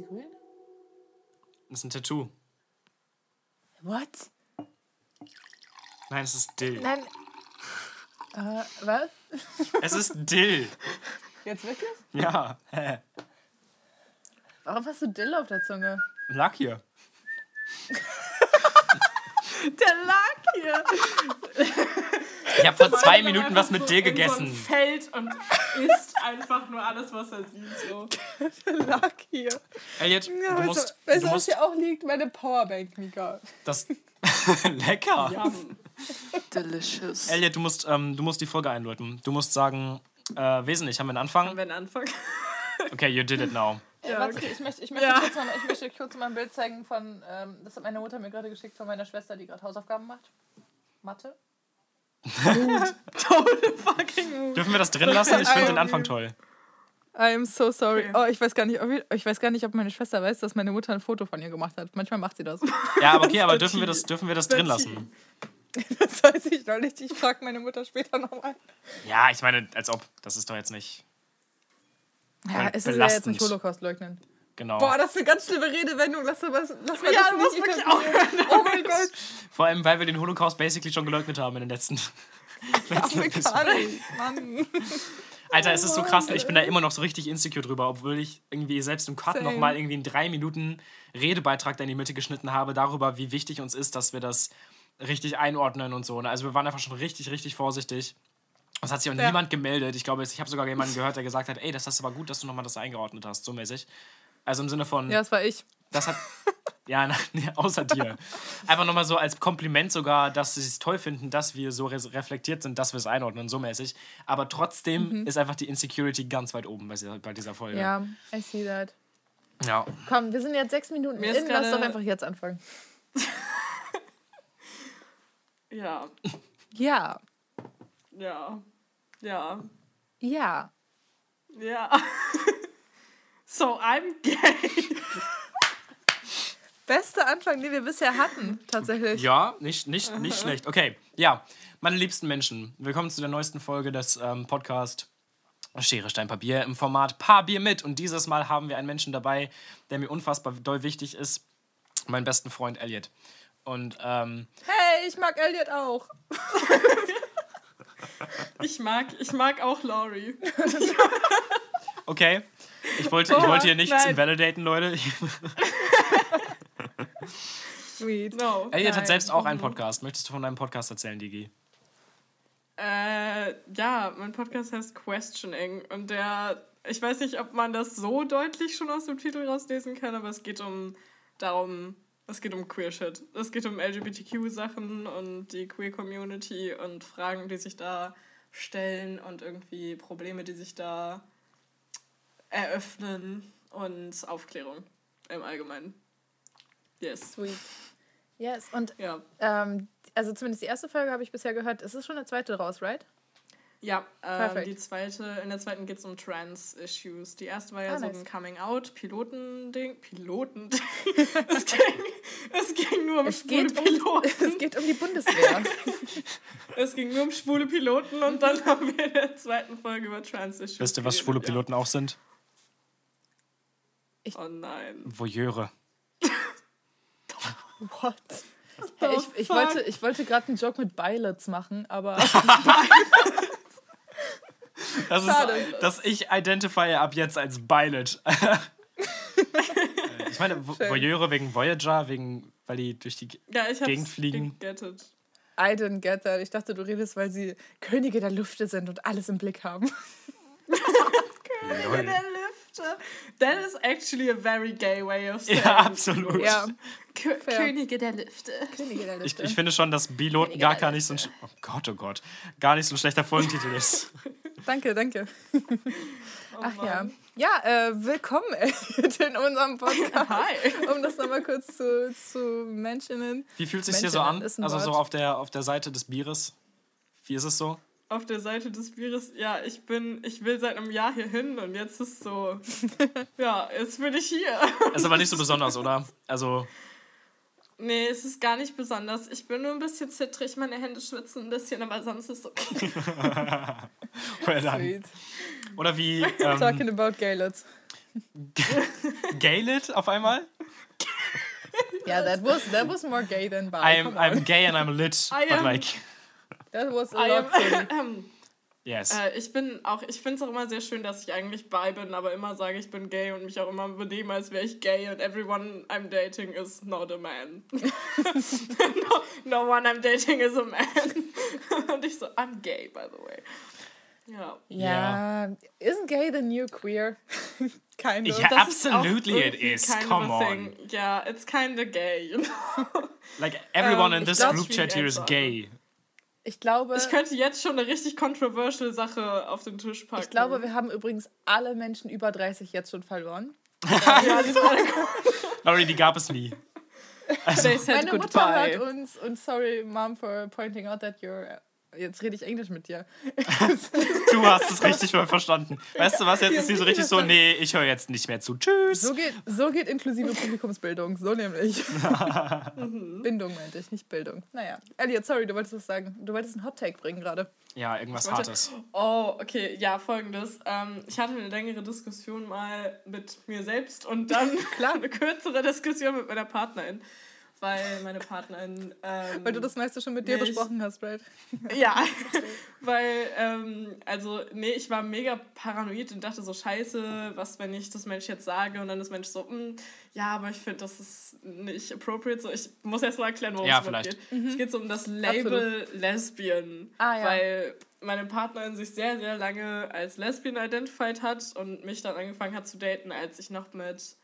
die grün? Das ist ein Tattoo. What? Nein, es ist Dill. Nein. Äh, was? Es ist Dill. Jetzt wirklich? Ja. Hä? Warum hast du Dill auf der Zunge? Lack hier. Der lag hier. Ich habe vor zwei Minuten was mit so dir So gegessen. ein Feld und isst einfach nur alles, was er sieht. So. Lag hier. Elliot, Ja, du musst, du, weißt du was musst hier auch liegt? Meine Powerbank, Mika. das. Lecker. Delicious. Elliot, du musst, ähm, du musst die Folge einläuten. Du musst sagen, äh, wesentlich, haben wir einen Anfang? Wenn Anfang. Okay, you did it now. Ja, Ja, warte, okay. ich möchte, ich, möchte Ja. kurz mal- ich möchte kurz mal ein Bild zeigen von, ähm, das hat meine Mutter mir gerade geschickt von meiner Schwester, die gerade Hausaufgaben macht. Mathe. Total fucking Mut. Dürfen wir das drin lassen? Ich finde den Anfang toll. I am so sorry. Okay. Oh, ich weiß gar nicht, ob ich, ich weiß gar nicht, ob meine Schwester weiß, dass meine Mutter ein Foto von ihr gemacht hat. Manchmal macht sie das. Ja, aber okay, aber dürfen wir das, dürfen wir das drin lassen? Das weiß ich noch nicht. Ich frage meine Mutter später nochmal. Ja, ich meine, als ob. Das ist doch jetzt nicht. Ja, es ist ja jetzt belastend. nicht Holocaust leugnen. Genau. Boah, das ist eine ganz schlimme Redewendung. Lass, mal- lass mal Ja, das nicht wirklich etablieren. Oh mein Gott. Vor allem, weil wir den Holocaust basically schon geleugnet haben in den letzten. letzten. Amerikanisch, Mann. Alter, es ist so krass. Ich bin da immer noch so richtig insecure drüber, obwohl ich irgendwie selbst im Cut nochmal irgendwie einen drei Minuten Redebeitrag da in die Mitte geschnitten habe, darüber, wie wichtig uns ist, dass wir das richtig einordnen und so. ne? Also wir waren einfach schon richtig, richtig vorsichtig. Es hat sich auch Ja. niemand gemeldet. Ich glaube, ich habe sogar jemanden gehört, der gesagt hat, ey, das ist aber gut, dass du nochmal das eingeordnet hast, so mäßig. Also im Sinne von, Ja, das war ich. das hat. Ja, na, nee, außer dir. Einfach nochmal so als Kompliment sogar, dass sie es toll finden, dass wir so res- reflektiert sind, dass wir es einordnen, so mäßig. Aber trotzdem ist einfach die Insecurity ganz weit oben bei dieser, bei dieser Folge. Mhm. Ja, I see that. ja. Komm, wir sind jetzt sechs Minuten Mir in. Lass doch einfach jetzt anfangen. Ja, Ja. ja, ja, Ja. ja. so, I'm gay. Bester Anfang, den wir bisher hatten, tatsächlich. Ja, nicht, nicht, nicht schlecht. Okay, ja, meine liebsten Menschen, willkommen zu der neuesten Folge des ähm, Podcasts Schere, Stein, Papier im Format Paar Bier mit. Und dieses Mal haben wir einen Menschen dabei, der mir unfassbar doll wichtig ist. Meinen besten Freund Elliot. Und ähm, Hey, ich mag Elliot auch. Ich mag, ich mag auch Laurie. okay, ich wollte, ich Oh, wollte hier nichts nein. invalidaten, Leute. Sweet. No. Elliot hat Nein. selbst auch einen Podcast. Möchtest du von deinem Podcast erzählen, Digi? Äh, ja, mein Podcast heißt Questioning und der, ich weiß nicht, ob man das so deutlich schon aus dem Titel rauslesen kann, aber es geht um darum, es geht um Queer Shit. Es geht um LGBTQ-Sachen und die Queer Community und Fragen, die sich da stellen und irgendwie Probleme, die sich da eröffnen und Aufklärung im Allgemeinen. Yes. Sweet. Yes, und Ja. ähm, also zumindest die erste Folge habe ich bisher gehört. Es ist schon eine zweite raus, right? Ja, ähm, Perfekt. die zweite, in der zweiten geht es um Trans-Issues. Die erste war ja Ah, so nice. ein Coming-out-Pilotending. Pilotending? es, ging, es ging nur um Es schwule geht, um, Piloten. es geht um die Bundeswehr. Es ging nur um schwule Piloten und dann haben wir in der zweiten Folge über Trans-Issues Wisst ihr, was schwule ja. Piloten auch sind? Oh nein. Voyeure. What? Hey, ich, ich wollte, ich wollte gerade einen Joke mit Pilots machen, aber Das Schade. ist, dass ich identify ab jetzt als Pilot. ich meine, Schön. Voyeure wegen Voyager, wegen, weil die durch die. Ja, ich Gegend fliegen. gegettet. I didn't get that. Ich dachte, du redest, weil sie Könige der Lüfte sind und alles im Blick haben. Lol. Der Lüfte. That is actually a very gay way of saying Ja, absolut. Ja, Kö fair. Könige der Lüfte. Könige der Ich, Lüfte. ich finde schon, dass Piloten gar, gar nicht so ein. sch- Oh Gott, oh Gott. Gar nicht so ein schlechter Folgentitel ist. danke, danke. Oh Ach ja. Mann. Ja, äh, willkommen in unserem Podcast. Hi. Um das nochmal kurz zu, zu mentionen. Wie fühlt es sich hier so an? Also so auf der, auf der Seite des Bieres. Wie ist es so? Auf der Seite des Bieres, ja, ich bin, ich will seit einem Jahr hier hin und jetzt ist so, ja, jetzt bin ich hier. Ist aber nicht so besonders, oder? Also, Nee, es ist gar nicht besonders. Ich bin nur ein bisschen zittrig, meine Hände schwitzen ein bisschen, aber sonst ist es okay. well done. Sweet. Oder wie, ähm, Talking about Gaylords. Gay-lit auf einmal? Yeah, that was that was more gay than bi. I'm, I'm gay and I'm lit, I but am- like, That was a I lot am, yes. äh, ich bin auch, ich finde es auch immer sehr schön, dass ich eigentlich bi bin, aber immer sage, ich bin gay und mich auch immer benehme, als wäre ich gay und everyone I'm dating is not a man. no, no one I'm dating is a man. und ich so, I'm gay, by the way. Ja. Yeah. Isn't gay the new queer? kind of. Yeah. Das ist auch Absolutely it is. Come on. thing. Yeah, it's kind of gay. You know? Like, everyone ähm, in this group chat here is gay. Ich glaube, Ich könnte jetzt schon eine richtig controversial Sache auf den Tisch packen. ich glaube, wir haben übrigens alle Menschen über 30 jetzt schon verloren. ja, die sind alle Laurie, die gab es nie. Said Meine Mutter goodbye. hört uns und sorry, Mom, for pointing out that you're. Jetzt rede ich Englisch mit dir. Du hast es richtig mal verstanden. Weißt du was, jetzt ist sie so richtig so, nee, ich höre jetzt nicht mehr zu. Tschüss. So geht, so geht inklusive Publikumsbildung, so nämlich. Bindung meinte ich, nicht Bildung. Naja, Elliot, sorry, du wolltest was sagen. Du wolltest einen Hot Take bringen gerade. Ja, irgendwas Warte. Hartes. Oh, okay, ja, folgendes. Ähm, ich hatte eine längere Diskussion mal mit mir selbst und dann Klar. eine kürzere Diskussion mit meiner Partnerin. Weil meine Partnerin. Ähm, Weil du das meiste schon mit dir besprochen hast, right? Ja, weil, ähm, also, nee, ich war mega paranoid und dachte so, scheiße, was, wenn ich das Mensch jetzt sage und dann ist Mensch so, "Mm, ja, aber ich finde, das ist nicht appropriate. So, ich muss erst mal erklären, worum Ja, es geht. Es geht so um das Label Lesbian, Ah, ja. weil meine Partnerin sich sehr, sehr lange als Lesbian identified hat und mich dann angefangen hat zu daten, als ich noch mit,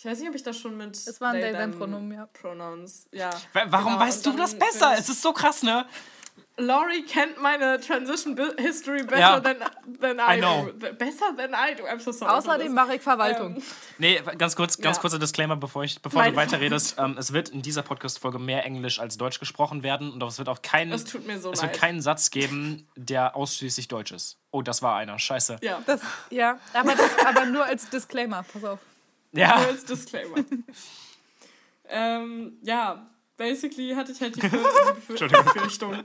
ich weiß nicht, ob ich das schon mit Es waren they, they, them Pronomen, ja. Pronouns, ja. Wa- Warum Genau, weißt du das besser? Es ist so krass, ne? Laurie kennt meine Transition History besser Ja. than, than I, I know. do. Be- Besser than I do. I'm so sorry. Außerdem mache ich Verwaltung. Ähm, Nee, ganz kurz, ganz Ja. kurzer Disclaimer, bevor, ich, bevor du weiterredest. Ähm, es wird in dieser Podcast-Folge mehr Englisch als Deutsch gesprochen werden und es wird auch keinen, Das tut mir so es wird leid. keinen Satz geben, der ausschließlich Deutsch ist. Oh, das war einer. Scheiße. Ja, Das, ja, aber, das, aber nur als Disclaimer, pass auf. Nur Ja. als Disclaimer. ähm, ja, basically hatte ich halt die, Befür- die, Entschuldigung. die Befürchtung.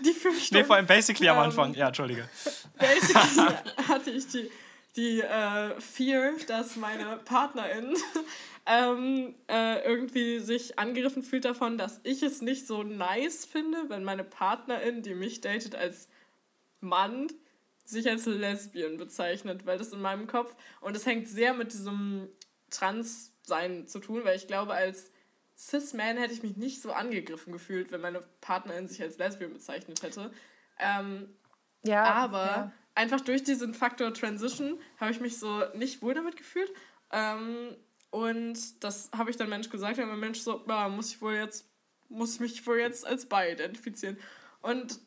Die Befürchtung. Nee, vor allem basically am Ähm, Anfang. Ja, Entschuldige. basically hatte ich die, die äh, Fear, dass meine Partnerin ähm, äh, irgendwie sich angegriffen fühlt davon, dass ich es nicht so nice finde, wenn meine Partnerin, die mich datet als Mann, sich als Lesbian bezeichnet, weil das in meinem Kopf und es hängt sehr mit diesem Trans-Sein zu tun, weil ich glaube, als Cis-Man hätte ich mich nicht so angegriffen gefühlt, wenn meine Partnerin sich als Lesbian bezeichnet hätte. Ähm, Ja, aber ja. einfach durch diesen Faktor Transition habe ich mich so nicht wohl damit gefühlt. Ähm, und das habe ich dann Mensch gesagt, und mein Mensch so, ja, muss ich wohl jetzt, muss ich mich wohl jetzt als bi identifizieren. Und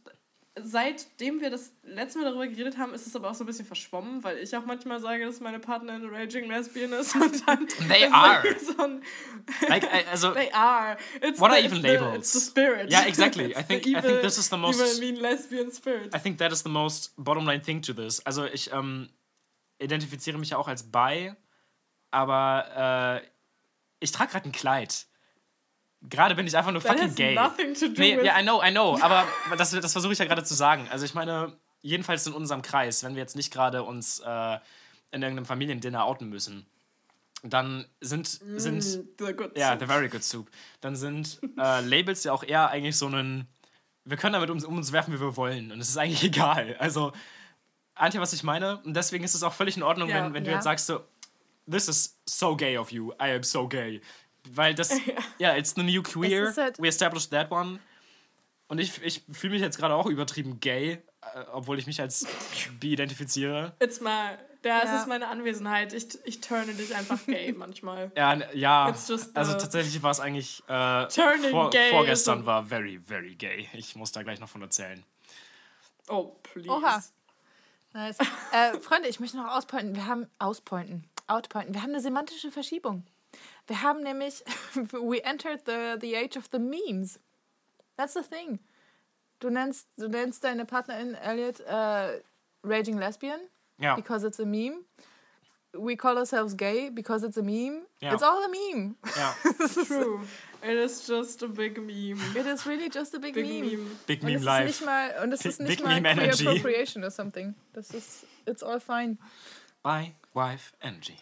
seitdem wir das letzte Mal darüber geredet haben, ist es aber auch so ein bisschen verschwommen, weil ich auch manchmal sage, dass meine Partnerin eine Raging Lesbian ist. Und dann They are. So ein, Like, also, they are. It's What the, are even the, labels? It's the spirit. Yeah, exactly. It's I think- the I think this is the most- Evil, mean lesbian spirit. I think that is the most bottom line thing to this. Also ich ähm, identifiziere mich ja auch als bi, aber äh, ich trage gerade ein Kleid. Gerade bin ich einfach nur That fucking gay. nothing to do Nee, ja, I know, I know, aber das, das versuche ich ja gerade zu sagen. Also ich meine, jedenfalls in unserem Kreis, wenn wir jetzt nicht gerade uns äh, in irgendeinem Familiendinner outen müssen, dann sind, sind Mm, the good ja, soup. the very good soup. Dann sind äh, Labels ja auch eher eigentlich so ein. Wir können damit um, um uns werfen, wie wir wollen. Und es ist eigentlich egal. Also, Antje, was ich meine? Und deswegen ist es auch völlig in Ordnung, Ja. wenn, wenn du Ja. jetzt sagst so, this is so gay of you, I am so gay. Weil das, ja, it's the new queer, ist halt- we established that one. Und ich, ich fühle mich jetzt gerade auch übertrieben gay, äh, obwohl ich mich als bi identifiziere. It's my, da ist Ja. es meine Anwesenheit. Ich, ich turne dich einfach gay manchmal. Ja, ja. It's just also tatsächlich war es eigentlich äh, Turning vor, gay vorgestern war very, very gay. Ich muss da gleich noch von erzählen. Oh, please. Oha. Nice. äh, Freunde, ich möchte noch auspointen. Wir haben auspointen, outpointen. Wir haben eine semantische Verschiebung. Wir haben nämlich we entered the the age of the memes. That's the thing. Du nennst du nennst deine Partnerin Elliot äh, raging lesbian Ja. because it's a meme. We call ourselves gay because it's a meme. Ja. It's all a meme. ja. True. It is just a big meme. It is really just a big, Big meme. meme. Big Und Meme es ist Life. nicht mal und es ist Big nicht mal Meme Energy. appropriation or something. Das ist it's all fine. Bye, wife, energy.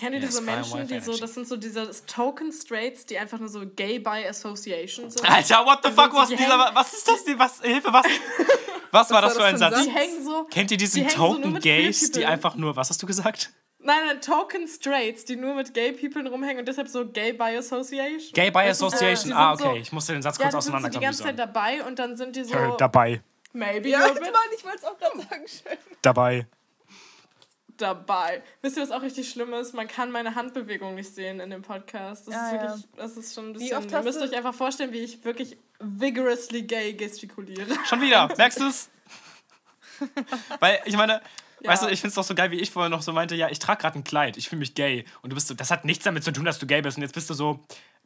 Kennt ihr Ja, diese Menschen, die so, das sind so diese Token Straights, die einfach nur so Gay by Association sind? Alter, what the Die fuck so- was die dieser. hängen- Was ist das? denn? Was, Hilfe, was? Was war das für war ein das für ein Satz? Die hängen so. Kennt ihr die diesen so nur Token Queer Gays, die einfach nur. Was hast du gesagt? Nein, nein, Token Straights, die nur mit Gay People rumhängen und deshalb so Gay by Association. Gay by äh, Association. die ah, sind so- okay. Ich musste den Satz Ja, kurz die sind so die auseinanderklammern. ganze Zeit dabei und dann sind die so. Äh, dabei. Maybe Ja, Mann, ich wollte es auch gerade sagen. Schön. Dabei. Dabei. Wisst ihr, was auch richtig schlimm ist? Man kann meine Handbewegung nicht sehen in dem Podcast. Das, Ja, ist, ja. wirklich, das ist schon ein Wie bisschen. oft Ihr müsst euch einfach vorstellen, wie ich wirklich vigorously gay gestikuliere. Schon wieder. Merkst du es? Weil, ich meine, Ja. weißt du, ich finde es doch so geil, wie ich vorher noch so meinte, ja, ich trage gerade ein Kleid, ich fühle mich gay. Und du bist so, das hat nichts damit zu tun, dass du gay bist. Und jetzt bist du so,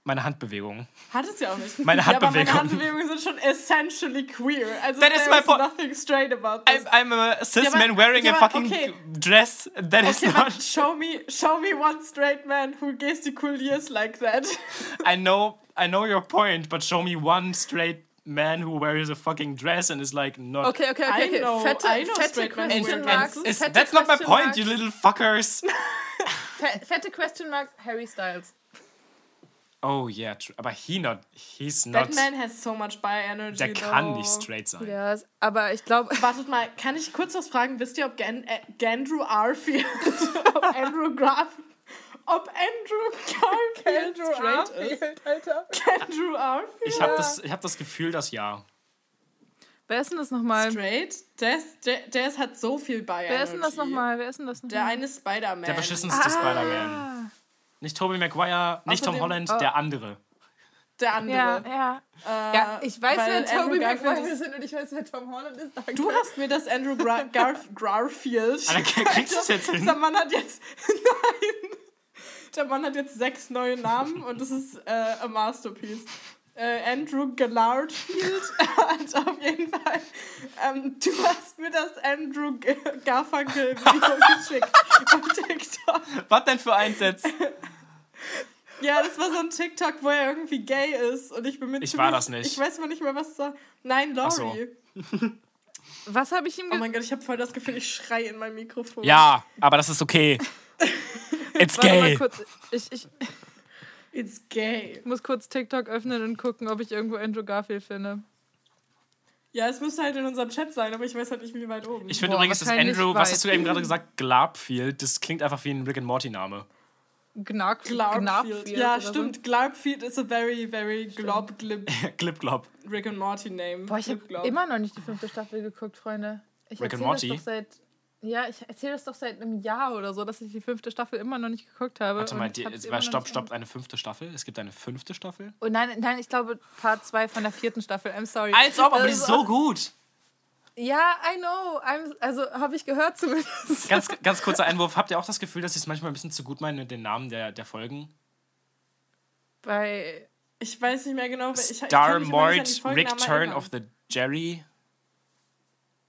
meine Handbewegung. Hat es ja auch nicht. Meine Ja, aber meine Handbewegungen sind schon essentially queer. Also That is there my is point. nothing straight about this. I'm, I'm a cis Ja, aber- man wearing ja, a aber fucking okay. dress. That is Okay, not. but show me, show me one straight man who gestikuliers like that. I know, I know your point, but show me one straight man who wears a fucking dress and is like not. Okay, okay, I okay. okay. know- fette I know fette straight men question marks. dresses. Is, fette that's not my point, marks, you little fuckers. fe- Fette question marks, Harry Styles. Oh yeah, true. aber he not, he's not. That man has so much bi energy. der kann though. nicht straight sein. Ja, aber ich glaube, Wartet mal, kann ich kurz was fragen? Wisst ihr, ob Gan äh, Gandrew Arfield, ob Andrew Graf, ob Andrew Garfield straight ist? Alter. Andrew Arfield? Ich habe das, ich hab das Gefühl, dass ja. Wer ist denn das nochmal? Straight? Der, ist, der, der ist, hat so viel bi Wer ist denn das nochmal? Wer ist denn das Der nochmal? eine Spider-Man. Der beschissenste Spider-Man. Nicht Tobey Maguire, nicht Tom Außerdem- Holland, oh. der andere. Der andere. Ja, ja. Äh, Ja, ich weiß, wer Garfield Maguire ist- sind und ich weiß, wer Tom Holland ist. Danke. Du hast mir das Andrew Gra Garf Garfield. Alter, kriegst du es jetzt hin? Dieser Mann hat jetzt. Nein! Der Mann hat jetzt sechs neue Namen und das ist äh, a masterpiece. Äh, Andrew Gallardfield hat auf jeden Fall. Ähm, du hast mir das Andrew G Garfunkel-Video geschickt auf TikTok. Was denn für eins jetzt? Ja, das war so ein TikTok, wo er irgendwie gay ist und ich bin mit. Ich war das nicht. Ich weiß mal nicht mehr, was da. Nein, Laurie. so. Was habe ich ihm Oh gesagt? mein Gott, ich habe voll das Gefühl, ich schreie in mein Mikrofon. Ja, aber das ist okay. It's Warte mal gay. kurz. Ich, ich It's gay. muss kurz TikTok öffnen und gucken, ob ich irgendwo Andrew Garfield finde. Ja, es müsste halt in unserem Chat sein, aber ich weiß halt nicht, wie weit oben. Ich finde übrigens, dass Andrew, was hast du eben gerade gesagt, Glarbfield, das klingt einfach wie ein Rick and Morty Name. Gnarfield Ja, oder so. stimmt. Glarfield is a very, very glob glib Glib Glob. Rick and Morty name. Boah, ich habe immer noch nicht die fünfte Staffel geguckt, Freunde. Ich Rick and erzähle das Morty? doch seit. Ja, ich erzähle das doch seit einem Jahr oder so, dass ich die fünfte Staffel immer noch nicht geguckt habe. Warte mal, die, war stopp, stopp, eine fünfte Staffel? Es gibt eine fünfte Staffel? Oh nein, nein, ich glaube Part 2 von der vierten Staffel. I'm sorry. Als ob, aber die ist so gut. Ja, I know. I'm, also habe ich gehört zumindest. Ganz, ganz kurzer Einwurf. Habt ihr auch das Gefühl, dass ich es manchmal ein bisschen zu gut meine mit den Namen der, der Folgen? Bei. Ich weiß nicht mehr genau, Star Mort, Rick Turn of the Jerry.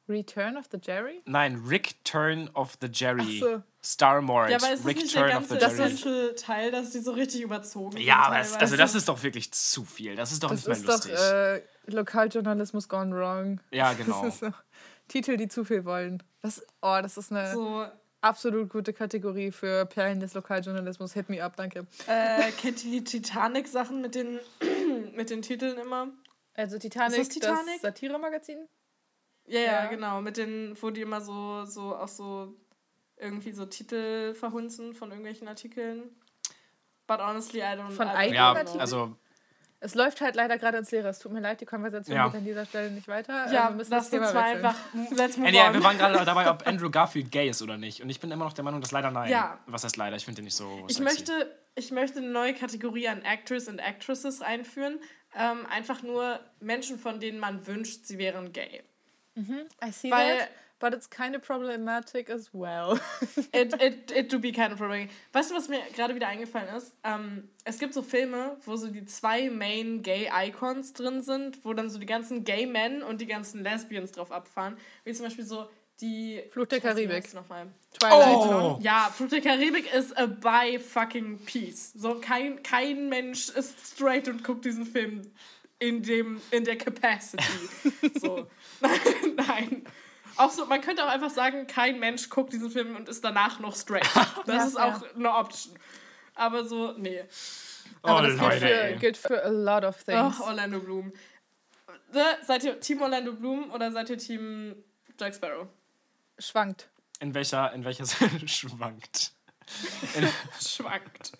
Return of the Jerry? Nein, Rick Turn of the Jerry. Ach so. Star Mort, Ja, aber ist das Rick nicht der Turn of the ganze Jerry. essential Teil, dass die so richtig überzogen sind? Ja, aber es, also das ist doch wirklich zu viel. Das ist doch Das nicht mehr ist doch lustig. äh, Lokaljournalismus gone wrong. ja, genau. Das ist so Titel, die zu viel wollen. Das, oh, das ist eine So, absolut gute Kategorie für Perlen des Lokaljournalismus. Hit me up, danke. äh, kennt ihr die Titanic-Sachen mit den, mit den Titeln immer? Also Titanic, Ist das Titanic? das Satire-Magazin? Ja, ja, Ja. genau. Mit den, wo die immer so, so auch so irgendwie so Titel verhunzen von irgendwelchen Artikeln. But honestly, I don't Von eigenen ja, know. Artikeln? also Es läuft halt leider gerade ins Leere. Es tut mir leid, die Konversation Ja. geht an dieser Stelle nicht weiter. Ja, Äh, wir müssen lass das uns Thema mal wechseln. einfach. Let's move on. wir waren gerade dabei, ob Andrew Garfield gay ist oder nicht. Und ich bin immer noch der Meinung, dass leider nein. Ja. Was heißt leider? Ich finde den nicht so Ich sexy. möchte, ich möchte eine neue Kategorie an Actors und Actresses einführen. Ähm, einfach nur Menschen, von denen man wünscht, sie wären gay. I see Weil- that, but it's kind of problematic as well. It, it, it do be kind of problem. Weißt du, was mir gerade wieder eingefallen ist? Ähm, es gibt so Filme, wo so die zwei Main Gay Icons drin sind, wo dann so die ganzen Gay Men und die ganzen Lesbians drauf abfahren. Wie zum Beispiel so die. Fluch der Scheiße, wie Karibik. Nochmal. Twilight. Oh. Ja, Fluch der Karibik ist a bi fucking piece. So kein, kein Mensch ist straight und guckt diesen Film in dem in der Capacity. so. Nein. Auch so, man könnte auch einfach sagen, kein Mensch guckt diesen Film und ist danach noch straight. Das Ja, ist auch eine Option. Aber so, nee. Aber oh, das gilt für, gilt für a lot of things. Oh, Orlando Bloom. Ne? Seid ihr Team Orlando Bloom oder seid ihr Team Jack Sparrow? Schwankt. In welcher, in welcher schwankt. Schwankt.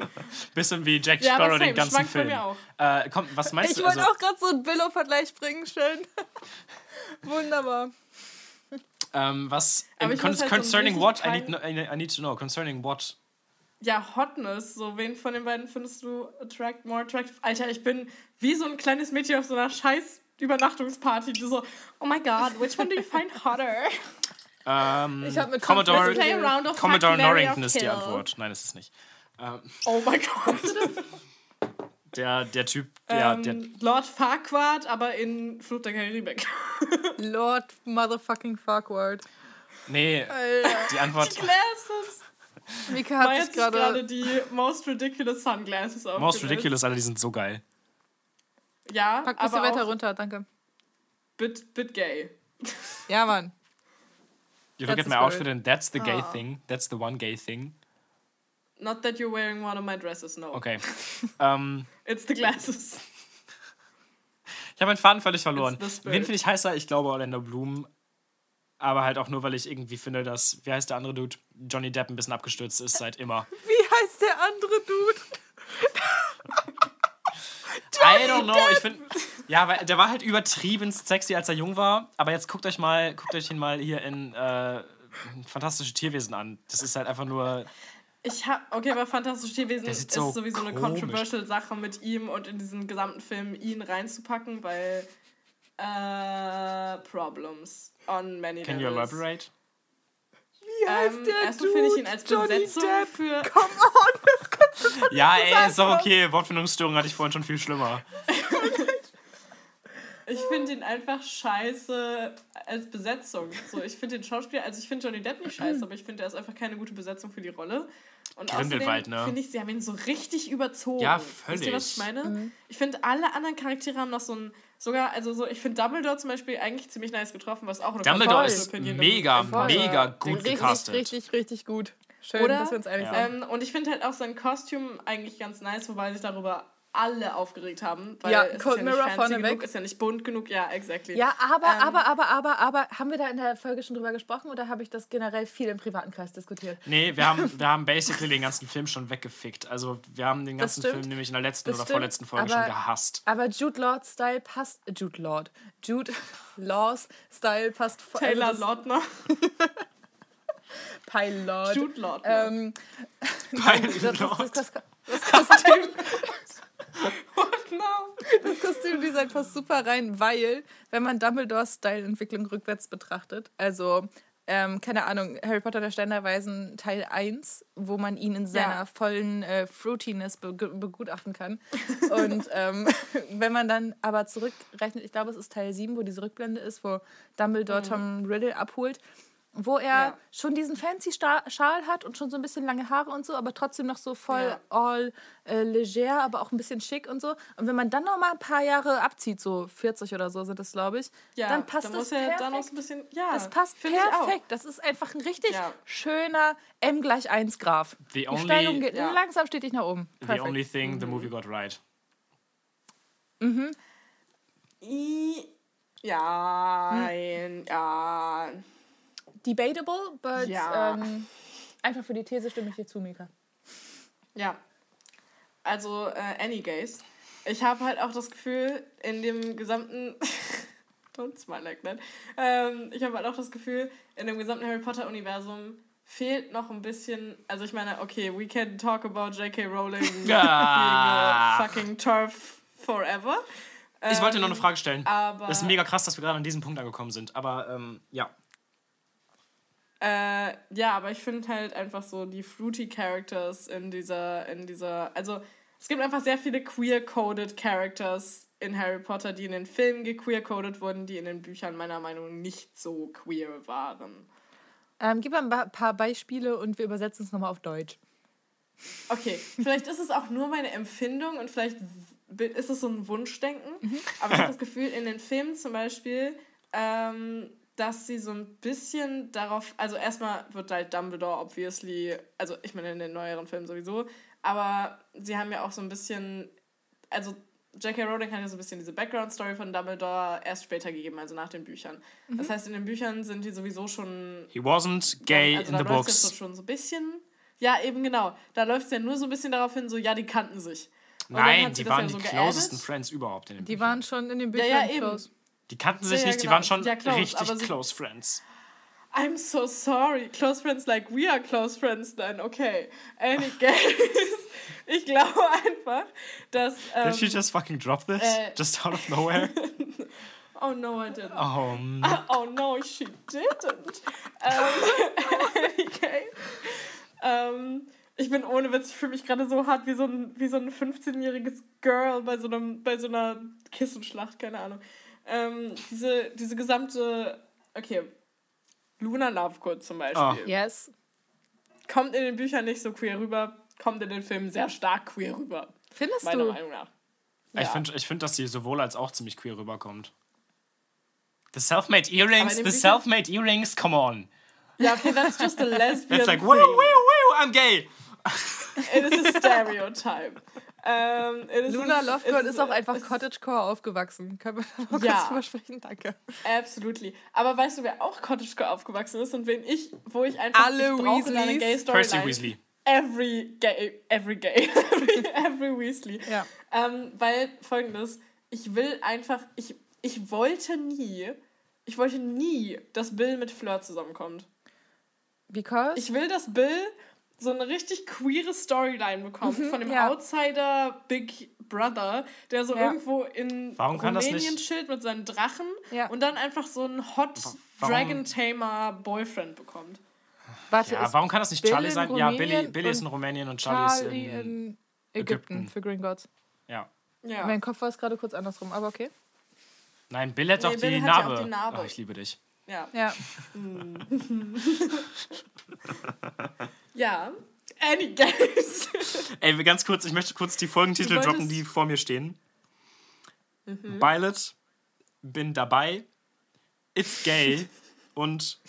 Bisschen wie Jack Ja, Sparrow same, den ganzen Film. mir auch. Äh, komm, was meinst Ich du? wollte Also, auch gerade so einen Billo-Vergleich bringen, schön. Wunderbar. ähm, was in, ich con halt so concerning richtig what? I need, I need to know. Concerning what? Ja, Hotness. So, wen von den beiden findest du attract, more attractive? Alter, ich bin wie so ein kleines Mädchen auf so einer scheiß Übernachtungsparty, so, oh my god, which one do you find hotter? Ähm, Ich hab mit Commodore, Commodore or Norrington ist die. Antwort. Nein, ist nicht. Ähm, Oh mein Gott. der, der Typ, der, der, ähm, Lord Farquaad, aber in Flucht der Karibik. Lord motherfucking Fuckward. nee, Alter. die Antwort, Die Glasses. Mika hat sich gerade die Most Ridiculous Sunglasses aufgesetzt. Most Ridiculous, Alter, die sind so geil. Ja, Pack ein bisschen aber weiter auch runter, danke. bit, bit gay. Ja, Mann. You That's look at the my outfit and that's the gay Ah. thing. That's the one gay thing. Not that you're wearing one of my dresses, no. Okay. ähm, It's the glasses. ich habe meinen Faden völlig verloren. Wen finde ich heißer? Ich glaube Orlando Bloom. Aber halt auch nur, weil ich irgendwie finde, dass, wie heißt der andere Dude? Johnny Depp ein bisschen abgestürzt ist seit immer. Wie heißt der andere Dude? I don't know. Ich finde, ja, weil der war halt übertrieben sexy, als er jung war. Aber jetzt guckt euch mal, guckt euch ihn mal hier in äh, Fantastische Tierwesen an. Das ist halt einfach nur. Ich hab, okay, aber Fantastische Tierwesen ist so sowieso eine komisch. controversial Sache mit ihm und in diesen gesamten Film ihn reinzupacken, weil äh, Problems on many Can you levels. elaborate? Wie heißt Ähm, der erstmal Dude? finde ich ihn als Johnny Besetzung Depp. für Come on, das kannst du Ja, ey, ist doch okay. Wortfindungsstörung hatte ich vorhin schon viel schlimmer. Ich finde ihn einfach scheiße als Besetzung. So, ich finde den Schauspieler, also ich finde Johnny Depp nicht scheiße, aber ich finde, er ist einfach keine gute Besetzung für die Rolle. Und Grindelwald, außerdem ne? finde ich, sie haben ihn so richtig überzogen. Ja, Wisst ihr, was ich völlig. meine? Ich finde, alle anderen Charaktere haben noch so ein, sogar, also so, ich finde Dumbledore zum Beispiel eigentlich ziemlich nice getroffen, was auch eine Dumbledore ist Opinion mega, mega gut richtig, gecastet. Richtig, richtig gut. Schön, Oder? dass wir uns einig Ja. sind. Ähm, und ich finde halt auch sein Kostüm eigentlich ganz nice, wobei sich darüber alle aufgeregt haben. Weil Ja, Cold ist ja nicht Mirror vorneweg. genug, ist ja nicht bunt genug. Ja, exactly. Ja, aber, Ähm, aber, aber, aber, aber, haben wir da in der Folge schon drüber gesprochen oder habe ich das generell viel im privaten Kreis diskutiert? Nee, wir haben, wir haben basically den ganzen Film schon weggefickt. Also wir haben den ganzen. Film nämlich in der letzten Das oder stimmt, vorletzten Folge aber- schon gehasst. Aber Jude Lord Style passt. Jude Lord. Jude Laws Style passt voll. Taylor also Lautner. Pilot. Jude Lautner. Ähm, Bei das, das, Lord. das, das, das Kostüm, no. das Kostümdesign passt super rein, weil, wenn man Dumbledores Style-Entwicklung rückwärts betrachtet, also, ähm, keine Ahnung, Harry Potter der Stein der Weisen Teil 1, wo man ihn in seiner Ja. vollen äh, Fruitiness be begutachten kann. Und ähm, wenn man dann aber zurückrechnet, ich glaube, es ist Teil 7, wo diese Rückblende ist, wo Dumbledore Tom Riddle abholt, wo er Ja. schon diesen fancy Schal hat und schon so ein bisschen lange Haare und so, aber trotzdem noch so voll Ja. all äh, leger, aber auch ein bisschen schick und so. Und wenn man dann noch mal ein paar Jahre abzieht, so 40 oder so sind das, glaube ich, Ja, dann passt da das muss er perfekt. dann noch so ein bisschen. Ja, das passt perfekt. Das ist einfach ein richtig Ja. schöner M gleich 1 Graph. The Die only- Steigung geht Ja. langsam stetig nach oben. The Perfekt. only thing the movie got right. I, ja, nein, ja. Debatable, but Ja. ähm, einfach für die These stimme ich dir zu, Mika. Ja. Also, äh, Any Gays. Ich habe halt auch das Gefühl, in dem gesamten. Don't smile like that. Ähm, ich habe halt auch das Gefühl, in dem gesamten Harry Potter-Universum fehlt noch ein bisschen. Also, ich meine, okay, we can talk about J.K. Rowling being Ah. a fucking turf forever. Ich wollte noch Ähm, eine Frage stellen. Aber. Es ist mega krass, dass wir gerade an diesem Punkt angekommen sind. Aber ähm, ja. Äh, ja, aber ich finde halt einfach so die fruity Characters in dieser, in dieser, also es gibt einfach sehr viele queer-coded Characters in Harry Potter, die in den Filmen gequeer-coded wurden, die in den Büchern meiner Meinung nach nicht so queer waren. Ähm, gib mal ein paar Beispiele und wir übersetzen es nochmal auf Deutsch. Okay, vielleicht ist es auch nur meine Empfindung und vielleicht ist es so ein Wunschdenken, aber ich habe das Gefühl, in den Filmen zum Beispiel ähm, dass sie so ein bisschen darauf, also erstmal wird halt Dumbledore obviously, also ich meine in den neueren Filmen sowieso, aber sie haben ja auch so ein bisschen, also J.K. Rowling hat ja so ein bisschen diese Background-Story von Dumbledore erst später gegeben, also nach den Büchern. Das heißt, in den Büchern sind die sowieso schon He wasn't gay also in da the läuft's jetzt so books. schon so ein bisschen. Ja, eben genau. Da läuft es ja nur so ein bisschen darauf hin, so, ja, die kannten sich. Und Nein, die das waren ja die so closesten geaddet. Friends überhaupt in den Die Büchern. waren schon in den Ja, Büchern ja, eben. close. Die kannten sich Ja, nicht, die genau. waren schon Ja, close, richtig close Friends. I'm so sorry. Close friends like we are close friends then. Okay. Any case. ich glaube einfach, dass. Ähm, Did she just fucking drop this? äh, just out of nowhere? oh no, I didn't. Oh, m- Oh no, she didn't. ähm, any case. Ähm, ich bin ohne Witz, ich fühle mich gerade so hart wie so ein, wie so ein 15-jähriges Girl bei so, einem, bei so einer Kissenschlacht, keine Ahnung. Ähm, diese, diese gesamte. Okay. Luna Lovegood zum Beispiel. Ah. Yes. Kommt in den Büchern nicht so queer rüber, kommt in den Filmen sehr stark queer rüber. Findest Meiner du? Meinung nach. Ich finde, ich find, dass sie sowohl als auch ziemlich queer rüberkommt. The self-made earrings, the self-made earrings, come on. Ja, okay, that's just a lesbian It's like, woo, woo, woo, I'm gay. It is a stereotype. Ähm, Luna a- Lovegood ist auch einfach it's- Cottagecore aufgewachsen. Können wir da noch Ja. kurz drüber sprechen? Danke. Absolutely. Aber weißt du, wer auch Cottagecore aufgewachsen ist und wen ich, wo ich einfach Alle ich brauche eine gay Percy Storyline. Weasley. Every gay, every gay, every, every Weasley. Ja. Ähm, weil folgendes, ich will einfach, ich, ich wollte nie, ich wollte nie, dass Bill mit Fleur zusammenkommt. Because? Ich will, dass Bill so eine richtig queere Storyline bekommt von dem Mhm, ja. Outsider Big Brother, der so Ja. irgendwo in Warum kann das Rumänien nicht- chillt mit seinen Drachen Ja. und dann einfach so einen Hot Warum- Dragon Tamer Boyfriend bekommt. Warte, warum kann das nicht Bill Charlie in sein? Ja, Billy, Billy ist in Rumänien und Charlie, Charlie ist in... in Ägypten, Ägypten. für Green Gods. ja. Ja. Mein Kopf war es gerade kurz andersrum, aber okay. Nein, Bill hat Nee, doch Bill die, hat ja auch Narbe. die Narbe. Oh, ich liebe dich. Ja. Ja. Ja. Any games. Ey, ganz kurz, ich möchte kurz die Folgentitel droppen, die vor mir stehen. Mhm. Violet, bin dabei, It's Gay und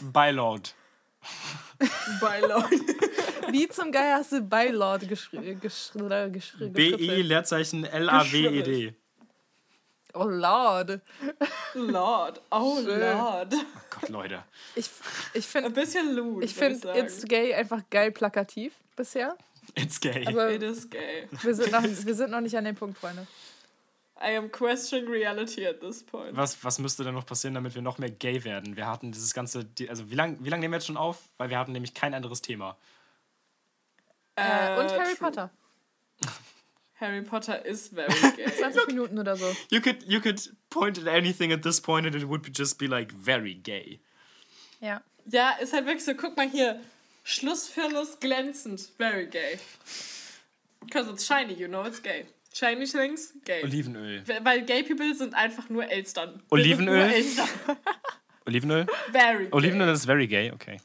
Bylord. By Lord. Wie zum Geier hast du Bylord geschrieben? Geschri geschri B-I, Leerzeichen L-A-W-E-D. Oh Lord. Lord. Oh Schön. Lord. Gott, Leute. Ich, ich Ein finde bisschen lewd. ich würd find sagen. It's Gay einfach geil plakativ bisher. It's Gay. Aber It is gay. wir sind, noch, wir sind noch nicht an dem Punkt, Freunde. I am questioning reality at this point. Was, was müsste denn noch passieren, damit wir noch mehr gay werden? Wir hatten dieses ganze, also wie lange wie lang nehmen wir jetzt schon auf? Weil wir hatten nämlich kein anderes Thema. Äh, und Harry true. Potter. Harry Potter is very gay. 20 Minuten oder so. You could, you could point at anything at this point and it would just be like very gay. Ja. ja, ist halt wirklich so, guck mal hier. Schlussfirnis glänzend. Very gay. Because it's shiny, you know it's gay. Shiny things, gay. Olivenöl. Weil gay people sind einfach nur Elstern. Olivenöl? Nur Elstern. Olivenöl? Very gay. Olivenöl ist very gay, okay.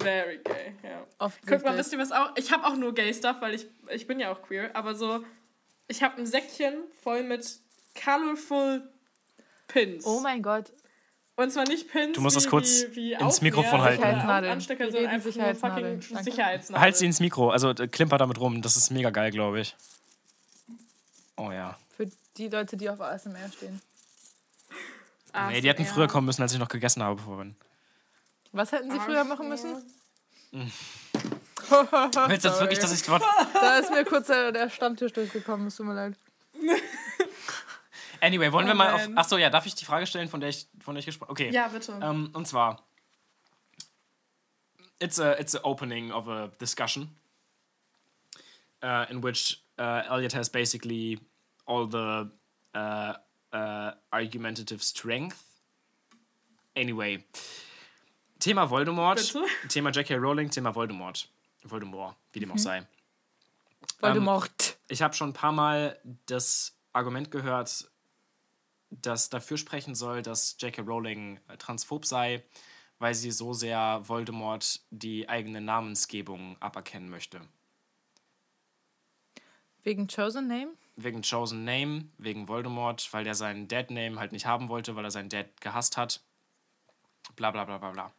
Very gay, ja. Guck mal, wisst ihr was auch? Ich habe auch nur gay Stuff, weil ich, ich bin ja auch queer, aber so, ich habe ein Säckchen voll mit colorful Pins. Oh mein Gott. Und zwar nicht Pins Du musst wie, das kurz wie, wie ins Mikrofon halten. Anstecker, reden einfach nur Sicherheitsnadeln. fucking Danke. Sicherheitsnadeln. Halt sie ins Mikro, also äh, klimper damit rum. Das ist mega geil, glaube ich. Oh ja. Für die Leute, die auf ASMR stehen. Nee, die hätten ASMR. früher kommen müssen, als ich noch gegessen habe vorhin. Was hätten sie früher machen müssen? Willst du jetzt wirklich, dass ich. Da ist mir kurz der, der Stammtisch durchgekommen, es tut mir leid. Anyway, wollen wir Oh mal auf. Achso, ja, darf ich die Frage stellen, von der ich, von der ich gesprochen Okay. Ja, bitte. Ähm, und zwar. It's a, it's a opening of a discussion uh, in which uh, Elliot has basically all the uh, uh, argumentative strength. Anyway. Thema Voldemort. Bitte? Thema J.K. Rowling, Thema Voldemort. Voldemort, wie dem auch sei. Voldemort. Ich habe schon ein paar Mal das Argument gehört, das dafür sprechen soll, dass J.K. Rowling äh, transphob sei, weil sie so sehr Voldemort die eigene Namensgebung aberkennen möchte. Wegen Chosen Name? Wegen Chosen Name, wegen Voldemort, weil der seinen Dad Name halt nicht haben wollte, weil er seinen Dad gehasst hat. bla bla bla bla bla.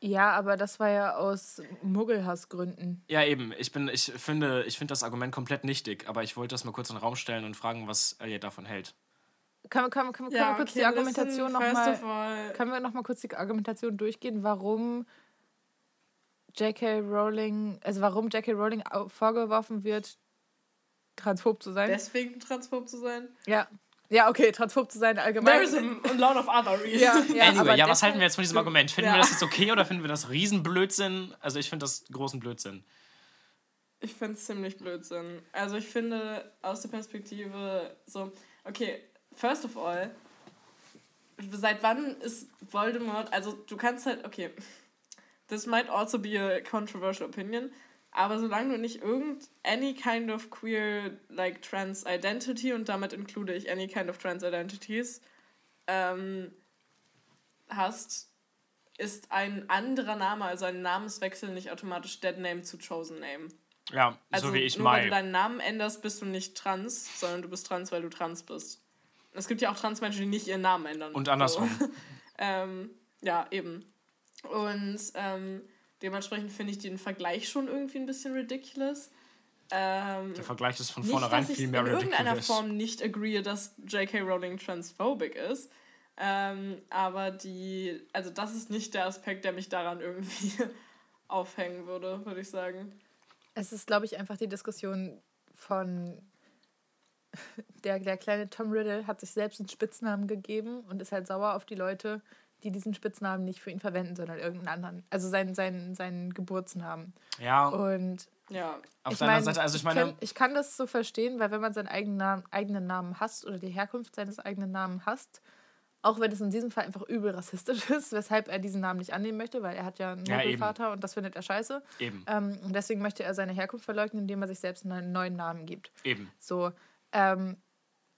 Ja, aber das war ja aus Muggelhassgründen. Ja, eben. Ich, bin, ich finde ich find das Argument komplett nichtig, aber ich wollte das mal kurz in den Raum stellen und fragen, was ihr davon hält. Können, wir- können, können, können Ja, wir kurz okay, die Argumentation nochmal. Können wir noch mal kurz die Argumentation durchgehen, warum J.K. Rowling, also warum J.K. Rowling vorgeworfen wird, transphob zu sein? Deswegen transphob zu sein? ja. Ja, okay, transphob zu sein allgemein. There is a, lot of other reasons. ja, ja, anyway, aber ja, was halten wir jetzt von diesem Argument? Finden wir Ja. das jetzt okay oder finden wir das Riesenblödsinn? Also ich finde das großen Blödsinn. Ich finde es ziemlich Blödsinn. Also ich finde aus der Perspektive so, okay, first of all, seit wann ist Voldemort, also du kannst halt, okay, this might also be a controversial opinion, aber solange du nicht irgend any kind of queer, like trans identity und damit include ich any kind of trans identities, ähm, hast, ist ein anderer Name, also ein Namenswechsel nicht automatisch Dead Name zu Chosen Name. Ja, Also so wie ich nur weil du deinen Namen änderst, bist du nicht trans, sondern du bist trans, weil du trans bist. Es gibt ja auch Transmenschen, die nicht ihren Namen ändern. Und andersrum. So. ähm, ja, eben. Und ähm, dementsprechend finde ich den Vergleich schon irgendwie ein bisschen ridiculous. Ähm, Der Vergleich ist von nicht, vornherein dass ich viel in mehr irgendeiner ridiculous. Form nicht agree, dass J.K. Rowling transphobic ist. Ähm, aber die, also das ist nicht der Aspekt, der mich daran irgendwie aufhängen würde, würde ich sagen. Es ist, glaube ich, einfach die Diskussion von der, der kleine Tom Riddle hat sich selbst einen Spitznamen gegeben und ist halt sauer auf die Leute, die diesen Spitznamen nicht für ihn verwenden, sondern irgendeinen anderen. Also seinen, seinen, seinen Geburtsnamen. Ja, Und Ja, auf ich der anderen mein, Seite, also ich ich meine, kann, ich kann das so verstehen, weil wenn man seinen eigenen Namen, eigenen Namen hasst oder die Herkunft seines eigenen Namen hasst, auch wenn es in diesem Fall einfach übel rassistisch ist, weshalb er diesen Namen nicht annehmen möchte, weil er hat ja einen Ja, eben. Vater und das findet er scheiße. eben, Ähm, und deswegen möchte er seine Herkunft verleugnen, indem er sich selbst einen neuen Namen gibt. eben. So, ähm,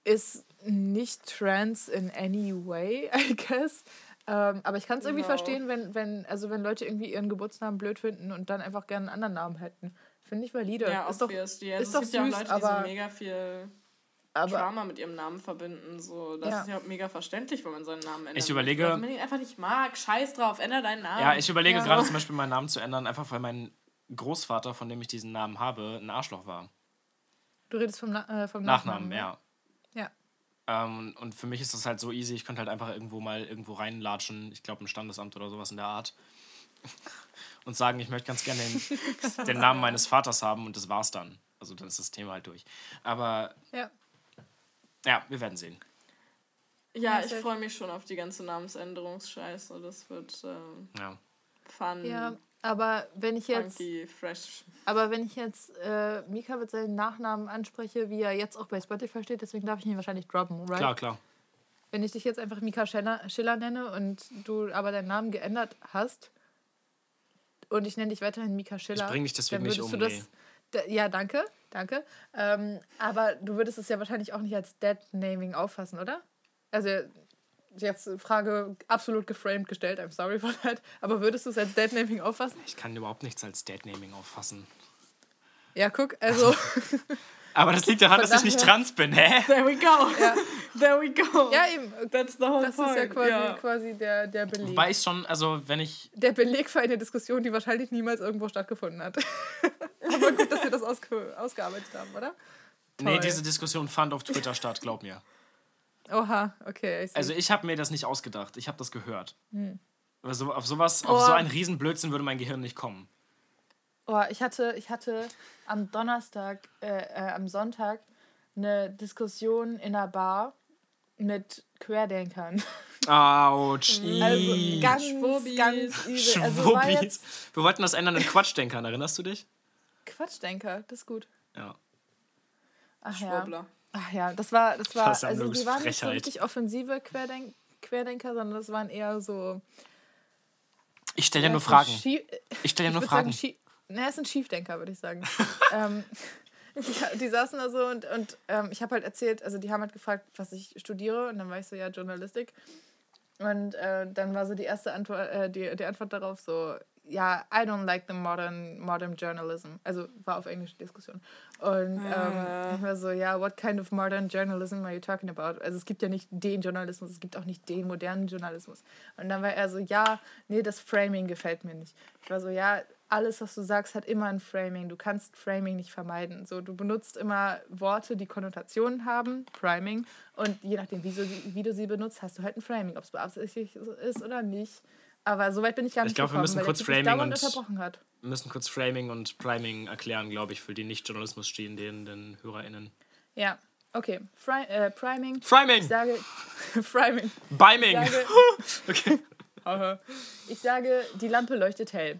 ist nicht trans in any way, I guess. Ähm, aber ich kann es irgendwie No. verstehen, wenn, wenn, also wenn Leute irgendwie ihren Geburtsnamen blöd finden und dann einfach gerne einen anderen Namen hätten. Finde ich valide. ja ist doch, obviously. Also ist es doch gibt ja auch süß, Leute, die aber- so mega viel aber Drama mit ihrem Namen verbinden. So. Das Ja. ist ja mega verständlich, wenn man seinen Namen ändert. Ich überlege- Wenn man ihn einfach nicht mag, scheiß drauf, änder deinen Namen. Ja, ich überlege Ja. gerade zum Beispiel meinen Namen zu ändern, einfach weil mein Großvater, von dem ich diesen Namen habe, ein Arschloch war. du redest vom, Na äh, vom Nachnamen, Nachnamen. ja. Ja. Ähm, und für mich ist das halt so easy, ich könnte halt einfach irgendwo mal irgendwo reinlatschen, ich glaube ein Standesamt oder sowas in der Art. Und sagen, ich möchte ganz gerne den, den Namen meines Vaters haben und das war's dann. Also dann ist das Thema halt durch. Aber Ja. ja, wir werden sehen. Ja, ich freue mich schon auf die ganze Namensänderungsscheiße. Das wird ähm, Ja. fun, ja, aber wenn ich jetzt, funky, fresh. aber wenn ich jetzt äh, Mika mit seinen Nachnamen anspreche, wie er jetzt auch bei Spotify steht, deswegen darf ich ihn wahrscheinlich droppen, right? Klar, klar. Wenn ich dich jetzt einfach Mika Schiller, Schiller nenne und du aber deinen Namen geändert hast und ich nenne dich weiterhin Mika Schiller, bring dich deswegen dann nicht um, du das. Da, ja, danke, danke. Ähm, aber du würdest es ja wahrscheinlich auch nicht als Dead-Naming auffassen, oder? Also jetzt Frage absolut geframed gestellt, I'm sorry for that. Aber würdest du es als Dead-Naming auffassen? Ich kann überhaupt nichts als Deadnaming auffassen. Ja, guck, also Aber das liegt daran, dass ich nicht trans bin, hä? There we go. There we go. ja eben. That's the whole Das point. ist ja quasi, ja. quasi der, der Beleg. Wobei ich schon, also wenn ich der Beleg für eine Diskussion, die wahrscheinlich niemals irgendwo stattgefunden hat. Aber gut, dass wir das ausge ausgearbeitet haben, oder? Nee, Toll. diese Diskussion fand auf Twitter statt, glaub mir. Oha, okay. I see. Also ich habe mir das nicht ausgedacht, ich habe das gehört. Hm. Aber so, auf sowas, auf Oh. so einen Riesenblödsinn würde mein Gehirn nicht kommen. oh, ich, hatte, ich hatte am Donnerstag, äh, äh, am Sonntag eine Diskussion in einer Bar mit Querdenkern. Autsch. Also ganz, Schwubbis. ganz übel. Also jetzt Wir wollten das ändern in Quatschdenkern, erinnerst du dich? Quatschdenker, das ist gut. Ja. Ach ja. Ach ja, das war, das war, also die waren nicht so richtig offensive Querdenk Querdenker, sondern das waren eher so. Ich stelle ja, nur Fragen. schie- Ich stelle dir nur Fragen. Sagen, ne, es sind Schiefdenker, würde ich sagen. ähm, die, die saßen da so und, und ähm, ich habe halt erzählt, also die haben halt gefragt, was ich studiere und dann war ich so, ja, Journalistik. Und äh, dann war so die erste Antwort, äh, die, die Antwort darauf so, ja, I don't like the modern, modern journalism. Also war auf Englisch Diskussion. Und ähm, ich war so, ja, what kind of modern journalism are you talking about? Also es gibt ja nicht den Journalismus, es gibt auch nicht den modernen Journalismus. Und dann war er so, ja, nee, das Framing gefällt mir nicht. Ich war so, ja, alles, was du sagst, hat immer ein Framing. Du kannst Framing nicht vermeiden. So, du benutzt immer Worte, die Konnotationen haben, Priming. Und je nachdem, wie, so, wie du sie benutzt, hast du halt ein Framing, ob es beabsichtigt ist oder nicht. Aber soweit bin ich gar nicht Ich glaube, wir müssen kurz Framing und unterbrochen hat. wir müssen kurz Framing und Priming erklären, glaube ich, für die nicht Journalismus stehenden den HörerInnen. Ja, okay. Fri äh, Priming. Framing! Ich sage. Framing. Biming! Ich sage, okay. ich sage, die Lampe leuchtet hell.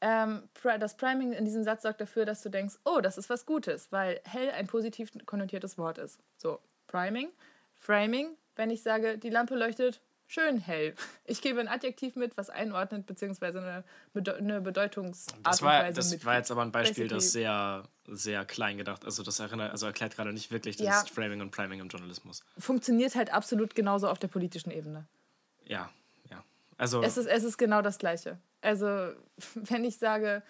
Ähm, das Priming in diesem Satz sorgt dafür, dass du denkst, oh, das ist was Gutes, weil hell ein positiv konnotiertes Wort ist. So, Priming. Framing, wenn ich sage, die Lampe leuchtet schön hell. Ich gebe ein Adjektiv mit, was einordnet, beziehungsweise eine, Bede eine Bedeutungsart Das war, das mitgibt. war jetzt aber ein Beispiel, das Basically. sehr, sehr klein gedacht Also das erinnert, also erklärt gerade nicht wirklich das Ja. Framing und Priming im Journalismus. Funktioniert halt absolut genauso auf der politischen Ebene. Ja, ja. Also Es ist, es ist genau das Gleiche. Also, wenn ich sage,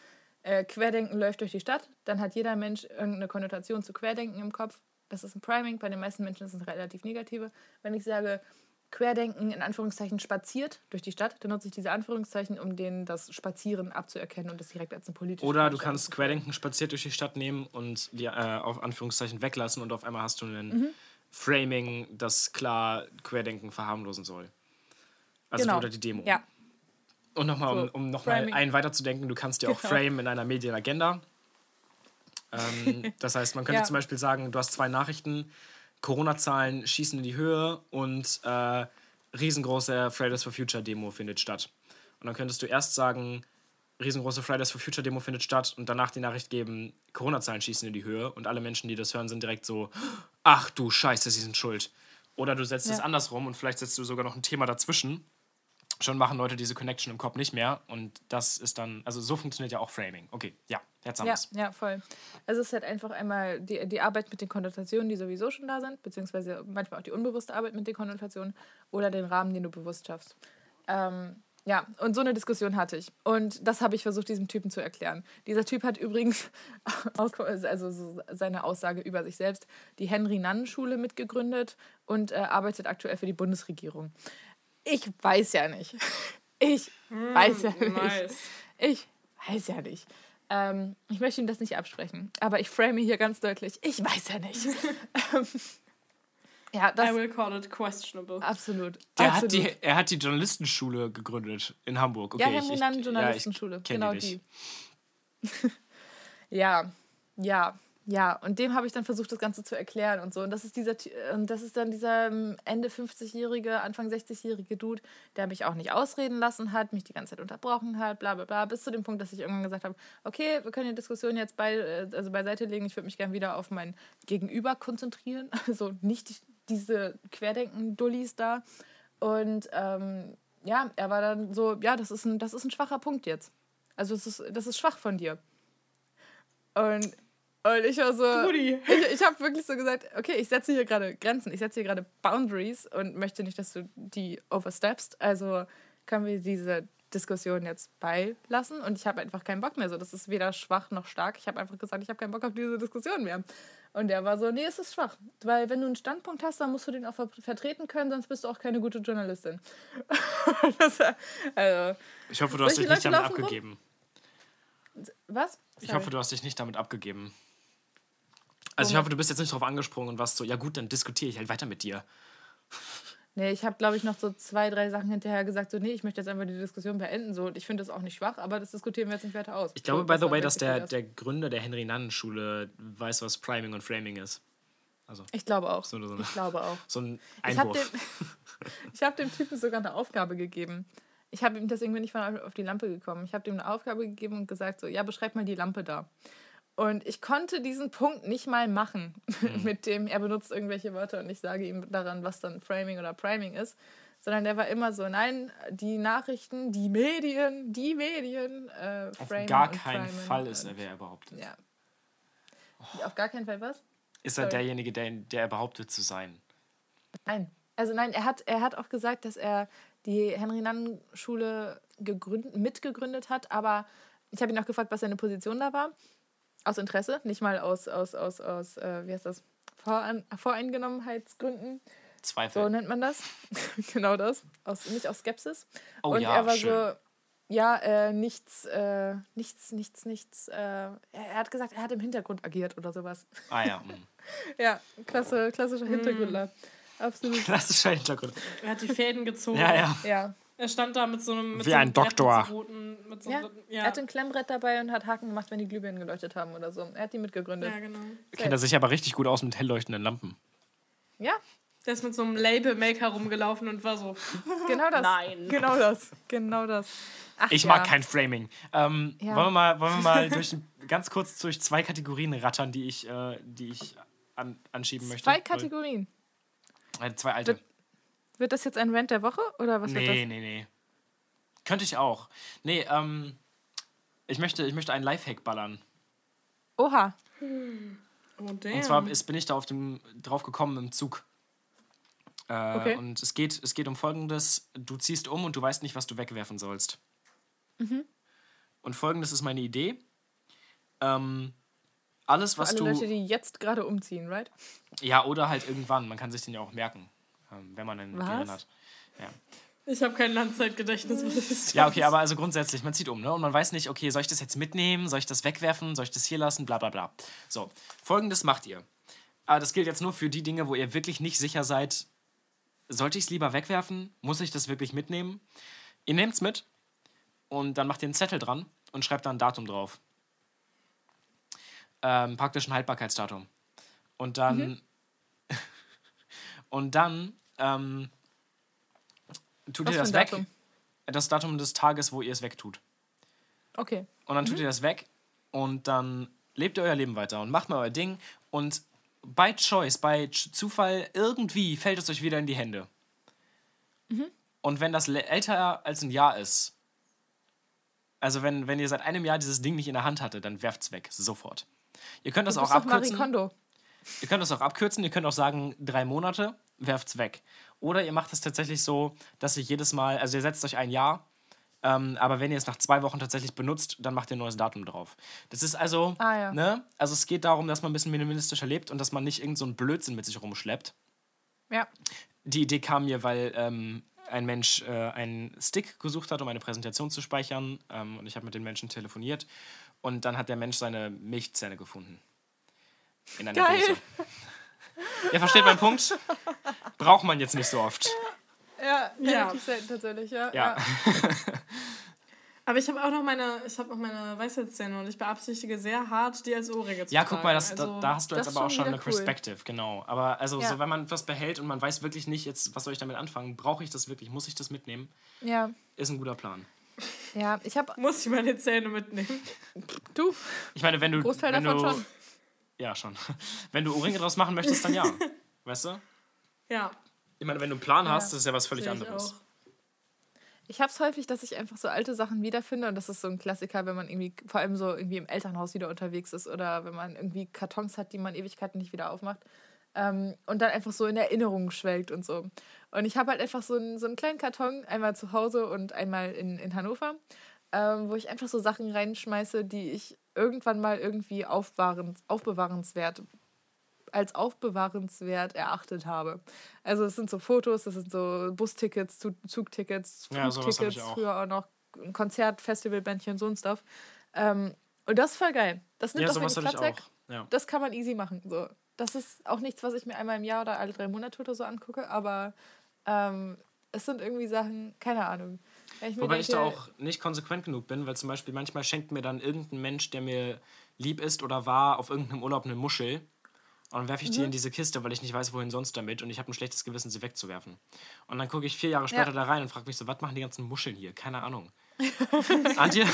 äh, Querdenken läuft durch die Stadt, dann hat jeder Mensch irgendeine Konnotation zu Querdenken im Kopf. Das ist ein Priming. Bei den meisten Menschen ist es eine relativ negative. Wenn ich sage, Querdenken in Anführungszeichen spaziert durch die Stadt, dann nutze ich diese Anführungszeichen, um denen das Spazieren abzuerkennen und das direkt als eine politische Oder du kannst Querdenken spaziert durch die Stadt nehmen und die äh, auf Anführungszeichen weglassen und auf einmal hast du ein Mhm. Framing, das klar Querdenken verharmlosen soll. Also Genau. oder die Demo. Ja, Und nochmal, um, So, um nochmal Framing. einen weiterzudenken, du kannst ja auch Genau. frame in einer Medienagenda. Ähm, das heißt, man könnte Ja. zum Beispiel sagen, du hast zwei Nachrichten, Corona-Zahlen schießen in die Höhe und äh, riesengroße Fridays for Future Demo findet statt. Und dann könntest du erst sagen, riesengroße Fridays for Future Demo findet statt und danach die Nachricht geben, Corona-Zahlen schießen in die Höhe und alle Menschen, die das hören, sind direkt so, ach du Scheiße, sie sind schuld. Oder du setzt es Ja. andersrum und vielleicht setzt du sogar noch ein Thema dazwischen. Schon machen Leute diese Connection im Kopf nicht mehr und das ist dann, also so funktioniert ja auch Framing. Okay, ja, jetzt haben Ja, wir's. ja, voll. Also es ist halt einfach einmal die, die Arbeit mit den Konnotationen, die sowieso schon da sind, beziehungsweise manchmal auch die unbewusste Arbeit mit den Konnotationen oder den Rahmen, den du bewusst schaffst. Ähm, ja, und so eine Diskussion hatte ich. Und das habe ich versucht, diesem Typen zu erklären. Dieser Typ hat übrigens, also so seine Aussage über sich selbst, die Henry-Nannen-Schule mitgegründet und äh, arbeitet aktuell für die Bundesregierung. Ich weiß ja nicht. Ich weiß ja nicht. Nice. Ich weiß ja nicht. Ähm, ich möchte ihm das nicht absprechen, aber ich frame hier ganz deutlich, ich weiß ja nicht. Ähm, ja, I das will call it questionable. absolut. Der absolut. hat die, er hat die Journalistenschule gegründet in Hamburg. Okay, ja, ja, ich Journalistenschule, kenn genau nicht. die. ja, ja, ja. Und dem habe ich dann versucht, das Ganze zu erklären und so. Und das ist dieser, und das ist dann dieser ähm, Ende 50-jährige, Anfang 60-jährige Dude, der mich auch nicht ausreden lassen hat, mich die ganze Zeit unterbrochen hat, bla bla bla, bis zu dem Punkt, dass ich irgendwann gesagt habe, okay, wir können die Diskussion jetzt bei, äh, also beiseite legen. Ich würde mich gerne wieder auf mein Gegenüber konzentrieren. Also nicht diese Querdenken-Dullis da. Und ähm, ja, er war dann so, ja, das ist ein, das ist ein schwacher Punkt jetzt. Also das ist, das ist schwach von dir. Und, und ich war so, Brudi. ich, ich habe wirklich so gesagt, okay, ich setze hier gerade Grenzen, ich setze hier gerade Boundaries und möchte nicht, dass du die oversteppst. Also können wir diese Diskussion jetzt beilassen und ich habe einfach keinen Bock mehr. So, das ist weder schwach noch stark. Ich habe einfach gesagt, ich habe keinen Bock auf diese Diskussion mehr. Und der war so, nee, es ist schwach. Weil wenn du einen Standpunkt hast, dann musst du den auch ver vertreten können, sonst bist du auch keine gute Journalistin. das, also, Ich hoffe, du hast dich nicht damit laufen rum? abgegeben. was? Ich Sorry. hoffe, du hast dich nicht damit abgegeben. Also ich hoffe, du bist jetzt nicht drauf angesprungen und warst so, ja gut, dann diskutiere ich halt weiter mit dir. Nee, ich habe, glaube ich, noch so zwei, drei Sachen hinterher gesagt, so, nee, ich möchte jetzt einfach die Diskussion beenden. So, und ich finde das auch nicht schwach, aber das diskutieren wir jetzt nicht weiter aus. Ich glaube, so, by das the way, dass der, das. der Gründer der Henry-Nannen-Schule weiß, was Priming und Framing ist. Also Ich glaube auch. So so. Ich glaube auch. so ein Ich habe Einwurf. dem, hab dem Typen sogar eine Aufgabe gegeben. Ich habe ihm deswegen bin ich von auf die Lampe gekommen. Ich habe ihm eine Aufgabe gegeben und gesagt so, ja, beschreib mal die Lampe da. Und ich konnte diesen Punkt nicht mal machen, Mhm. mit dem er benutzt irgendwelche Wörter und ich sage ihm daran, was dann Framing oder Priming ist. Sondern der war immer so, nein, die Nachrichten, die Medien, die Medien, äh, Auf gar keinen Fall ist er, wer er behauptet. Ja. Auf gar keinen Fall was? Ist er Sorry. derjenige, der, der er behauptet zu sein? Nein. Also nein, er hat, er hat auch gesagt, dass er die Henry-Nannen-Schule gegründet, mitgegründet hat, aber ich habe ihn auch gefragt, was seine Position da war. Aus Interesse, nicht mal aus, aus, aus, aus äh, wie heißt das, Voran Voreingenommenheitsgründen. Zweifel. So nennt man das. genau das. Aus, nicht aus Skepsis. Oh und ja, er war schön. so, ja, äh, nichts, äh, nichts, nichts, nichts. Äh, er, hat gesagt, er hat im Hintergrund agiert oder sowas. Ah ja. mm. Ja, klasse, klassischer Hintergrundler. Absolut. Klassischer Hintergrund. Er hat die Fäden gezogen. Ja, ja. Ja. Er stand da mit so einem. Mit Wie so einem ein Doktor. Roten- Mit so Ja. einem- er ja. hatte ein Klemmbrett dabei und hat Haken gemacht, wenn die Glühbirnen geleuchtet haben oder so. Er hat die mitgegründet. ja, genau. Kennt er sich aber richtig gut aus mit hell leuchtenden Lampen. Ja, Der ist mit so einem Label-Maker rumgelaufen und war so. genau das. Nein. Genau das. Genau das. Ach, Ich ja. mag kein Framing. Ähm, Ja. wollen, wir mal, wollen wir mal durch, ganz kurz durch zwei Kategorien rattern, die ich, äh, die ich an, anschieben möchte? Zwei Kategorien. Äh, zwei alte. Wird das jetzt ein Rant der Woche oder was wird das? Nee, nee, nee. Könnte ich auch. Nee, ähm, ich möchte, ich möchte einen Lifehack ballern. Oha. Oh, damn. Und zwar ist, bin ich da auf dem, drauf gekommen im Zug. Äh, Okay. Und es geht, es geht um folgendes: Du ziehst um und du weißt nicht, was du wegwerfen sollst. Mhm. Und folgendes ist meine Idee. Ähm, alles, Für was alle du. Leute, die jetzt gerade umziehen, right? Ja, oder halt irgendwann. Man kann sich den ja auch merken, wenn man ein Was? Gehirn hat. Ja. Ich habe kein Langzeitgedächtnis. Ja, okay, aber also grundsätzlich, man zieht um, ne? Und man weiß nicht, okay, soll ich das jetzt mitnehmen? Soll ich das wegwerfen? Soll ich das hier lassen? Bla bla bla. So, folgendes macht ihr. Aber das gilt jetzt nur für die Dinge, wo ihr wirklich nicht sicher seid, sollte ich es lieber wegwerfen? Muss ich das wirklich mitnehmen? Ihr nehmt es mit und dann macht ihr einen Zettel dran und schreibt da ein Datum drauf. Ähm, praktisch ein Haltbarkeitsdatum. Und dann. und dann ähm, tut Was ihr das weg. Datum? Das Datum des Tages, wo ihr es wegtut. Okay. Und dann tut ihr das weg und dann lebt ihr euer Leben weiter und macht mal euer Ding und bei Choice, bei Zufall, irgendwie fällt es euch wieder in die Hände. Und wenn das älter als ein Jahr ist, also wenn, wenn ihr seit einem Jahr dieses Ding nicht in der Hand hattet, dann werft's weg, sofort. Ihr könnt das auch abkürzen. Ihr könnt das auch abkürzen, ihr könnt auch sagen, drei Monate, werft's weg. Oder ihr macht es tatsächlich so, dass ihr jedes Mal, also ihr setzt euch ein Jahr, ähm, aber wenn ihr es nach zwei Wochen tatsächlich benutzt, dann macht ihr ein neues Datum drauf. Das ist also, Ah, ja. ne? Also es geht darum, dass man ein bisschen minimalistischer lebt und dass man nicht irgend so einen Blödsinn mit sich rumschleppt. Ja. Die Idee kam mir, weil ähm, ein Mensch äh, einen Stick gesucht hat, um eine Präsentation zu speichern. Ähm, und ich habe mit den Menschen telefoniert. Und dann hat der Mensch seine Milchzähne gefunden. In einer Geil. Dose. Ihr versteht meinen Punkt? Braucht man jetzt nicht so oft. Ja, Ja. relativ selten tatsächlich, ja. Ja. Aber ich habe auch noch meine, ich habe noch meine Weisheitszähne und ich beabsichtige sehr hart, die als Ohrringe zu Ja, guck mal, das, also, da, da hast du jetzt aber auch schon eine cool. Perspective, genau. Aber also, Ja. so, wenn man was behält und man weiß wirklich nicht, jetzt, was soll ich damit anfangen, brauche ich das wirklich, muss ich das mitnehmen, Ja, ist ein guter Plan. ja. Ich habe, Muss ich meine Zähne mitnehmen? du, Ich meine, wenn du. Großteil wenn davon du, schon. Ja, schon. Wenn du Ohrringe draus machen möchtest, dann ja. Weißt du? Ja. Ich meine, wenn du einen Plan hast, Ja. das ist ja was völlig anderes. auch. Ich habe es häufig, dass ich einfach so alte Sachen wiederfinde und das ist so ein Klassiker, wenn man irgendwie vor allem so irgendwie im Elternhaus wieder unterwegs ist oder wenn man irgendwie Kartons hat, die man Ewigkeiten nicht wieder aufmacht ähm, und dann einfach so in Erinnerungen schwelgt und so. Und ich habe halt einfach so einen, so einen kleinen Karton, einmal zu Hause und einmal in, in Hannover, ähm, wo ich einfach so Sachen reinschmeiße, die ich irgendwann mal irgendwie aufbewahrens, aufbewahrenswert als aufbewahrenswert erachtet habe. Also es sind so Fotos, das sind so Bustickets, Zu- Zugtickets, Ja, Flugtickets, auch. früher auch noch ein Konzert, Festivalbändchen, so ein Stuff. Ähm, und das ist voll geil. Das nimmt Ja, auch wenig Platz weg. Ja. Das kann man easy machen. So. Das ist auch nichts, was ich mir einmal im Jahr oder alle drei Monate oder so angucke, aber ähm, es sind irgendwie Sachen, keine Ahnung. Ich Wobei ich da denke, auch nicht konsequent genug bin, weil zum Beispiel manchmal schenkt mir dann irgendein Mensch, der mir lieb ist oder war, auf irgendeinem Urlaub eine Muschel. Und dann werfe ich die Mhm. in diese Kiste, weil ich nicht weiß, wohin sonst damit. Und ich habe ein schlechtes Gewissen, sie wegzuwerfen. Und dann gucke ich vier Jahre später Ja. da rein und frage mich so, was machen die ganzen Muscheln hier? Keine Ahnung. Antje?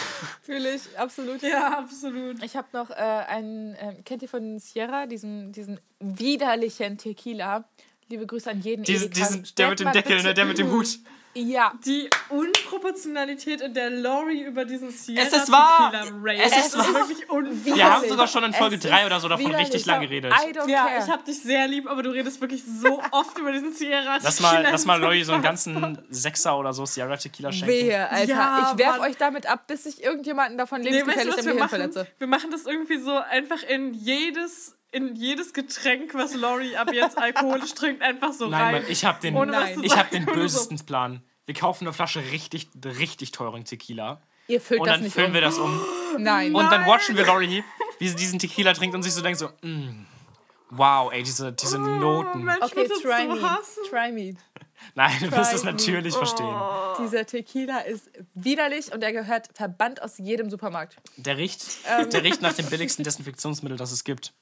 Fühle ich, absolut. Ja, absolut. Ich habe noch äh, einen, ähm, kennt ihr von Sierra, diesen, diesen widerlichen Tequila? Liebe Grüße an jeden Diesen, diesen, der mit dem Deckel, ne? Der mit dem Hut. Ja. Die Unproportionalität, in der Laurie über diesen Sierra Es ist wahr. Tequila rate, Es ist wahr. wirklich unfassbar. Wir haben sogar schon in Folge Es 3 ist oder so davon widerlich. richtig lang geredet. I don't Ja, care. ich hab dich sehr lieb, aber du redest wirklich so oft über diesen Sierra Lass mal, Tequila. lass mal Lori so einen ganzen Sechser oder so Sierra Tequila schenken. Wehe, Alter. Ja, ich werf Mann. euch damit ab, bis ich irgendjemanden davon Nee, weißt du, lebensgefährlich wir Gehirn verletze. Wir machen das irgendwie so einfach in jedes, in jedes Getränk, was Laurie ab jetzt alkoholisch trinkt, einfach so Nein, rein. Mann, ich hab den, zu ich hab den bösesten Plan. Wir kaufen eine Flasche richtig, richtig teuren Tequila. Ihr füllt Und das dann nicht füllen um. wir das um. Nein. Und dann watchen wir Laurie, wie sie diesen Tequila trinkt und sich so denkt so, mm, wow, ey, diese, diese Noten. Oh, Mensch, okay, try so me. hassen. Try me. Nein, du wirst es natürlich verstehen. Dieser Tequila ist widerlich und er gehört verbannt aus jedem Supermarkt. Der riecht, Ähm. der riecht nach dem billigsten Desinfektionsmittel, das es gibt.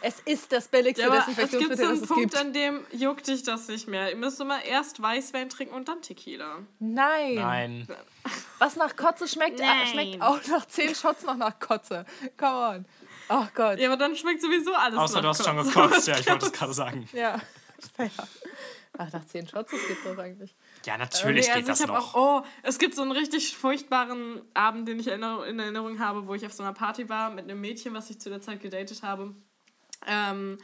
Es ist das billigste Ja, aber es gibt Desinfektionsmittel, so einen das es Punkt, gibt. an dem juckt dich das nicht mehr. Ihr müsst immer erst Weißwein trinken und dann Tequila. Nein. Nein. Was nach Kotze schmeckt, äh, Nein. schmeckt auch nach 10 Shots noch nach Kotze. Come on. Oh Gott. Ja, aber dann schmeckt sowieso alles Außer nach du hast schon Kotze. gekotzt, ja, ich wollte es gerade sagen. Ja. Fair. Ach, nach 10 Shots, das geht doch eigentlich. Ja, natürlich Nee, geht also das ich habe noch. auch, oh, es gibt so einen richtig furchtbaren Abend, den ich in Erinnerung habe, wo ich auf so einer Party war mit einem Mädchen, was ich zu der Zeit gedatet habe. Ähm,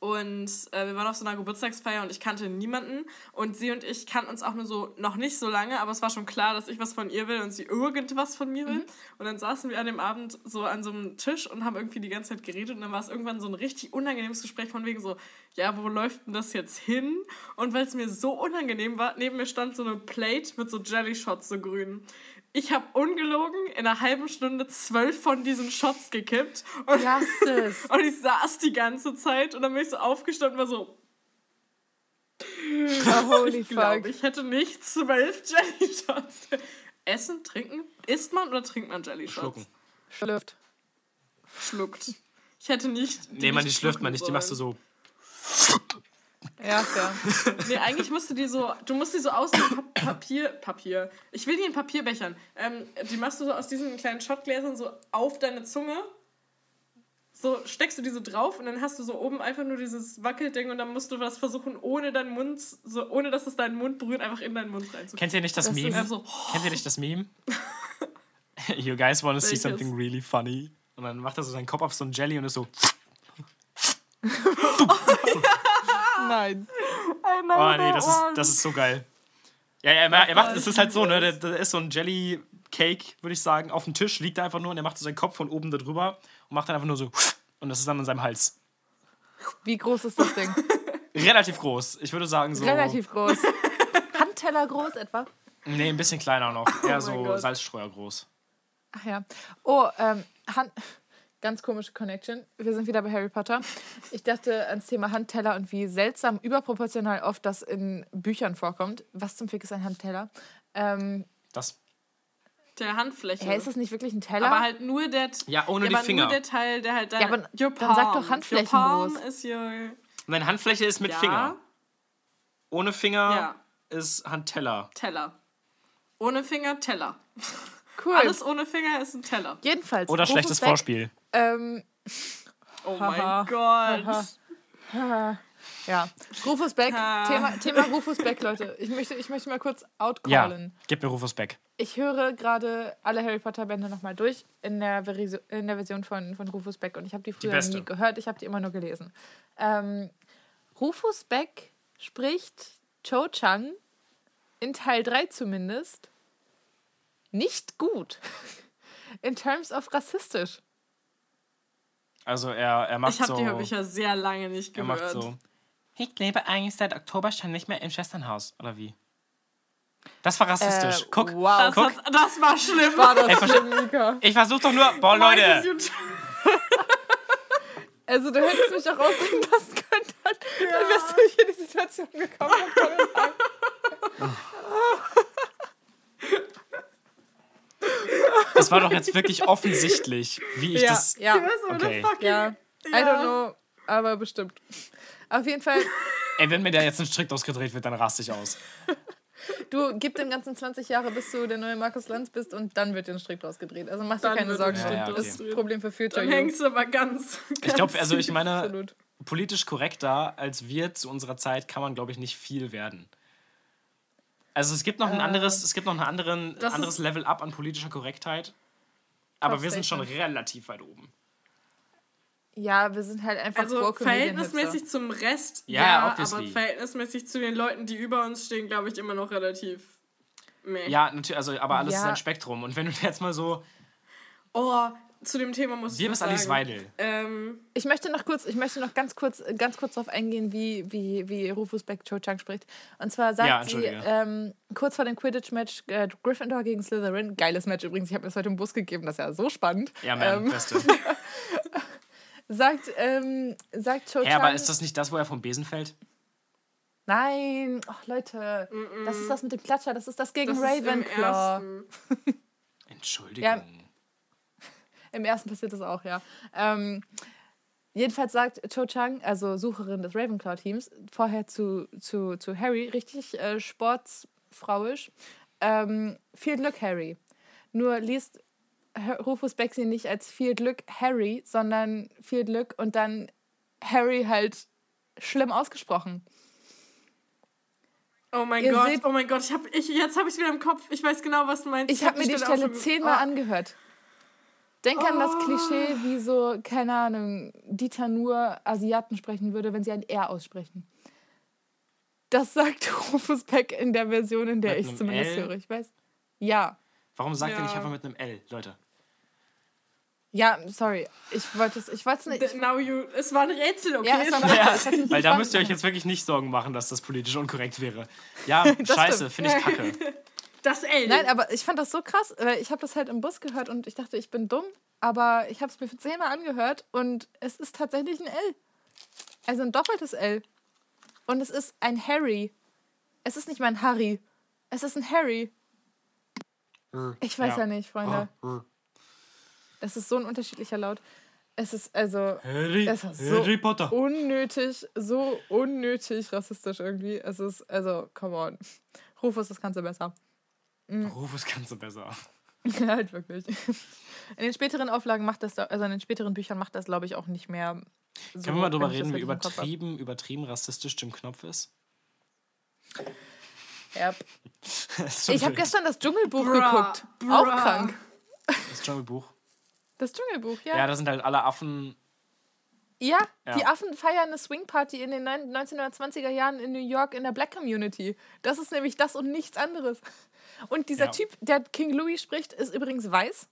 und äh, wir waren auf so einer Geburtstagsfeier und ich kannte niemanden. Und sie und ich kannten uns auch nur so noch nicht so lange, aber es war schon klar, dass ich was von ihr will und sie irgendwas von mir will. Und dann saßen wir an dem Abend so an so einem Tisch und haben irgendwie die ganze Zeit geredet. Und dann war es irgendwann so ein richtig unangenehmes Gespräch von wegen so, ja, wo läuft denn das jetzt hin? Und weil es mir so unangenehm war, neben mir stand so eine Plate mit so Jelly Shots, so grün. Ich habe ungelogen in einer halben Stunde zwölf von diesen Shots gekippt. Und und ich saß die ganze Zeit und dann bin ich so aufgestanden und war so, Oh, holy ich glaube, fuck. ich hätte nicht zwölf Jelly Shots. Essen, trinken? Isst man oder trinkt man Jelly Shots? Schlucken. Schlürft. Schluckt. Ich hätte nicht. Nee, man, die schlürft man nicht, die machst du so. Ja, fair. Nee, eigentlich musst du die so, du musst die so aus dem Pa- Papier, Papier, ich will die in Papierbechern, ähm, die machst du so aus diesen kleinen Schottgläsern so auf deine Zunge, so steckst du die so drauf und dann hast du so oben einfach nur dieses Wackelding und dann musst du was versuchen, ohne deinen Mund, so ohne dass es deinen Mund berührt, einfach in deinen Mund reinzukriegen. Kennt ihr nicht das, Das Meme? Also, Kennt ihr nicht das Meme? you guys wanna see Welches? something really funny? Und dann macht er so seinen Kopf auf so ein Jelly und ist so. Nein. Oh nee, das ist, das ist so geil. Ja, ja, er, er macht, es ist halt so, ne? Da ist so ein Jelly Cake, würde ich sagen, auf dem Tisch, liegt er einfach nur und er macht so seinen Kopf von oben da drüber und macht dann einfach nur so. Und das ist dann an seinem Hals. Wie groß ist das Ding? Relativ groß. Ich würde sagen so. Relativ groß. Handteller groß etwa? Nee, ein bisschen kleiner noch. Eher mein so Gott. Salzstreuer groß. Ach ja. Oh, ähm, Hand. Ganz komische Connection. Wir sind wieder bei Harry Potter. Ich dachte ans Thema Handteller und wie seltsam überproportional oft das in Büchern vorkommt. Was zum Fick ist ein Handteller? Ähm, Das. der Handfläche. ja, ist das nicht wirklich ein Teller? aber halt nur der, Ja, ohne ja, die aber Finger. nur der Teil, der halt Ja, aber your dann sag doch palm. Handflächen your palm. Ist your, Und deine Handfläche ist mit ja, Finger. Ohne Finger Ja. ist Handteller. Teller. Ohne Finger, Teller. Cool. Alles ohne Finger ist ein Teller. Jedenfalls. Oder schlechtes Vorspiel. Ähm, Oh mein Gott. ja, Rufus Beck. Thema, Thema Rufus Beck, Leute. Ich möchte, ich möchte mal kurz Ja, outcallen. gib mir Rufus Beck. Ich höre gerade alle Harry Potter Bände nochmal durch in der, Verisi- in der Version von, von Rufus Beck und ich habe die früher beste. nie gehört, ich habe die immer nur gelesen. Ähm, Rufus Beck spricht Cho Chang in Teil 3 zumindest nicht gut. In terms of rassistisch. Also er, er macht Ich habe so. die Hörbücher sehr lange nicht er gehört. macht so. Ich lebe eigentlich seit Oktober schon nicht mehr im Schwesternhaus. Oder wie? Das war rassistisch. Äh, Guck. Wow. Das, Guck. hat, das war schlimm. War das Ey, schlimm? Ich versuch doch nur. Boah, Leute. Also du hättest mich auch ausreden lassen können, dann, dann wärst du nicht in die Situation gekommen. Das war doch jetzt wirklich offensichtlich, wie ich Ja, das. ja, Okay. ja. I don't know, aber bestimmt. Auf jeden Fall, Ey, wenn mir da jetzt ein Strick ausgedreht wird, dann raste ich aus. du gib dem ganzen 20 Jahre, bis du der neue Markus Lanz bist und dann wird dir ein Strick draus gedreht. Also mach dir keine Sorgen, ein Strick das draus ist ein gedreht. Problem für Future Dann hängst du aber ganz. Ich glaube, also ich meine, Absolut. politisch korrekter als wir zu unserer Zeit kann man, glaube ich, nicht viel werden. Also es gibt noch ein anderes, es gibt noch ein anderen, anderes Level up an politischer Korrektheit. Aber wir sind schon relativ weit oben. Ja, wir sind halt einfach Also verhältnismäßig zum Rest, Ja, ja, aber obviously. verhältnismäßig zu den Leuten, die über uns stehen, glaube ich, immer noch relativ meh. Ja, natürlich, also, aber alles Ja. ist ein Spektrum. Und wenn du jetzt mal so, Oh, zu dem Thema muss ich wir was bist Alice sagen. Weidel. Ähm, Ich möchte noch kurz, ich möchte noch ganz kurz, ganz kurz darauf eingehen, wie, wie, wie Rufus Beck Cho Chang spricht. Und zwar Ja, sagt sie entschuldige. ähm, kurz vor dem Quidditch-Match äh, Gryffindor gegen Slytherin. Geiles Match übrigens. Ich habe mir das heute im Bus gegeben. Das ist ja so spannend. Ja, man, Ähm, beste. sagt, ähm, sagt Cho Chang. aber ist das nicht das, wo er vom Besen fällt? Nein, ach Leute, das ist das mit dem Klatscher. Das ist das gegen das ist im Ravenclaw. Entschuldigung. Ja. Im ersten passiert das auch, ja. Ähm, jedenfalls sagt Cho Chang, also Sucherin des Ravenclaw-Teams, vorher zu, zu, zu Harry, richtig äh, sportsfrauisch, ähm, viel Glück, Harry. Nur liest Rufus sie nicht als viel Glück Harry, sondern viel Glück und dann Harry halt schlimm ausgesprochen. Oh mein Ihr Gott, seht- oh mein Gott, ich hab, ich, jetzt habe ich wieder im Kopf. Ich weiß genau, was du meinst. Ich habe mir die Stelle zehnmal Oh, angehört. Denk an das Oh. Klischee, wie so, keine Ahnung, Dieter nur Asiaten sprechen würde, wenn sie ein R aussprechen. Das sagt Rufus Beck in der Version, in der Mit ich zumindest L? höre. Ich weiß. Ja. Warum sagt er nicht Ja. einfach mit einem L, Leute? Ja, sorry. Ich wollte es ich nicht. Ich, Now you, es war ein Rätsel, okay? Ja, es war ein Ja, hat mich weil da müsst ihr euch jetzt wirklich nicht Sorgen machen, dass das politisch unkorrekt wäre. Ja, scheiße, finde ich kacke. Das L. Nein, aber ich fand das so krass, weil ich habe das halt im Bus gehört und ich dachte, ich bin dumm, aber ich habe es mir für zehnmal angehört und es ist tatsächlich ein L. Also ein doppeltes L. Und es ist ein Harry. Es ist nicht mal ein Harry. Es ist ein Harry. Ich weiß ja, nicht, Freunde. Es ist so ein unterschiedlicher Laut. Es ist also Harry, Es ist so Harry Potter. unnötig, so unnötig rassistisch irgendwie. Es ist, also, come on. Rufus, das kannst du besser. Rufus kannst du besser. Ja, halt wirklich. In den späteren Auflagen macht das, also in den späteren Büchern macht das, glaube ich, auch nicht mehr. So, Können wir mal drüber reden, wie übertrieben, übertrieben rassistisch Jim Knopf ist? Ja. Ich habe gestern das Dschungelbuch Bruh, geguckt. bruh. Auch krank. Das Dschungelbuch. Das Dschungelbuch, ja. Ja, Ja, da sind halt alle Affen. die Ja. Affen feiern eine Swingparty in den neun- 1920er Jahren in New York in der Black Community. Das ist nämlich das und nichts anderes. Und dieser Ja. Typ, der King Louis spricht, ist übrigens weiß.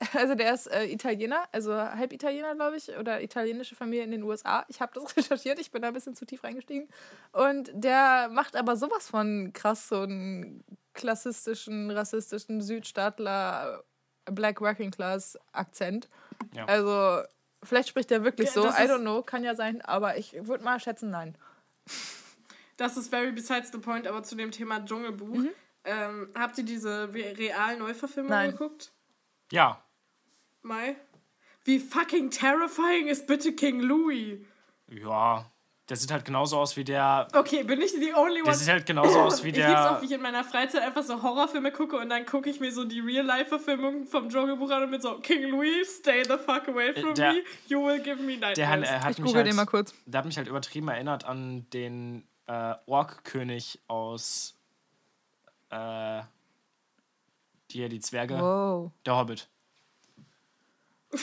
Also der ist äh, Italiener, also halb Italiener, glaube ich, oder italienische Familie in den USA. Ich habe das recherchiert, ich bin da ein bisschen zu tief reingestiegen. Und der macht aber sowas von krass so einen klassistischen, rassistischen Südstaatler Black Working Class Akzent. Ja. Also vielleicht spricht er wirklich Ja, so, I don't know, kann ja sein, aber ich würde mal schätzen, nein. Das ist very besides the point, aber zu dem Thema Dschungelbuch. Mhm. Ähm, habt ihr diese re- real Neuverfilmung Nein. geguckt? Ja. Mai? Wie fucking terrifying ist bitte King Louis? Ja. Der sieht halt genauso aus wie der. Okay, bin ich the only Der one? sieht halt genauso aus wie ich lieb's auch, der. wie ich in meiner Freizeit einfach so Horrorfilme gucke und dann gucke ich mir so die Real-Life-Verfilmung vom Dschungelbuch an und bin so, King Louis, stay the fuck away from Der- me, you will give me nightmares. Der hat, er hat Ich mich google halt, den mal kurz. Der hat mich halt übertrieben erinnert an den äh, Ork-König aus. Äh, die, die Zwerge. Wow. Der Hobbit.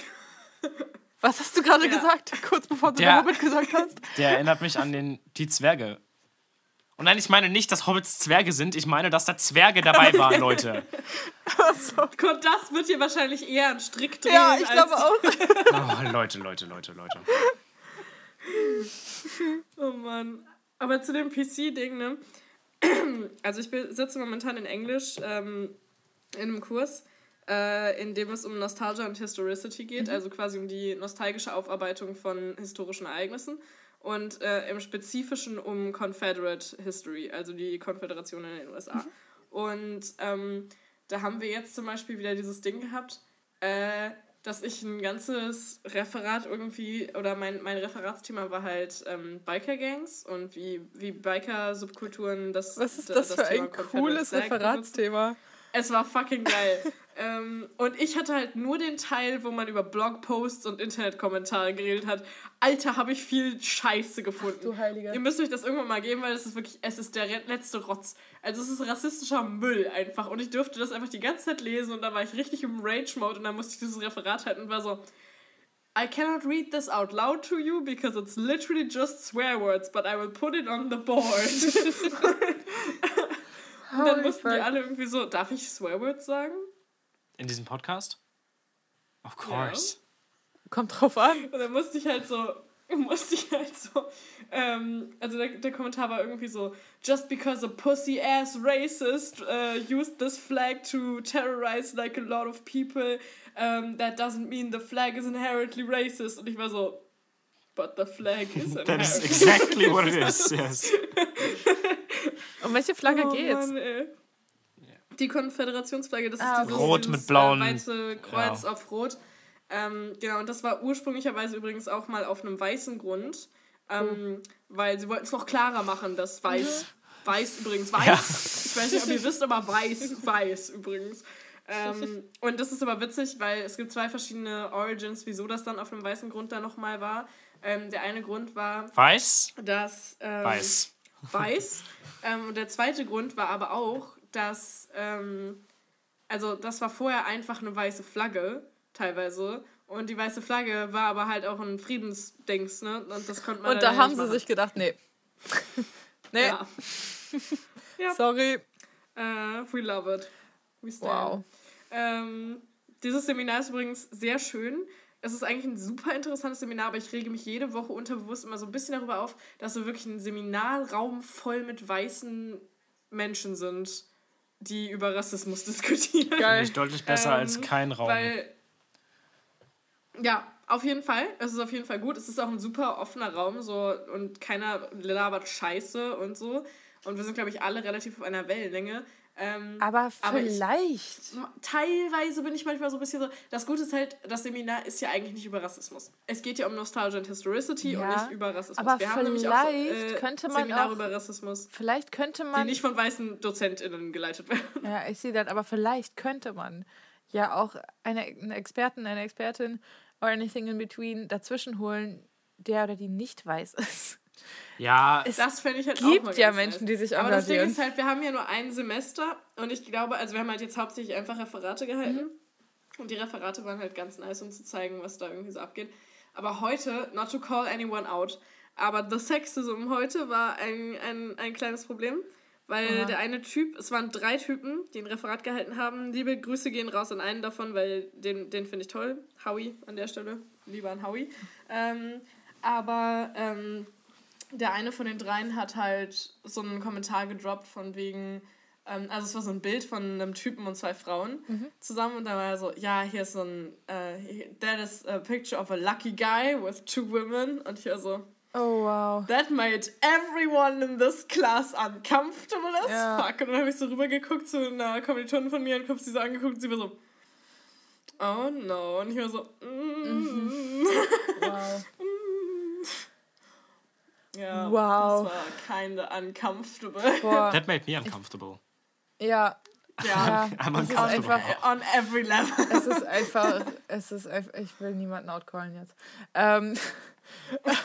Was hast du gerade Ja. gesagt, kurz bevor du Der- der Hobbit gesagt hast? Der erinnert mich an den, die Zwerge. Und nein, ich meine nicht, dass Hobbits Zwerge sind. Ich meine, dass da Zwerge dabei waren, Leute. Gott, das wird hier wahrscheinlich eher ein Strick drehen. Ja, ich glaube auch. Oh, Leute, Leute, Leute, Leute. Oh Mann. Aber zu dem PC-Ding, ne? Also ich sitze momentan in Englisch ähm, in einem Kurs, äh, in dem es um Nostalgia und Historicity geht, also quasi um die nostalgische Aufarbeitung von historischen Ereignissen und äh, im Spezifischen um Confederate History, also die Konföderation in den USA. Und ähm, da haben wir jetzt zum Beispiel wieder dieses Ding gehabt, äh, dass ich ein ganzes Referat irgendwie, oder mein, mein Referatsthema war halt ähm, Biker-Gangs und wie, wie Biker-Subkulturen das Was ist d- das für Thema ein cooles benutzen. Referatsthema? Es war fucking geil. ähm, und ich hatte halt nur den Teil, wo man über Blogposts und Internetkommentare geredet hat. Alter, habe ich viel Scheiße gefunden. du Heiliger. Ihr müsst euch das irgendwann mal geben, weil es ist wirklich, es ist der letzte Rotz. Also es ist rassistischer Müll einfach. Und ich durfte das einfach die ganze Zeit lesen und da war ich richtig im Rage-Mode und dann musste ich dieses Referat halten und war so, I cannot read this out loud to you because it's literally just swear words, but I will put it on the board. und dann mussten die alle irgendwie so, darf ich swear words sagen? In diesem Podcast? Of course. Kommt drauf an. Und dann musste ich halt so, musste ich halt so, ähm, also der, der Kommentar war irgendwie so, just because a pussy ass racist uh, used this flag to terrorize like a lot of people, um, that doesn't mean the flag is inherently racist. Und ich war so, but the flag is That inherently is exactly what it is, yes. Um welche Flagge Oh geht's? Mann. Die Konföderationsflagge, das Ah, ist dieses, Rot dieses mit blauen- äh, weiße Kreuz ja. auf Rot. Ähm, genau, und das war ursprünglicherweise übrigens auch mal auf einem weißen Grund, ähm, weil sie wollten es noch klarer machen, dass weiß, weiß übrigens weiß. Ja. Ich weiß nicht, ob ihr wisst, aber weiß, weiß übrigens. Ähm, und das ist aber witzig, weil es gibt zwei verschiedene Origins, wieso das dann auf einem weißen Grund da nochmal war. Ähm, der eine Grund war, Weiß? dass ähm, Weiß. Weiß. Ähm, und der zweite Grund war aber auch, dass, ähm, also das war vorher einfach eine weiße Flagge, teilweise. Und die weiße Flagge war aber halt auch ein Friedensdings, ne? Und das konnte man Und da haben sie machen. sich gedacht, nee. nee, Ja. sorry. Äh, we love it. We. Wow. Ähm, dieses Seminar ist übrigens sehr schön. Es ist eigentlich ein super interessantes Seminar, aber ich rege mich jede Woche unterbewusst immer so ein bisschen darüber auf, dass so wirklich ein Seminarraum voll mit weißen Menschen sind, die über Rassismus diskutieren. Geil. Nicht deutlich besser Ähm, als kein Raum. Weil, ja, auf jeden Fall. Es ist auf jeden Fall gut. Es ist auch ein super offener Raum so und keiner labert Scheiße und so. Und wir sind, glaube ich, alle relativ auf einer Wellenlänge. Ähm, Aber Aber ich- vielleicht. teilweise bin ich manchmal so ein bisschen so. Das Gute ist halt, das Seminar ist ja eigentlich nicht über Rassismus. Es geht ja um Nostalgia und Historicity und Ja, nicht über Rassismus. aber wir haben nämlich auch vielleicht äh, könnte man Seminare auch- über Rassismus, Vielleicht könnte die man. nicht von weißen DozentInnen geleitet werden. Ja, ich sehe das, aber vielleicht könnte man ja auch eine, einen Experten, eine Expertin or anything in between dazwischen holen, der oder die nicht weiß ist. Ja, Es Das fände ich halt auch gibt mal ja Menschen, nice. die sich Aber das Ding engagieren. ist halt, wir haben ja nur ein Semester und ich glaube, also wir haben halt jetzt hauptsächlich einfach Referate gehalten. Mhm. Und die Referate waren halt ganz nice, um zu zeigen, was da irgendwie so abgeht. Aber heute, not to call anyone out, aber the Sexism heute war ein, ein, ein kleines Problem. Weil Aha. der eine Typ, es waren drei Typen, die ein Referat gehalten haben. Liebe Grüße gehen raus an einen davon, weil den, den finde ich toll. Howie an der Stelle. Lieber an Howie. Ähm, aber ähm, der eine von den dreien hat halt so einen Kommentar gedroppt von wegen, ähm, also es war so ein Bild von einem Typen und zwei Frauen zusammen und da war er so, ja, hier ist so ein, äh, that is a picture of a lucky guy with two women und ich war so, Oh, wow. that made everyone in this class uncomfortable as Ja. fuck. Und dann habe ich so rübergeguckt zu einer Kommilitonin von mir und habe sie so angeguckt und sie war so, oh no. Und ich war so, mm. wow. Ja, Wow. das war kinda uncomfortable. Boah. that made me uncomfortable. Ja, Ja, ja. I'm Es ist uncomfortable. einfach, on every level. es ist einfach, es ist einfach, ich will niemanden outcallen jetzt. Ähm.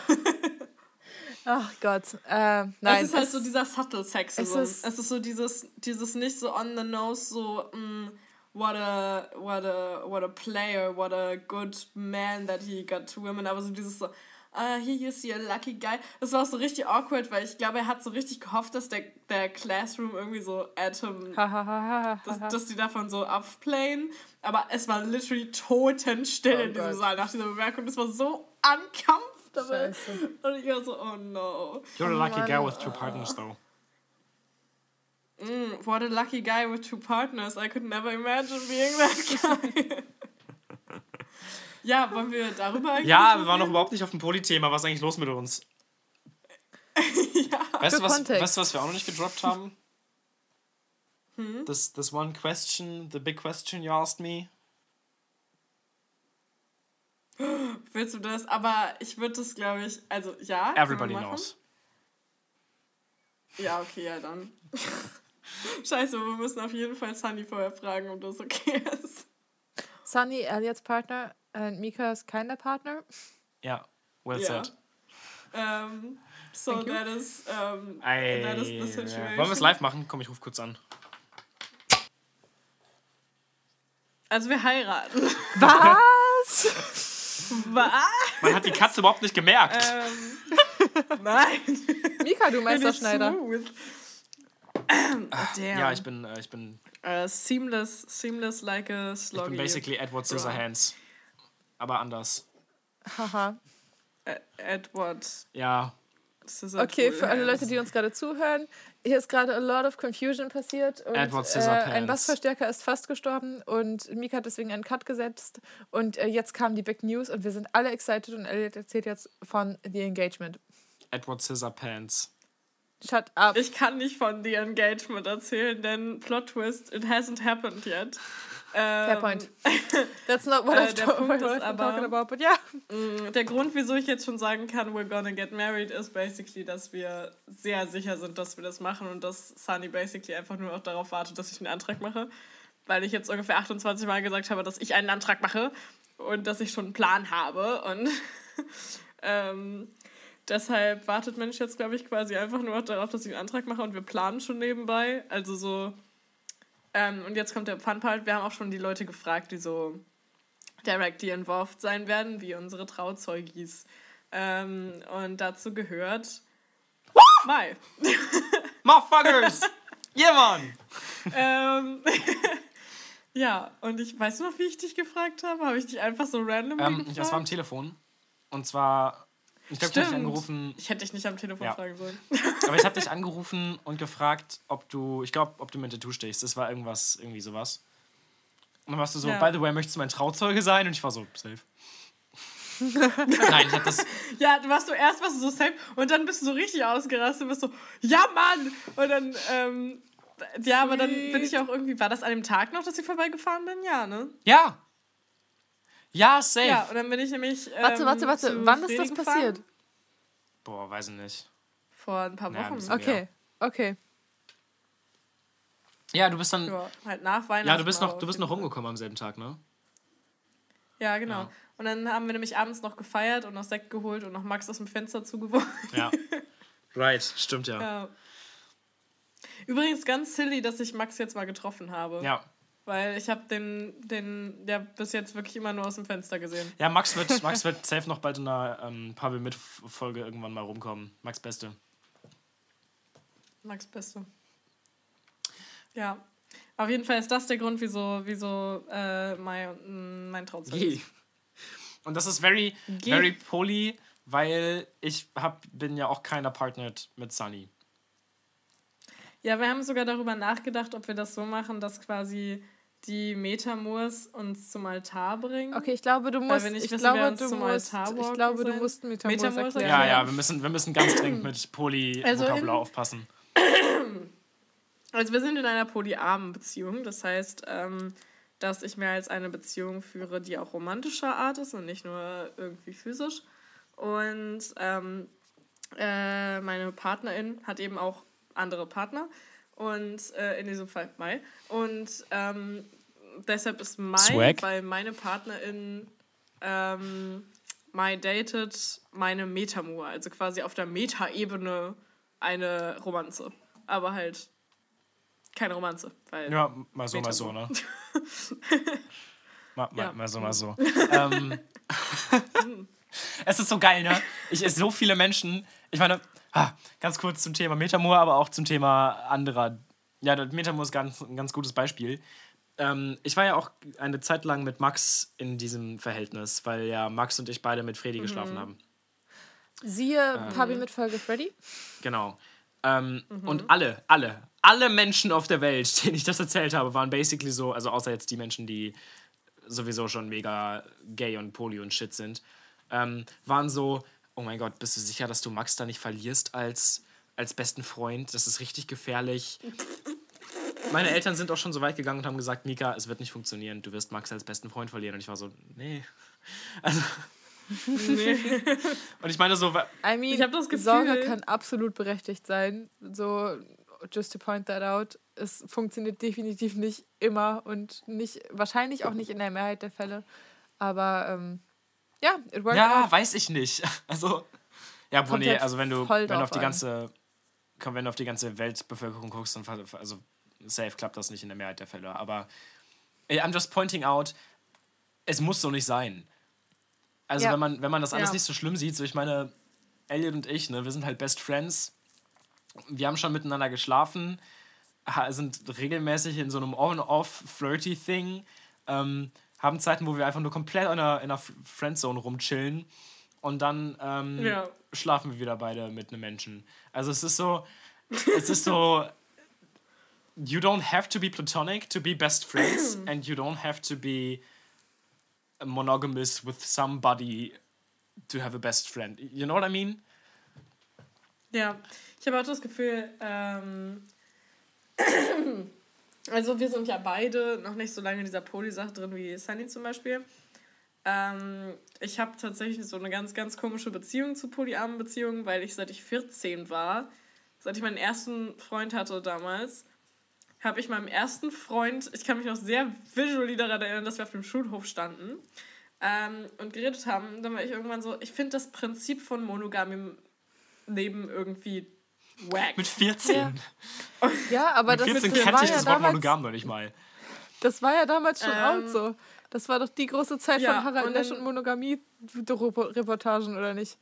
Ach Gott. Äh, nein. es ist halt es- so dieser subtle Sexism. es Es ist- ist, so dieses, dieses nicht so on the nose, so, mm, what a, what a, what a player, what a good man that he got two women, aber so dieses so, ah, here you see a lucky guy. Das war auch so richtig awkward, weil ich glaube, er hat so richtig gehofft, dass der, der Classroom irgendwie so Atom, dass, dass die davon so upplayen, aber es war literally totenstill Oh in diesem Gott. Saal nach dieser Bemerkung. Das war so uncomfortable. Scheiße. Und ich war so, oh no. You're a lucky guy with two partners, though. Mm, what a lucky guy with two partners. I could never imagine being that guy. Ja, wollen wir darüber eigentlich Ja, wir waren noch überhaupt nicht auf dem Poly-Thema. Was ist eigentlich los mit uns? Weißt, Für du, was, Kontext. weißt du, was wir auch noch nicht gedroppt haben? Hm? This, this one question, the big question you asked me. Willst du das? Aber ich würde das, glaube ich, also ja. Everybody knows. Ja, okay, ja dann. Scheiße, wir müssen auf jeden Fall Sunny vorher fragen, ob das okay ist. Sunny, Elliots Partner, und Mika ist keiner Partner. Ja, well Ja. said. Ähm, so, Thank you. that is, um, Ey, that is the situation. Wollen wir es live machen? Komm, ich ruf kurz an. Also, wir heiraten. Was? Was? Man hat die Katze überhaupt nicht gemerkt. ähm, nein. Mika, du Meisterschneider. oh, damn. ja, ich bin, äh, ich bin, Äh, seamless, seamless like a ich sloggy. bin basically Edward Scissorhands. Aber anders. Haha. Edward. Ja. Scissor Okay, für alle. Leute, die uns gerade zuhören, hier ist gerade a lot of confusion passiert und Edward äh, ein Bassverstärker ist fast gestorben und Mika hat deswegen einen Cut gesetzt und äh, jetzt kam die Big News und wir sind alle excited und Elliot erzählt jetzt von The Engagement. Edward Scissorpants. Shut up. Ich kann nicht von The Engagement erzählen, denn Plot Twist, it hasn't happened yet. Ähm, Fair point. That's not what, äh, I've what aber- talking about, but ja. Mm, Der Grund, wieso ich jetzt schon sagen kann, we're gonna get married, ist basically, dass wir sehr sicher sind, dass wir das machen und dass Sunny basically einfach nur noch darauf wartet, dass ich einen Antrag mache. Weil ich jetzt ungefähr 28 Mal gesagt habe, dass ich einen Antrag mache und dass ich schon einen Plan habe. Und ähm, deshalb wartet Mensch jetzt, glaube ich, quasi einfach nur noch darauf, dass ich einen Antrag mache und wir planen schon nebenbei. Also so. Ähm, und jetzt kommt der Fun-Part. Wir haben auch schon die Leute gefragt, die so directly involved sein werden, wie unsere Trauzeugis. Ähm, und dazu gehört Mai. Motherfuckers! yeah, Mann! ähm, ja, und ich weiß du noch, wie ich dich gefragt habe? Habe ich dich einfach so random Ähm, gefragt? das war am Telefon. Und zwar, ich glaube, ich habe dich angerufen, Ich hätte dich nicht am Telefon Ja. fragen sollen. aber ich habe dich angerufen und gefragt, ob du, ich glaube, ob du mit Tattoo stehst. Das war irgendwas, irgendwie sowas. Und dann warst du so, Ja. by the way, möchtest du mein Trauzeuge sein? Und ich war so, safe. Nein, ich hab das. Ja, du warst so erst warst du so safe und dann bist du so richtig ausgerastet und bist so, ja Mann! Und dann, ähm, ja, aber dann bin ich auch irgendwie, war das an dem Tag noch, dass ich vorbeigefahren bin? Ja, ne? Ja! Ja, safe. Ja, und dann bin ich nämlich. Ähm, Warte, warte, warte. Wann ist das gefahren. passiert? Boah, weiß ich nicht. Vor ein paar Ja, ein Wochen. bisschen. Okay, okay. Ja, du bist dann. Ja, halt nach Weihnachten. Ja, du bist noch, du bist noch rumgekommen am selben Tag, ne? Ja, genau. Ja. Und dann haben wir nämlich abends noch gefeiert und noch Sekt geholt und noch Max aus dem Fenster zugeworfen. Ja. right, stimmt ja. Ja. Übrigens ganz silly, dass ich Max jetzt mal getroffen habe. Ja. Weil ich habe den, den, der bis jetzt wirklich immer nur aus dem Fenster gesehen. Ja, Max wird, Max wird safe noch bald in einer ähm, Pavel mit Folge irgendwann mal rumkommen. Max Beste. Max Beste. Ja. Auf jeden Fall ist das der Grund, wieso, wieso äh, mein, mein Trauzeug Geh. ist. Und das ist very, Geh. very poly, weil ich hab, bin ja auch keiner partnered mit Sunny. Ja, wir haben sogar darüber nachgedacht, ob wir das so machen, dass quasi die Metamors uns zum Altar bringen. Okay, ich glaube, du musst. Ich wissen, glaube, du musst. Ich glaube, du musst Metamors Metamors erklären. Ja, Ja. ja, wir müssen, wir müssen ganz dringend mit poly Also in- Vokabular aufpassen. Also wir sind in einer polyarmen Beziehung. Das heißt, ähm, dass ich mehr als eine Beziehung führe, die auch romantischer Art ist und nicht nur irgendwie physisch. Und ähm, äh, meine Partnerin hat eben auch andere Partner. Und äh, in diesem Fall Mai. Und ähm, deshalb ist Mai, Swag. weil meine Partnerin ähm, Mai datet meine Metamur. Also quasi auf der Meta-Ebene eine Romanze. Aber halt keine Romanze. Weil Ja, mal so, mal so, ne? mal, mal, Ja. mal so, mal so. ähm, es ist so geil, ne? Ich so viele Menschen. Ich meine, ah, ganz kurz zum Thema Metamor, aber auch zum Thema anderer. Ja, Metamor ist ganz, ein ganz gutes Beispiel. Ähm, ich war ja auch eine Zeit lang mit Max in diesem Verhältnis, weil ja Max und ich beide mit Freddy geschlafen haben. Siehe Ähm. Pabi mit Folge Freddy. Genau. Ähm, Und alle, alle, alle Menschen auf der Welt, denen ich das erzählt habe, waren basically so, also außer jetzt die Menschen, die sowieso schon mega gay und poly und shit sind, ähm, waren so, oh mein Gott, bist du sicher, dass du Max da nicht verlierst als, als besten Freund? Das ist richtig gefährlich. Meine Eltern sind auch schon so weit gegangen und haben gesagt, Mika, es wird nicht funktionieren, du wirst Max als besten Freund verlieren. Und ich war so, nee. Also, nee. und ich meine so, I mean, Ich hab das Gefühl- Sorge kann absolut berechtigt sein. So, just to point that out, es funktioniert definitiv nicht immer und nicht, wahrscheinlich auch nicht in der Mehrheit der Fälle. Aber ähm, ja, it worked Ja, out. weiß ich nicht. Also, ja, Kommt halt also wenn du, voll wenn du drauf auf die an. ganze, komm, wenn du auf die ganze Weltbevölkerung guckst, dann also safe klappt das nicht in der Mehrheit der Fälle. Aber I'm just pointing out, es muss so nicht sein. Also Ja. wenn man, wenn man das alles Ja. nicht so schlimm sieht, so ich meine, Elliot und ich, ne, wir sind halt Best Friends. Wir haben schon miteinander geschlafen, ha- sind regelmäßig in so einem On-Off-Flirty-Thing, ähm, haben Zeiten, wo wir einfach nur komplett in einer, in einer Friendzone rumchillen und dann ähm, Ja. schlafen wir wieder beide mit einem Menschen. Also es ist so, es ist so, you don't have to be platonic to be best friends and you don't have to be monogamous with somebody to have a best friend. You know what I mean? Ja, ich habe auch das Gefühl, ähm, also wir sind ja beide noch nicht so lange in dieser Poly-Sache drin wie Sunny zum Beispiel. Ähm, ich habe tatsächlich so eine ganz, ganz komische Beziehung zu polyarmen Beziehungen, weil ich seit ich 14 war, seit ich meinen ersten Freund hatte damals, habe ich meinem ersten Freund, ich kann mich noch sehr visually daran erinnern, dass wir auf dem Schulhof standen ähm, und geredet haben. Dann war ich irgendwann so, ich finde das Prinzip von Monogam im Leben irgendwie wack. Mit 14. Ja. Ja, aber Mit das, 14 das, kannte war ich ja das Wort damals, monogam noch nicht mal. das war ja damals schon Ähm, out so. Das war doch die große Zeit ja, von Harald und Lesch und Monogamie-Reportagen, oder nicht?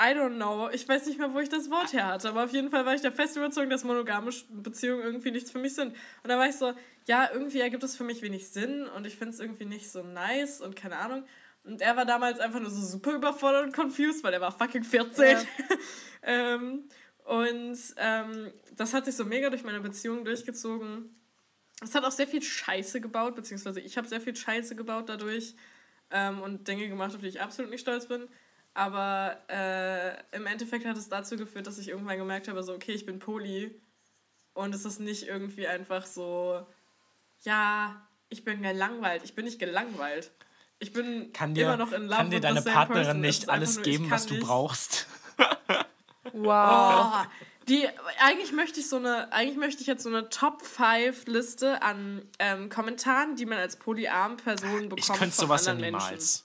I don't know. Ich weiß nicht mehr, wo ich das Wort her hatte, aber auf jeden Fall war ich der fest überzeugt, dass monogame Beziehungen irgendwie nichts für mich sind. Und da war ich so, ja, irgendwie ergibt es für mich wenig Sinn und ich finde es irgendwie nicht so nice und keine Ahnung. Und er war damals einfach nur so super überfordert und confused, weil er war fucking 14. Ja. ähm, und ähm, das hat sich so mega durch meine Beziehung durchgezogen. Es hat auch sehr viel Scheiße gebaut, beziehungsweise ich habe sehr viel Scheiße gebaut dadurch ähm, und Dinge gemacht, auf die ich absolut nicht stolz bin. Aber äh, im Endeffekt hat es dazu geführt, dass ich irgendwann gemerkt habe, so, okay, ich bin Poli. Und es ist nicht irgendwie einfach so, ja, ich bin gelangweilt. Ich bin nicht gelangweilt. Ich bin Kann dir, immer noch in love kann dir deine Partnerin person. Nicht alles nur, geben, was du nicht. brauchst? Wow. Oh, die, eigentlich möchte ich so eine, eigentlich möchte ich jetzt so eine Top 5 Liste an ähm, Kommentaren, die man als polyarm Person bekommt. Ich könnte von sowas ja anderen Menschen. niemals.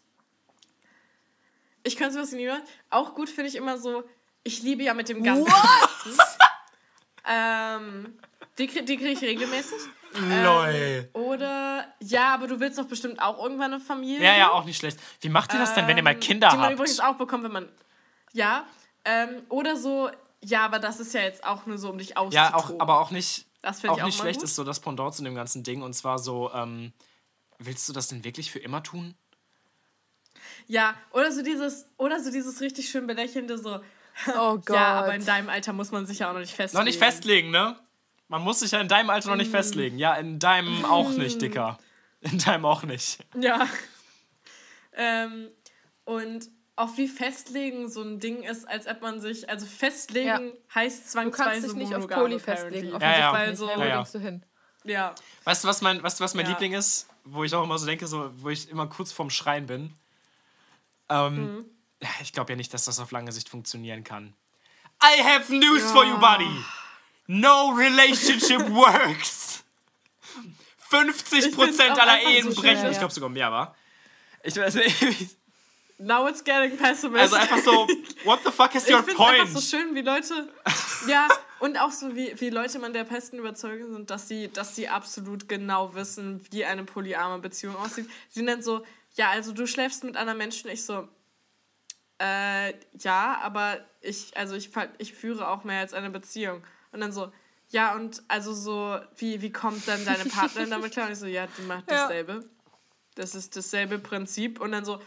Ich könnte sowas niemals. Auch gut finde ich immer so, ich liebe ja mit dem ganzen Herzen. ähm, die die kriege ich regelmäßig. Lol. Oder, ja, aber du willst doch bestimmt auch irgendwann eine Familie. Ja, ja, auch nicht schlecht. Wie macht ihr das denn, wenn ihr mal Ähm, Kinder Die man habt? übrigens auch bekommt, wenn man. Ja. Ähm, oder so, ja, aber das ist ja jetzt auch nur so, um dich auszutoben. Ja, auch, aber auch nicht, Das finde auch ich auch nicht schlecht gut. ist so das Pendant zu dem ganzen Ding. Und zwar so, ähm, willst du das denn wirklich für immer tun? Ja, oder so dieses, oder so dieses richtig schön belächelnde, so. Oh Gott. Ja, aber in deinem Alter muss man sich ja auch noch nicht festlegen. Noch nicht festlegen, ne? Man muss sich ja in deinem Alter noch Mm. nicht festlegen. Ja, in deinem auch nicht, Dicker. In deinem auch nicht. Ja. Ähm, und auch wie festlegen so ein Ding ist, als ob man sich, also festlegen Ja. heißt Du zwangsweise kannst dich nicht auf Poli festlegen. Ja, ja. Weil nicht. so- Ja, ja. du hin? Ja. Weißt du, was mein, weißt du, was mein Ja. Liebling ist? Wo ich auch immer so denke, so, wo ich immer kurz vorm Schreien bin. Ähm, Mhm. Ich glaube ja nicht, dass das auf lange Sicht funktionieren kann. I have news for you, buddy. No relationship works. 50% Ich find's auch aller Ehen so brechen. schwer. Ich glaube sogar mehr, war. Ich weiß nicht. Now it's getting pessimistic. Also einfach so, what the fuck is ich your finde es point? einfach so schön, wie Leute. Ja, und auch so, wie, wie Leute man der festen Überzeugung sind, dass sie, dass sie absolut genau wissen, wie eine polyarme Beziehung aussieht. Sie nennen so, ja, also du schläfst mit anderen Menschen. Ich so, äh, ja, aber ich, also ich, ich führe auch mehr als eine Beziehung. Und dann so, ja, und also so, wie, wie kommt dann deine Partnerin damit klar? Und ich so, ja, die macht Ja. dasselbe. Das ist dasselbe Prinzip. Und dann so,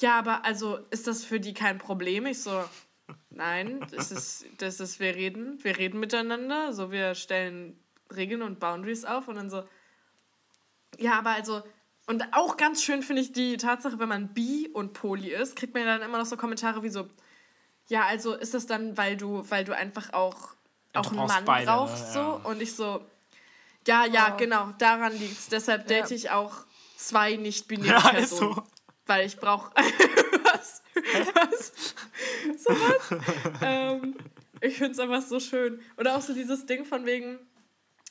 ja, aber also ist das für die kein Problem? Ich so, nein, das ist, das ist, wir reden, wir reden miteinander, so wir stellen Regeln und Boundaries auf und dann so, ja, aber also, und auch ganz schön finde ich die Tatsache, wenn man bi und poly ist, kriegt man ja dann immer noch so Kommentare wie so, ja, also ist das dann, weil du, weil du einfach auch, Ja, auch einen Mann beide, ne? brauchst, so, Ja. und ich so, ja, ja, Oh. genau, daran liegt's. Deshalb Ja. date ich auch zwei nicht-binäre Ja, Personen. so. Weil ich brauche. was? Was? So was? ähm, Ich finde es einfach so schön. Oder auch so dieses Ding von wegen,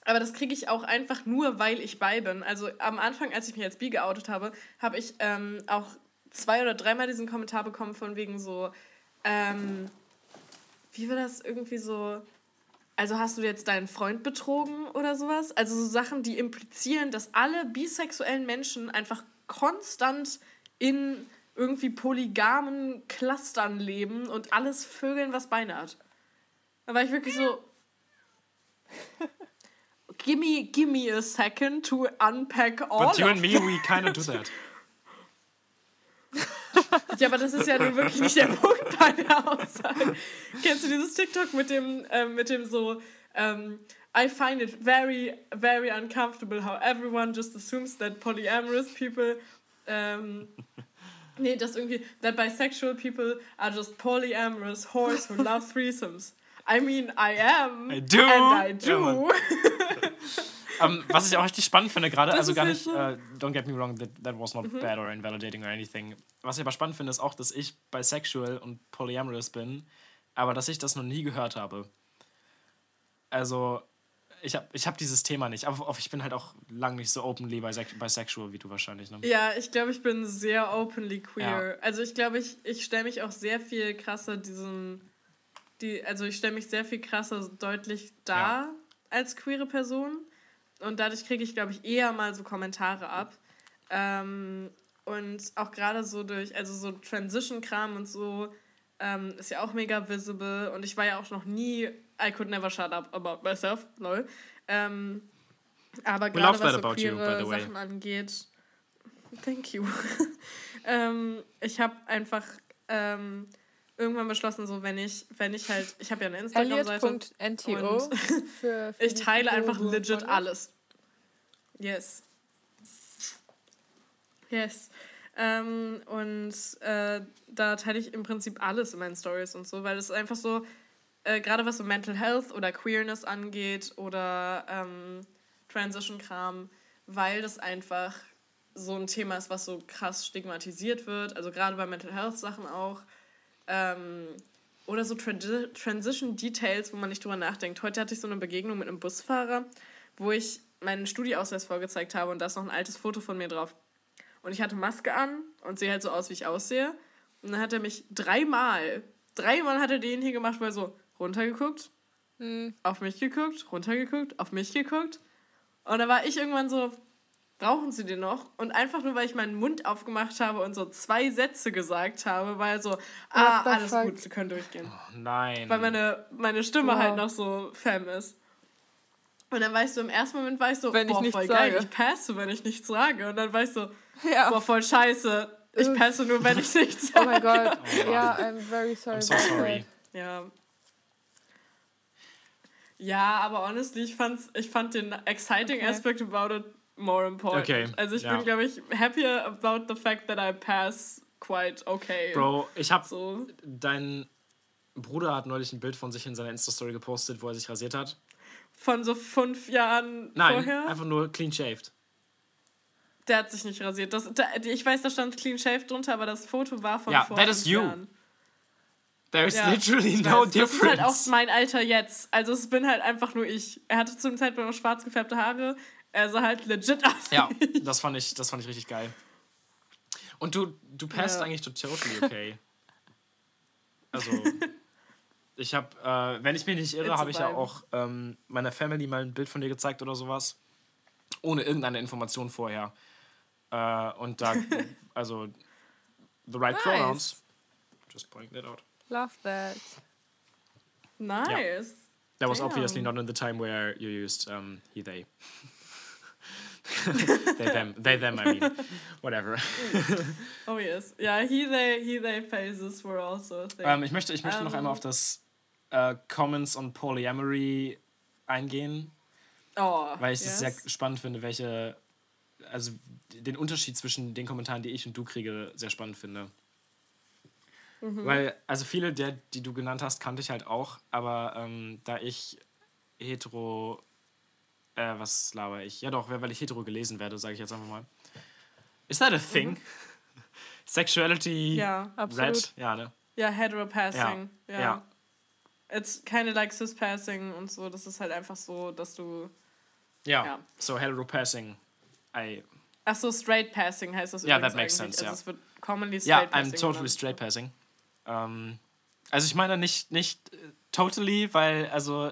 aber das kriege ich auch einfach nur, weil ich bei bin. Also am Anfang, als ich mich als bi geoutet habe, habe ich ähm, auch zwei oder dreimal diesen Kommentar bekommen von wegen so, ähm, wie war das irgendwie so, also hast du jetzt deinen Freund betrogen oder sowas? Also so Sachen, die implizieren, dass alle bisexuellen Menschen einfach konstant in irgendwie polygamen Clustern leben und alles Vögeln, was Beine hat. Da war ich wirklich so. gimme, gimme a second to unpack all But you of and me, we kind of do that. Ja, aber das ist ja nun wirklich nicht der Punkt bei der Aussage. Kennst du dieses TikTok mit dem, ähm, mit dem so, ähm, I find it very, very uncomfortable how everyone just assumes that polyamorous people, ähm, nee, das irgendwie, that bisexual people are just polyamorous whores who love threesomes. I mean, I am. I do. And I Ja, do. Mann. Ähm, was ich auch richtig spannend finde gerade, also gar nicht, so- äh, don't get me wrong, that, that was not bad or invalidating or anything. Was ich aber spannend finde, ist auch, dass ich bisexual und polyamorous bin, aber dass ich das noch nie gehört habe. Also, ich habe ich hab dieses Thema nicht, aber ich bin halt auch lang nicht so openly bisex bisexual wie du wahrscheinlich. Ne? Ja, ich glaube, ich bin sehr openly queer. Also ich glaube, ich, ich stelle mich auch sehr viel krasser diesen, die, also ich stelle mich sehr viel krasser deutlich dar Ja. als queere Person. Und dadurch kriege ich, glaube ich, eher mal so Kommentare ab. Ähm, und auch gerade so durch, also so Transition-Kram und so, ähm, ist ja auch mega visible. Und ich war ja auch noch nie, I could never shut up about myself, lol. Ähm, aber gerade was so you, queere way. Sachen angeht, thank you. ähm, ich habe einfach ähm, irgendwann beschlossen, so wenn ich, wenn ich halt, ich habe ja eine Instagram-Seite. Und- für, für Ich teile einfach legit alles. Yes. Yes. Ähm, und äh, da teile ich im Prinzip alles in meinen Stories und so, weil es ist einfach so, äh, gerade was so Mental Health oder Queerness angeht oder ähm, Transition-Kram, weil das einfach so ein Thema ist, was so krass stigmatisiert wird, also gerade bei Mental Health-Sachen auch. Ähm, oder so Transi Transition Details, wo man nicht drüber nachdenkt. Heute hatte ich so eine Begegnung mit einem Busfahrer, wo ich meinen Studieausweis vorgezeigt habe und da ist noch ein altes Foto von mir drauf. Und ich hatte Maske an und sehe halt so aus, wie ich aussehe. Und dann hat er mich dreimal, dreimal hat er den hier gemacht, weil er so runtergeguckt, Hm. auf mich geguckt, runtergeguckt, auf mich geguckt. Und da war ich irgendwann so, brauchen Sie den noch? Und einfach nur, weil ich meinen Mund aufgemacht habe und so zwei Sätze gesagt habe, war er so, ah, alles fuck? gut, Sie können durchgehen. Nein. Weil meine, meine Stimme Wow. halt noch so femme ist. Und dann war ich so, im ersten Moment war ich so, Wenn ich boah, nichts voll geil, sage. ich passe, wenn ich nichts sage. Und dann war ich so, Ja. boah, voll scheiße, ich passe nur, wenn ich nichts Oh sage. mein Gott. Oh ja, I'm very sorry. I'm so sorry. Ja. Ja, aber honestly, ich, fand's, ich fand den exciting Okay. aspect about it more important. Okay, Also ich ja. bin, glaube ich, happier about the fact that I pass quite okay. Bro, ich habe So. dein Bruder hat neulich ein Bild von sich in seiner Insta-Story gepostet, wo er sich rasiert hat. Von so fünf Jahren Nein, vorher. einfach nur clean shaved. Der hat sich nicht rasiert. Das, da, ich weiß, da stand Clean Shave drunter, aber das Foto war von Ja, vor that is you. Jahren. There is Ja, literally no weiß. Das ist halt auch difference. mein Alter jetzt. Also es bin halt einfach nur ich. Er hatte zu dem Zeitpunkt noch schwarz gefärbte Haare. Er sah halt legit aus. Ja, das fand ich, das fand ich richtig geil. Und du, du passt Ja. eigentlich totally okay. Also, ich habe, äh, wenn ich mich nicht irre, habe ich ja auch ähm, meiner Family mal ein Bild von dir gezeigt oder sowas. Ohne irgendeine Information vorher. Äh, und da, also, the right Nice. pronouns. Just pointing that out. Love that. Nice. That was Damn. obviously not in the time where you used um, he, they. They, them. They, them, I mean. Whatever. Oh yes. Ja, he, they, he, they phases were also a thing. Ähm, ich möchte, ich möchte noch Ähm. einmal auf das äh, Comments on Polyamory eingehen, oh, weil ich es yes. sehr spannend finde, welche, also den Unterschied zwischen den Kommentaren, die ich und du kriege, sehr spannend finde. Mhm. Weil, also viele der, die du genannt hast, kannte ich halt auch, aber ähm, da ich hetero, äh, was laber ich? Ja doch, weil ich hetero gelesen werde, sage ich jetzt einfach mal. Is that a thing? Sexuality? Mhm. Ja, absolut. That? Ja, ne? Ja, heteropassing. Ja. ja. It's keine like cis-passing und so. Das ist halt einfach so, dass du. Ja. Ja. So hetero passing. I Ach so, straight passing heißt das Ja, that makes eigentlich. sense, Also ja. es wird commonly Ja, straight I'm passing. totally genannt. straight passing. Ähm, also ich meine nicht, nicht äh, totally, weil, also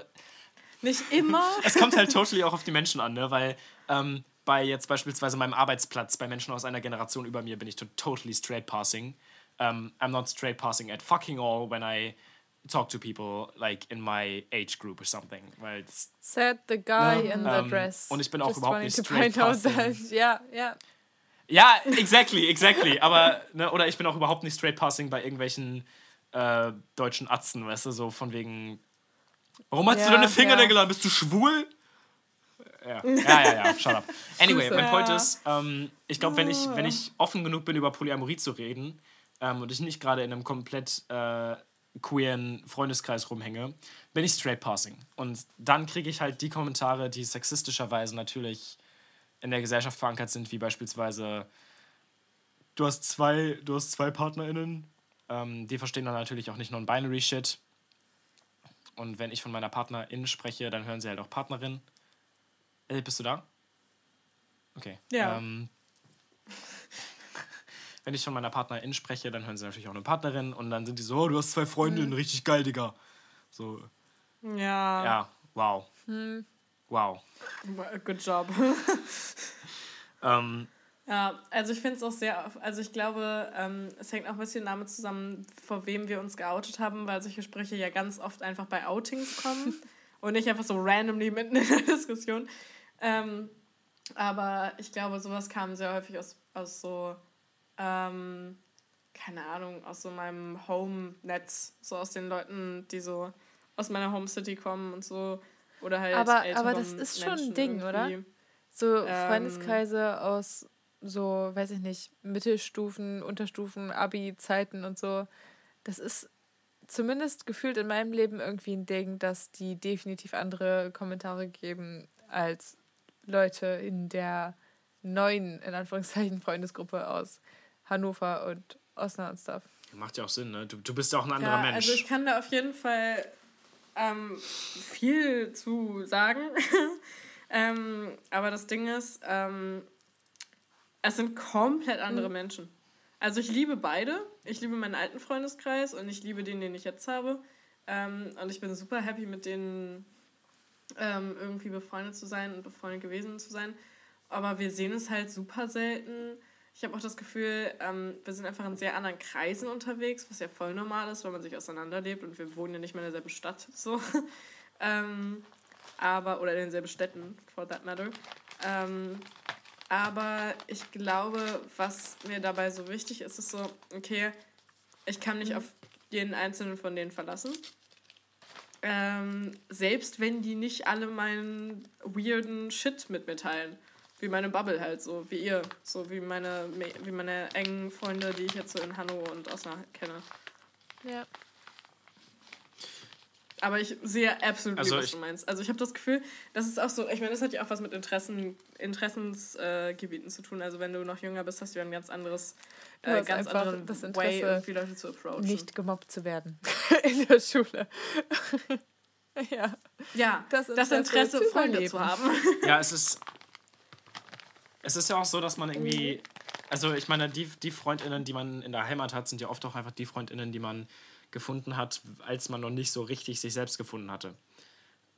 Nicht immer. es kommt halt totally auch auf die Menschen an, ne? Weil ähm, bei jetzt beispielsweise meinem Arbeitsplatz, bei Menschen aus einer Generation über mir, bin ich to totally straight passing. Um, I'm not straight passing at fucking all when I talk to people like in my age group or something. Weil Said the guy in the Ähm, dress. und ich bin auch Just überhaupt wanted nicht straight passing. Ja, ja. ja, exactly, exactly. Aber, ne, oder ich bin auch überhaupt nicht straight passing bei irgendwelchen äh, deutschen Atzen, weißt du, so von wegen. Warum hast Ja, du deine Fingernägel ja. an? Bist du schwul? Ja, ja, ja, ja, shut up. Anyway, mein. Point ist, ähm, ich glaube, wenn ich, wenn ich offen genug bin, über Polyamorie zu reden ähm, und ich nicht gerade in einem komplett äh, queeren Freundeskreis rumhänge, bin ich straight passing. Und dann kriege ich halt die Kommentare, die sexistischerweise natürlich in der Gesellschaft verankert sind, wie beispielsweise, du hast zwei, du hast zwei PartnerInnen, ähm, die verstehen dann natürlich auch nicht non-binary Shit. Und wenn ich von meiner Partnerin spreche, dann hören sie halt auch Partnerin. Äh, bist du da? Okay. Ja. Ähm, wenn ich von meiner Partnerin spreche, dann hören sie natürlich auch eine Partnerin und dann sind die so, oh, du hast zwei Freundinnen, richtig geil, Digga. So, Ja. ja, wow. Wow. Good job. Ähm, Ja, also ich finde es auch sehr, also ich glaube, ähm, es hängt auch ein bisschen damit zusammen, vor wem wir uns geoutet haben, weil solche Sprüche ja ganz oft einfach bei Outings kommen und nicht einfach so randomly mitten in der Diskussion. Ähm, aber ich glaube, sowas kam sehr häufig aus, aus so, ähm, keine Ahnung, aus so meinem Home-Netz, so aus den Leuten, die so aus meiner Home-City kommen und so. Oder halt Aber- aber das ist schon ein Ding, oder? irgendwie. So Ähm, Freundeskreise aus so, weiß ich nicht, Mittelstufen, Unterstufen, Abi-Zeiten und so. Das ist zumindest gefühlt in meinem Leben irgendwie ein Ding, dass die definitiv andere Kommentare geben als Leute in der neuen, in Anführungszeichen, Freundesgruppe aus Hannover und Osnabrück und stuff. macht ja auch Sinn, ne? Du, du bist ja auch ein anderer Ja, Mensch. also ich kann da auf jeden Fall ähm, viel zu sagen. ähm, aber das Ding ist, ähm, es sind komplett andere Menschen. Also ich liebe beide. Ich liebe meinen alten Freundeskreis und ich liebe den, den ich jetzt habe. Ähm, und ich bin super happy, mit denen ähm, irgendwie befreundet zu sein und befreundet gewesen zu sein. Aber wir sehen es halt super selten. Ich habe auch das Gefühl, ähm, wir sind einfach in sehr anderen Kreisen unterwegs, was ja voll normal ist, wenn man sich auseinanderlebt und wir wohnen ja nicht mehr in derselben Stadt. So. ähm, aber, oder in denselben Städten, for that matter. Aber ich glaube, was mir dabei so wichtig ist, ist so, okay, ich kann mich auf jeden einzelnen von denen verlassen. Ähm, selbst wenn die nicht alle meinen weirden Shit mit mir teilen. Wie meine Bubble halt, so wie ihr. So wie meine, wie meine engen Freunde, die ich jetzt so in Hanno und Osnabrück kenne. Ja. Aber ich sehe absolut, Also was du meinst. Also ich habe das Gefühl, das ist auch so, ich meine, das hat ja auch was mit Interessen, Interessensgebieten äh, zu tun. Also wenn du noch jünger bist, hast du ja ein ganz anderes, äh, ganz anderen das Way, Interesse, irgendwie Leute zu approachen. Nicht gemobbt zu werden in der Schule. ja. ja, das das, Interesse Interesse, zu Freunde zu haben. Ja, es ist. Es ist ja auch so, dass man irgendwie. Also, ich meine, die, die FreundInnen, die man in der Heimat hat, sind ja oft auch einfach die FreundInnen, die man gefunden hat, als man noch nicht so richtig sich selbst gefunden hatte.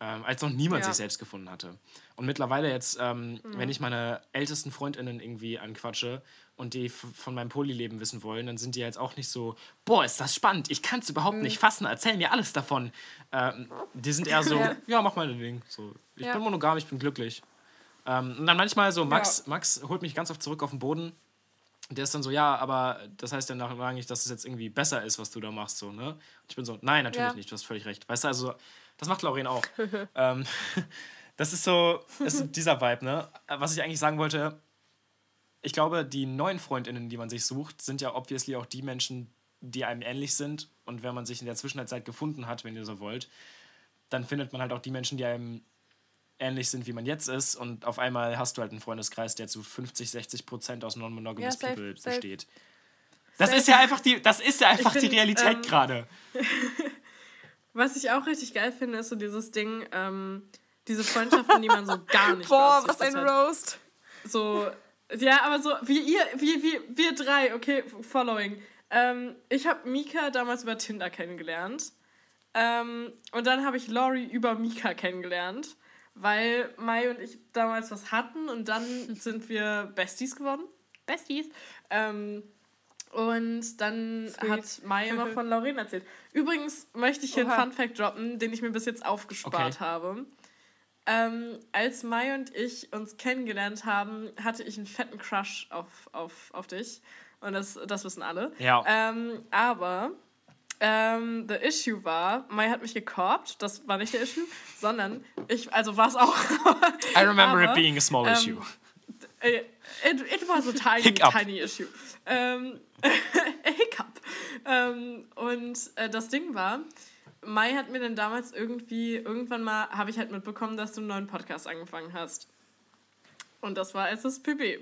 Ähm, als noch niemand Ja. sich selbst gefunden hatte. Und mittlerweile jetzt, ähm, wenn ich meine ältesten FreundInnen irgendwie anquatsche und die von meinem Polyleben wissen wollen, dann sind die jetzt auch nicht so, boah, ist das spannend, ich kann es überhaupt nicht fassen, erzähl mir alles davon. Ähm, die sind eher so, ja, Ja. mach mal dein Ding. So, ich Ja. bin monogam, ich bin glücklich. Ähm, und dann manchmal so, Max, Max holt mich ganz oft zurück auf den Boden. Der ist dann so, ja, aber das heißt ja nachher nicht, dass es jetzt irgendwie besser ist, was du da machst. So, ne? Und ich bin so, nein, natürlich Ja. nicht, du hast völlig recht. Weißt du, also, das macht Lauren auch. ähm, das ist so, das ist dieser Vibe, ne? Was ich eigentlich sagen wollte, ich glaube, die neuen FreundInnen, die man sich sucht, sind ja obviously auch die Menschen, die einem ähnlich sind. Und wenn man sich in der Zwischenzeit gefunden hat, wenn ihr so wollt, dann findet man halt auch die Menschen, die einem ähnlich sind, wie man jetzt ist. Und auf einmal hast du halt einen Freundeskreis, der zu 50, 60 Prozent aus non-monogamous Ja, People safe. besteht. Das Safe. ist ja einfach die, das ist ja einfach die find, Realität ähm, gerade. Was ich auch richtig geil finde, ist so dieses Ding, ähm, diese Freundschaften, die man so gar nicht Boah, was ein. Roast. So, ja, aber so, wie ihr, wie, wie, wir drei, okay, following. Ähm, ich habe Mika damals über Tinder kennengelernt. Ähm, und dann habe ich Lori über Mika kennengelernt, weil Mai und ich damals was hatten und dann sind wir Besties geworden. Besties. Ähm, und dann Sweet. hat Mai immer von Lauren erzählt. Übrigens möchte ich hier Oha. einen Fun-Fact droppen, den ich mir bis jetzt aufgespart Okay. habe. Ähm, als Mai und ich uns kennengelernt haben, hatte ich einen fetten Crush auf, auf, auf dich. Und das, das wissen alle. Ja. Ähm, aber ähm, the issue war, Mai hat mich gekorbt. Das war nicht der Issue, sondern ich, also war es auch. I remember aber, it being a small ähm, issue. It, it was a tiny, Hiccup. tiny issue. Ähm, a hiccup. Ähm, und äh, das Ding war, Mai hat mir dann damals irgendwie, irgendwann mal, habe ich halt mitbekommen, dass du einen neuen Podcast angefangen hast. Und das war SSPB.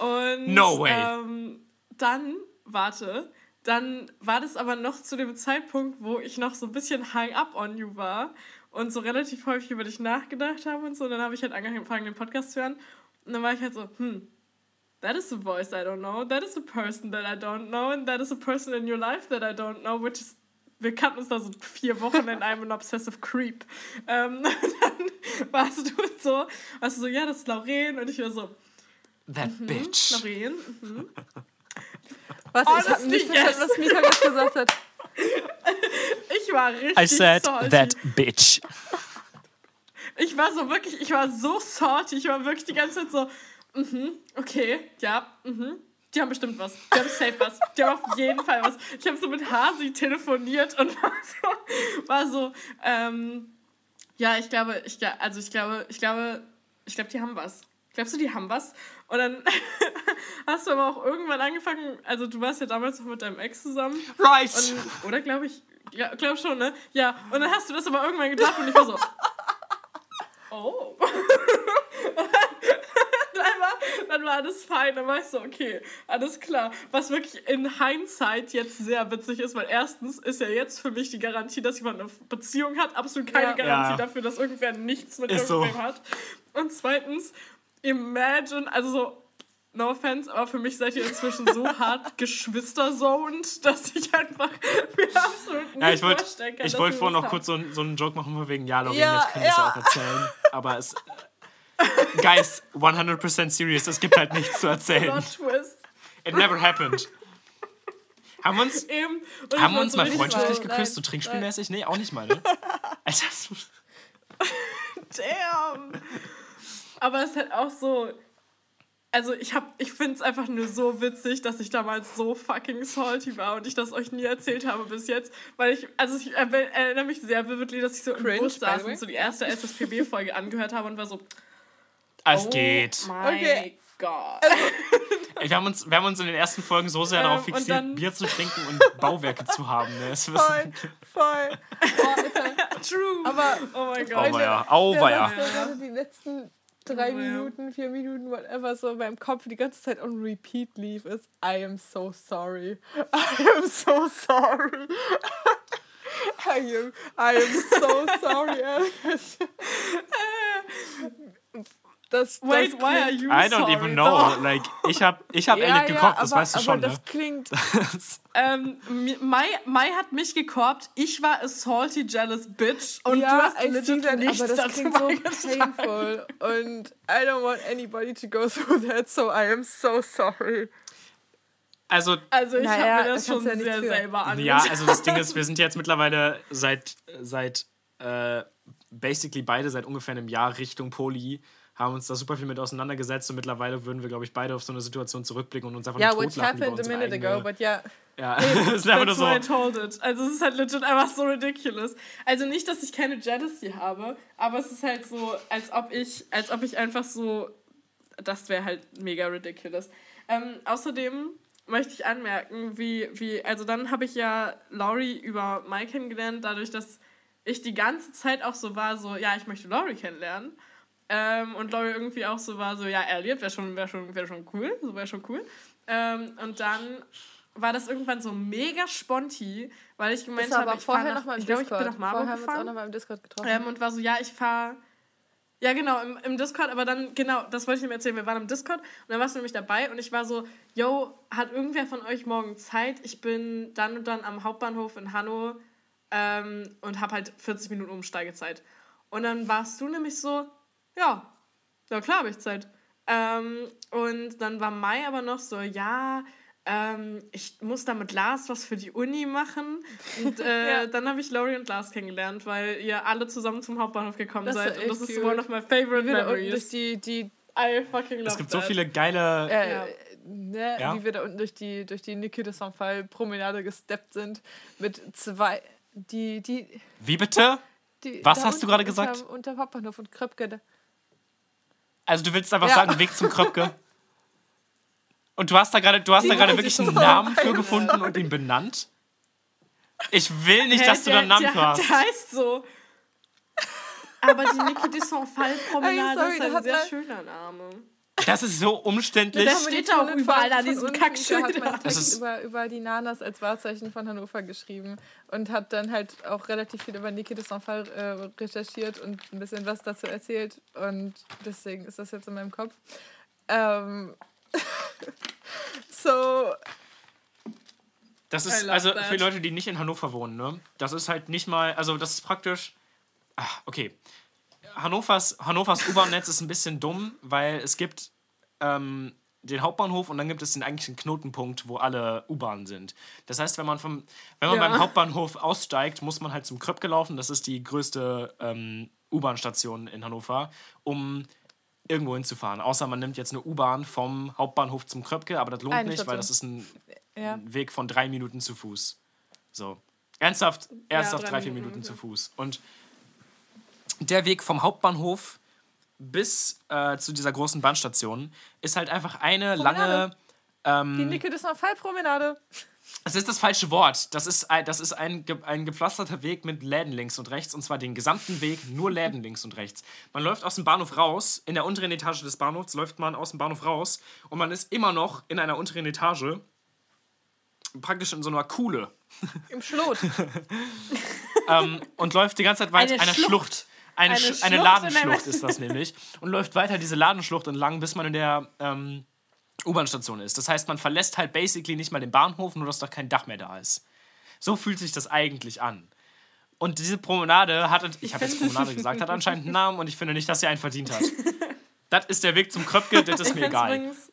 Und No way. Ähm, dann, warte, dann war das aber noch zu dem Zeitpunkt, wo ich noch so ein bisschen hang up on you war und so relativ häufig über dich nachgedacht habe und so. Dann habe ich halt angefangen, den Podcast zu hören. Und dann war ich halt so, hm, that is a voice I don't know, that is a person that I don't know, and that is a person in your life that I don't know, which is, wir kannten uns da so vier Wochen in einem an Obsessive Creep. Ähm, dann warst du so, warst du so, ja, das ist Lauren, und ich war so, That bitch. Lauren, mhm. Was? ich habe Honestly, nicht yes. verstanden, was Mika gerade gesagt hat. ich war richtig I said salty. that bitch. Ich war so wirklich, ich war so salty. Ich war wirklich die ganze Zeit so, mhm, okay, ja, mhm. Die haben bestimmt was. Die haben safe was. Die haben auf jeden Fall was. Ich habe so mit Hasi telefoniert und war so, war so ähm, ja, ich glaube, ich, also ich glaube, ich glaube, ich glaube, die haben was. Glaubst du, die haben was? Und dann hast du aber auch irgendwann angefangen, also du warst ja damals noch mit deinem Ex zusammen. Right. Und, oder glaube ich, ja, glaub schon, ne? Ja, und dann hast du das aber irgendwann gedacht und ich war so, oh. dann, war, dann war alles fein, dann war ich so, okay, alles klar. Was wirklich in Hindsight jetzt sehr witzig ist, weil erstens ist ja jetzt für mich die Garantie, dass jemand eine Beziehung hat, absolut keine Ja. Garantie Ja. dafür, dass irgendwer nichts mit Ist so. irgendwem hat. Und zweitens, imagine, also so, no offense, aber für mich seid ihr inzwischen so hart geschwisterzoned, dass ich einfach mir absolut nicht Ja, ich vorstellen kann, ich wollte vorhin noch kurz so, einen- so einen Joke machen, von wegen, ja, Lauren, Ja, jetzt können wir es ja ja. auch erzählen. Aber es. Guys, 100% serious, es gibt halt nichts zu erzählen. Plot Twist. It never happened. Haben wir uns, Eben. Und haben wir war uns so mal freundschaftlich so, geküsst, so nein, trinkspielmäßig? Nee, auch nicht mal, ne? Alter, Damn. Aber es ist halt auch so. Also ich hab, ich finde es einfach nur so witzig, dass ich damals so fucking salty war und ich das euch nie erzählt habe bis jetzt. Weil ich, also ich er- erinnere mich sehr vividly, dass ich so Cringe, im Bus saß und so die erste SSPB-Folge angehört habe und war so, es oh geht. my Okay. God. Ey, Wir haben, uns, wir haben uns in den ersten Folgen so sehr Ähm, darauf fixiert, dann- Bier zu trinken und Bauwerke zu haben. Ne? Es Voll, wird- voll. Oh, Alter. True. Aber oh mein Gott. Auweia, auweia. Gerade die letzten drei Oh, ja. Minuten, vier Minuten, whatever, so in meinem Kopf die ganze Zeit on repeat lief, ist I am so sorry. I am so sorry. I am, I am so sorry. Das, das Wait, why are you I don't even know. Like, ich hab, ich hab Ja, Elliot ja, gekocht, das aber, weißt du aber schon, das ne? klingt. Ähm, Mai, Mai hat mich gekorbt, ich war a salty, jealous bitch und ja, du hast that, nichts aber das dazu klingt so painful. Und I don't want anybody to go through that, so I am so sorry. Also, Also ich Naja, habe mir das schon ja sehr für. selber angeschaut. ja, also das Ding ist, wir sind jetzt mittlerweile seit, seit äh, basically beide seit ungefähr einem Jahr Richtung Poli, haben uns da super viel mit auseinandergesetzt und mittlerweile würden wir, glaube ich, beide auf so eine Situation zurückblicken und uns einfach Ja, nur which totlachen über happened a minute eigene, ago, but yeah. Ja, es ist einfach nur why I so, told it. Also es ist halt legit einfach so ridiculous. Also nicht, dass ich keine Jealousy habe, aber es ist halt so, als ob ich, als ob ich einfach so, das wäre halt mega ridiculous. Ähm, außerdem möchte ich anmerken, wie, wie, also dann habe ich ja Laurie über Mai kennengelernt, dadurch, dass ich die ganze Zeit auch so war, so, ja, ich möchte Laurie kennenlernen. Ähm, und Laurie irgendwie auch so war, so, ja, Elliot wäre schon, wär schon, wär schon cool, so wäre schon cool. Ähm, und dann war das irgendwann so mega sponti, weil ich gemeint habe, ich vorher nach, noch mal im ich glaube, ich bin nach Marburg vorher haben wir uns auch gefahren noch mal im Discord getroffen. ähm, und war so, ja, ich fahre. Ja, genau, im, im Discord, aber dann, genau, das wollte ich ihm erzählen. Wir waren im Discord und dann warst du nämlich dabei und ich war so, yo, hat irgendwer von euch morgen Zeit? Ich bin dann und dann am Hauptbahnhof in Hanno ähm, und habe halt 40 Minuten Umsteigezeit. Und dann warst du nämlich so, ja, ja klar habe ich Zeit. Ähm, und dann war Mai aber noch so, ja, ähm, ich muss da mit Lars was für die Uni machen. Und äh, Ja. dann habe ich Laurie und Lars kennengelernt, weil ihr alle zusammen zum Hauptbahnhof gekommen Das seid. Und das ist one of my favorite wie memories. die, die I fucking love Es gibt so that. viele geile. äh, Ja. ne, Ja. wie wir da unten durch die, durch die Niki de Saint-Fall Promenade gesteppt sind mit zwei, die, die, Wie bitte? die Was hast du gerade gesagt? Unter, unter Hauptbahnhof und Kröpke. Also du willst einfach Ja. sagen, Weg zum Kröpke. Und du hast da gerade, du hast da gerade wirklich einen Namen für gefunden und ihn benannt? Ich will nicht, Hä, dass du da einen Namen der, für hast. Der heißt so. Aber die Niki de Saint-Fall Promenade Ey, sorry, ist ein sehr schöner Name. Das ist so umständlich. Das steht auch Tunnel überall an unten, Kackschildern. Da hat man Das Text ist- über, über die Nanas als Wahrzeichen von Hannover geschrieben und hat dann halt auch relativ viel über Niki de Saint-Fall äh, recherchiert und ein bisschen was dazu erzählt. Und deswegen ist das jetzt in meinem Kopf. Ähm, so, Das ist, also that. für Leute, die nicht in Hannover wohnen, ne? Das ist halt nicht mal, also das ist praktisch. Ach, okay. Hannovers, Hannovers U-Bahn-Netz ist ein bisschen dumm, weil es gibt ähm, den Hauptbahnhof und dann gibt es den eigentlichen Knotenpunkt, wo alle U-Bahnen sind. Das heißt, wenn man, vom, wenn man Ja. beim Hauptbahnhof aussteigt, muss man halt zum Kröpke laufen. Das ist die größte ähm, U-Bahn-Station in Hannover, um irgendwo hinzufahren. Außer man nimmt jetzt eine U-Bahn vom Hauptbahnhof zum Kröpke, aber das lohnt Eine nicht, weil Station. das ist ein ja. Weg von drei Minuten zu Fuß. So. Ernsthaft, ernsthaft drei drei, vier Minuten, Minuten zu ja. Fuß. Und der Weg vom Hauptbahnhof bis äh, zu dieser großen Bahnstation ist halt einfach eine Promenade. lange. die Niki de Saint-Fall Promenade. Das ist das falsche Wort. Das ist ein, das ist ein, ein gepflasterter Weg mit Läden links und rechts. Und zwar den gesamten Weg, nur Läden links und rechts. Man läuft aus dem Bahnhof raus, in der unteren Etage des Bahnhofs läuft man aus dem Bahnhof raus und man ist immer noch in einer unteren Etage. Praktisch in so einer Kuhle. Im Schlot. ähm, und läuft die ganze Zeit weiter. Eine Eine, Schlucht. Schlucht. Eine, Eine Sch Schlucht eine Ladenschlucht ist das nämlich. Und läuft weiter diese Ladenschlucht entlang, bis man in der ähm, U-Bahn-Station ist. Das heißt, man verlässt halt basically nicht mal den Bahnhof, nur dass da kein Dach mehr da ist. So fühlt sich das eigentlich an. Und diese Promenade hat, ich habe jetzt Promenade gesagt, hat anscheinend einen Namen und ich finde nicht, dass sie einen verdient hat. Das ist der Weg zum Kröpke, das ist mir egal. übrigens,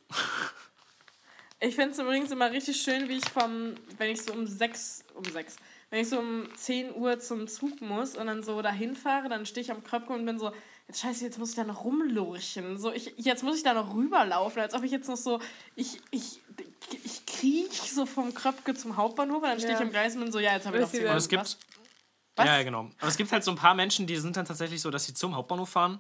ich finde es übrigens immer richtig schön, wie ich vom, wenn ich so um sechs, um sechs, wenn ich so um 10 Uhr zum Zug muss und dann so dahin fahre, dann stehe ich am Kröpke und bin so, jetzt scheiße, jetzt muss ich da noch rumlurchen. So, ich, jetzt muss ich da noch rüberlaufen, als ob ich jetzt noch so, ich, ich, ich kriech so vom Kröpke zum Hauptbahnhof und dann stehe ich Ja. am Gleis und bin so, ja, jetzt habe ich noch Weißt du, 10 wer- Und Minuten. es gibt. Was? Was? Ja, ja, genau. Aber es gibt halt so ein paar Menschen, die sind dann tatsächlich so, dass sie zum Hauptbahnhof fahren.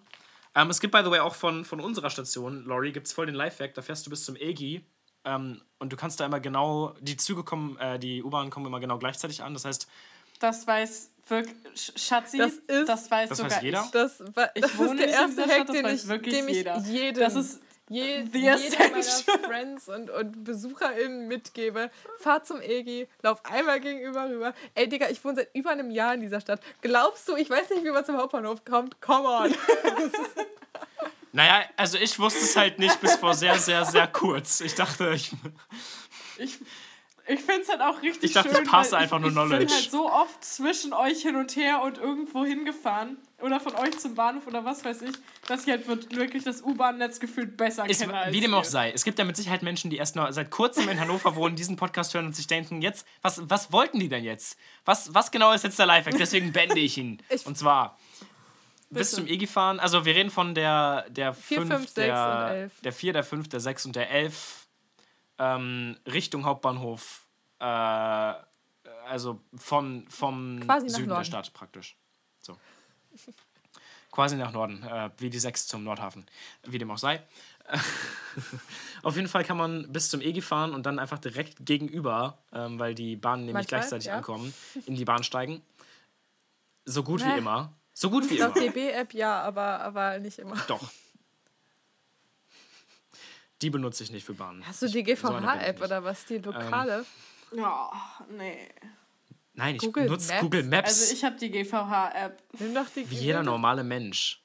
Ähm, es gibt, by the way, auch von, von unserer Station, Lori, gibt es voll den Lifehack. Da fährst du bis zum EGI ähm, und du kannst da immer genau, die Züge kommen, äh, die U-Bahnen kommen immer genau gleichzeitig an. Das heißt, Das weiß wirklich, Sch- Schatzi, Das ist- das weiß Das sogar weiß jeder? ich. Das, war, Ich das wohne ist der erste Stadt, Hack, das den ich, wirklich dem ich jeder. jedem, Das ist je, jedem meiner. Friends und, und BesucherInnen mitgebe. Fahr zum EGI, lauf einmal gegenüber rüber. Ey, Digga, ich wohne seit über einem Jahr in dieser Stadt. Glaubst du, ich weiß nicht, wie man zum Hauptbahnhof kommt? Come on. naja, also ich wusste es halt nicht bis vor sehr, sehr, sehr kurz. Ich dachte, ich, Ich, ich finde es halt auch richtig Ich dachte, ich schön. passe weil einfach nur ich, Knowledge. Ich bin halt so oft zwischen euch hin und her und irgendwo hingefahren. Oder von euch zum Bahnhof oder was weiß ich, dass ich halt wird- wirklich das U-Bahn-Netz gefühlt besser es, kenne als wie dem auch sei. Es gibt ja mit Sicherheit Menschen, die erst noch seit kurzem in Hannover wohnen, diesen Podcast hören und sich denken, jetzt, was, was wollten die denn jetzt? Was, was genau ist jetzt der Lifehack? Deswegen bände ich ihn. Ich- und zwar bis Bitte. zum EGI fahren. Also wir reden von der, der Vier, 5, fünf, sechs der, und elf. der 4, der 5, der 6 und der 11 ähm, Richtung Hauptbahnhof. Äh, also von, vom Quasi nach Süden der. Stadt praktisch. So. Quasi nach Norden, äh, wie die 6 zum Nordhafen, wie dem auch sei. Auf jeden Fall kann man bis zum EGI fahren und dann einfach direkt gegenüber, ähm, weil die Bahnen nämlich Manchmal, gleichzeitig ja. ankommen, in die Bahn steigen. So gut wie Hä? immer. So gut wie Laut immer. DB-App ja, aber, aber nicht immer. Doch. Die benutze ich nicht für Bahnen. Hast du die so GVH-App nicht. oder was? Die lokale? Ja, nee. Nein, ich Google benutze Maps? Google Maps. Also ich habe die GVH-App. Nimm doch die wie jeder normale Mensch.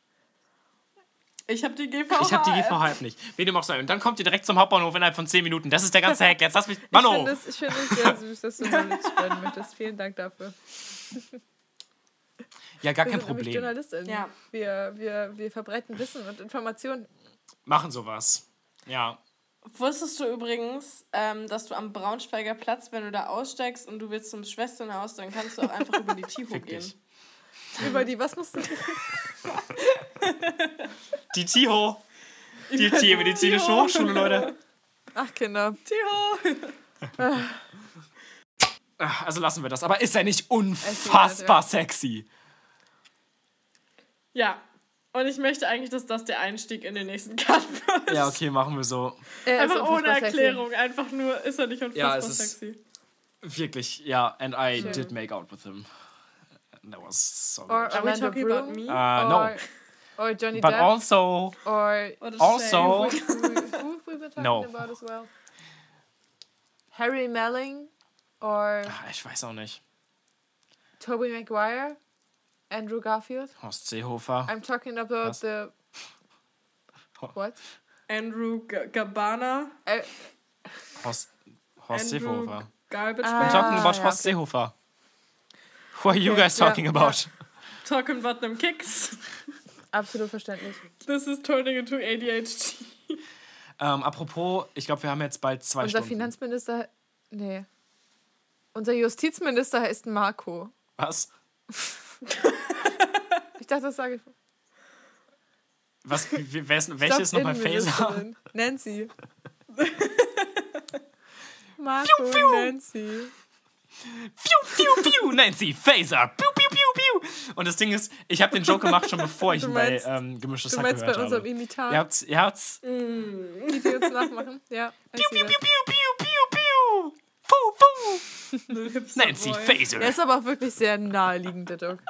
Ich habe die GVH. Ich habe die GVH-App nicht. Wie dem auch sei. Und dann kommt ihr direkt zum Hauptbahnhof innerhalb von 10 Minuten. Das ist der ganze Hack. Jetzt lass mich. Ich Mano! finde es ich finde es sehr süß, dass du Knowledge spenden möchtest. Vielen Dank dafür. Ja, gar Wir kein Problem. Journalistinnen. Ja. Wir, wir, wir verbreiten Wissen und Informationen. Machen sowas. Ja. Wusstest du übrigens, ähm, dass du am Braunschweiger Platz, wenn du da aussteigst und du willst zum Schwesternhaus, dann kannst du auch einfach über die Tiho Fick gehen. dich. Über die, was musst du? Die TIHO. Die Tiermedizinische. Hochschule, Leute. Ach, Kinder. Tiho! Ach, Also lassen wir das. Aber ist er nicht unfassbar sexy? Ja. Und ich möchte eigentlich, dass das der Einstieg in den nächsten Cut wird. Ja, okay, machen wir so. Er ist Einfach ohne unfassbar sexy. Erklärung. Einfach nur, ist er nicht unfassbar Ja, es ist- sexy. Wirklich, ja. And I Schön. did make out with him. That was so Or good. Are we talking about Bloom. me? Uh, no. Or, Johnny But Depp. also, or also, who, we were talking No. about as well. Harry Melling. Or Ah, ich weiß auch nicht. Tobey Maguire. Andrew Garfield. Horst Seehofer. I'm talking about Was? the... What? Andrew G Gabana. Äh, Horst, Horst Andrew Seehofer. Garbage Ah. I'm talking about ja, Horst okay. Seehofer. Who are you Okay, guys ja, talking ja. about? Talking about them kicks. absolut verständlich. This is turning into ADHD. Ähm, apropos, ich glaube, wir haben jetzt bald zwei Unser Stunden. Finanzminister... Nee. Unser Justizminister heißt Marco. Was? Ich dachte, das sage ich. Was? Wer ist, welche ist nochmal Phaser? Nancy. Marco und Nancy. Piu, piu, piu, Nancy Phaser. Piu, piu, piu, piu. Und das Ding ist, ich habe den Joke gemacht schon bevor ich Du ihn bei ähm, Gemischtes Du Hack meinst bei gehört unserem habe. Imitat, Ihr habt's, ihr habt's. die die uns nachmachen? Ja. Piu, piu, piu, piu, piu, piu, piu. Fu. Hipster Nancy. Phaser. Der ist aber auch wirklich sehr naheliegend, der Joke.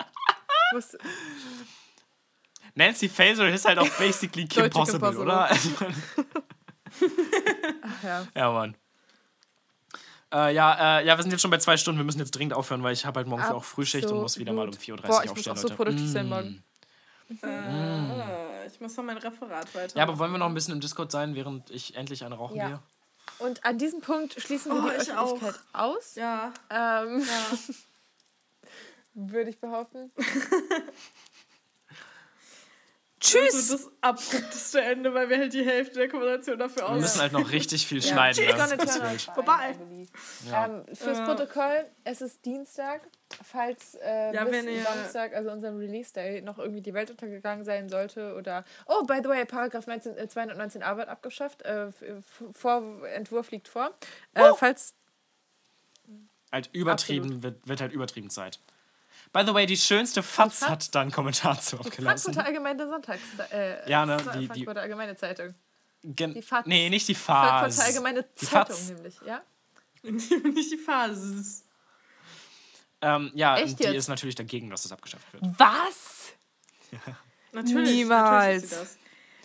Muss, Nancy Phaser ist halt auch basically Kim Deutsche Kim Possible, Possible. oder? Also, ja. ja, Mann. Äh, ja, äh, ja, wir sind jetzt schon bei zwei Stunden. Wir müssen jetzt dringend aufhören, weil ich habe halt morgen früh auch Frühschicht und muss wieder mal um Absolut. 4.30 Uhr Boah, ich muss aufstehen, auch so Leute. produktiv sein Mm. morgen. Äh, ich muss noch mein Referat weiter. Ja, aber wollen wir noch ein bisschen im Discord sein, während ich endlich eine rauchen Ja. gehe? Und an diesem Punkt schließen wir Oh, die ich auch. Öffentlichkeit aus. Ja, Ähm, ja. würde ich behaupten. Tschüss! Das ist das abrupteste Ende, weil wir halt die Hälfte der Konversation dafür Wir aus. müssen halt noch richtig viel Ja. schneiden. Ne? wird- out Vorbei. Ja. Ähm, fürs Ja. Protokoll, es ist Dienstag. Falls äh, Ja, bis Samstag, also unserem Release Day, noch irgendwie die Welt untergegangen sein sollte oder. Oh, by the way, Paragraph 19, äh, 219a wird abgeschafft. Äh, f- f- vor, Entwurf liegt vor. Äh, falls. halt übertrieben, wird, wird halt übertrieben Zeit. By the way, die schönste Fatz Fatz? hat da einen Kommentar zu abgelassen. Frankfurter Allgemeine Sonntags. Äh, Ja, ne, die- die- Frankfurter Allgemeine Zeitung. Gen die Fatz. Nee, nicht die Frankfurter Fatz. Allgemeine Die Zeitung, Fatz. nämlich, ja? Nicht die Phase. Ähm, ja, Echt und die jetzt? ist natürlich dagegen, dass das abgeschafft wird. Was? Natürlich. Niemals. Natürlich ist sie das.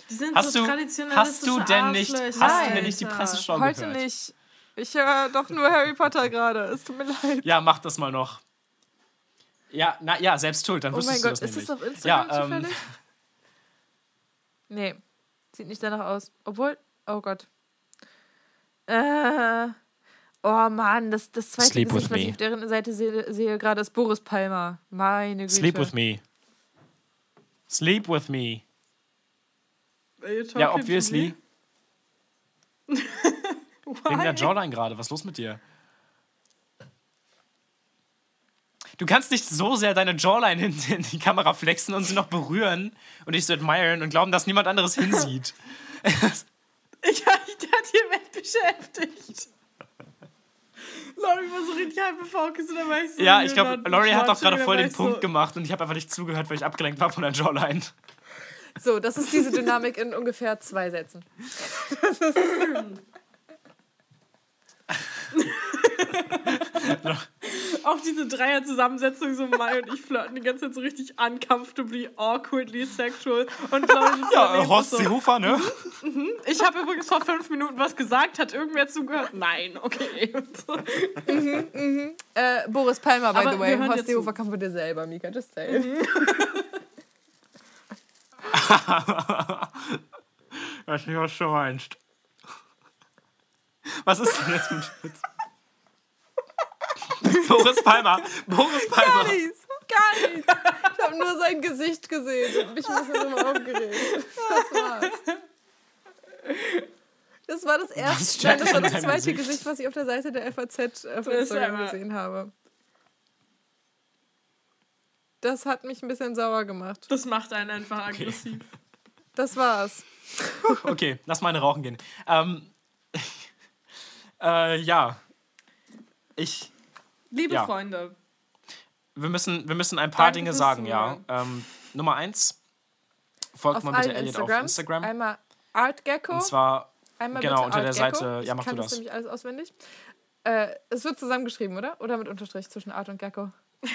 Die sind Hast so du, hast du denn nicht, hast du denn nicht die. Presseschau Heute gehört? nicht. Ich höre doch nur Harry Potter gerade. Es tut mir leid. Ja, mach das mal noch. Ja, na ja, selbst schuld, dann Oh wüsstest mein du Gott, das ist nämlich. das auf Instagram ja, ähm, zufällig? Nee, sieht nicht danach aus. Obwohl, oh Gott. Äh, oh Mann, das, das zweite Sleep Gesicht, was ich auf deren Seite sehe, sehe gerade, ist Boris Palmer. Meine Güte. Sleep with me. Sleep with me. Ja, obviously. Wegen der? Jawline gerade. Was ist los mit dir? Du kannst nicht so sehr deine Jawline in, in die Kamera flexen und sie noch berühren und dich so admiren und glauben, dass niemand anderes hinsieht. Ich habe mich da direkt beschäftigt. Laurie war so richtig halb und dann war ich so. ja, ich you're glaube, Laurie hat auch watching, gerade voll den ich Punkt so, gemacht und ich habe einfach nicht zugehört, weil ich abgelenkt war von der Jawline. So, das ist diese Dynamik in ungefähr zwei Sätzen. auch diese Dreier-Zusammensetzung so Mai und ich flirten die ganze Zeit so richtig uncomfortably, awkwardly sexual und Leute sitzen Ja, Horst so, Seehofer, ne? Ich habe übrigens vor fünf Minuten was gesagt, hat irgendwer zugehört? Nein, okay. Äh, Boris Palmer, by Aber the way. Horst. Seehofer kann von dir selber, Mika, just say. Was du auch schon meinst. Was ist denn jetzt mit? Boris Palmer. Boris Gar Palmer. nichts, gar nichts. Ich habe nur sein Gesicht gesehen und mich ein bisschen drüber aufgeregt. Das war's. Das war das erste, nein, das war das zweite Gesicht? Gesicht, was ich auf der Seite der FAZ auf ist Instagram gesehen habe. Das hat mich ein bisschen sauer gemacht. Das macht einen einfach aggressiv. Das war's. Okay, lass mal eine rauchen gehen. Ähm, äh, ja. Ich. Liebe Ja. Freunde, Wir müssen, wir müssen ein paar Danke Dinge sagen, ja. Ähm, Nummer eins. Folgt Auf mal bitte Elliot auf. Instagram. Einmal ArtGecko. Und zwar Einmal genau, unter der Gecko. Seite- ja, mach ich kann du das nämlich alles auswendig. Äh, es wird zusammengeschrieben, oder? Oder mit Unterstrich zwischen Art und Gecko?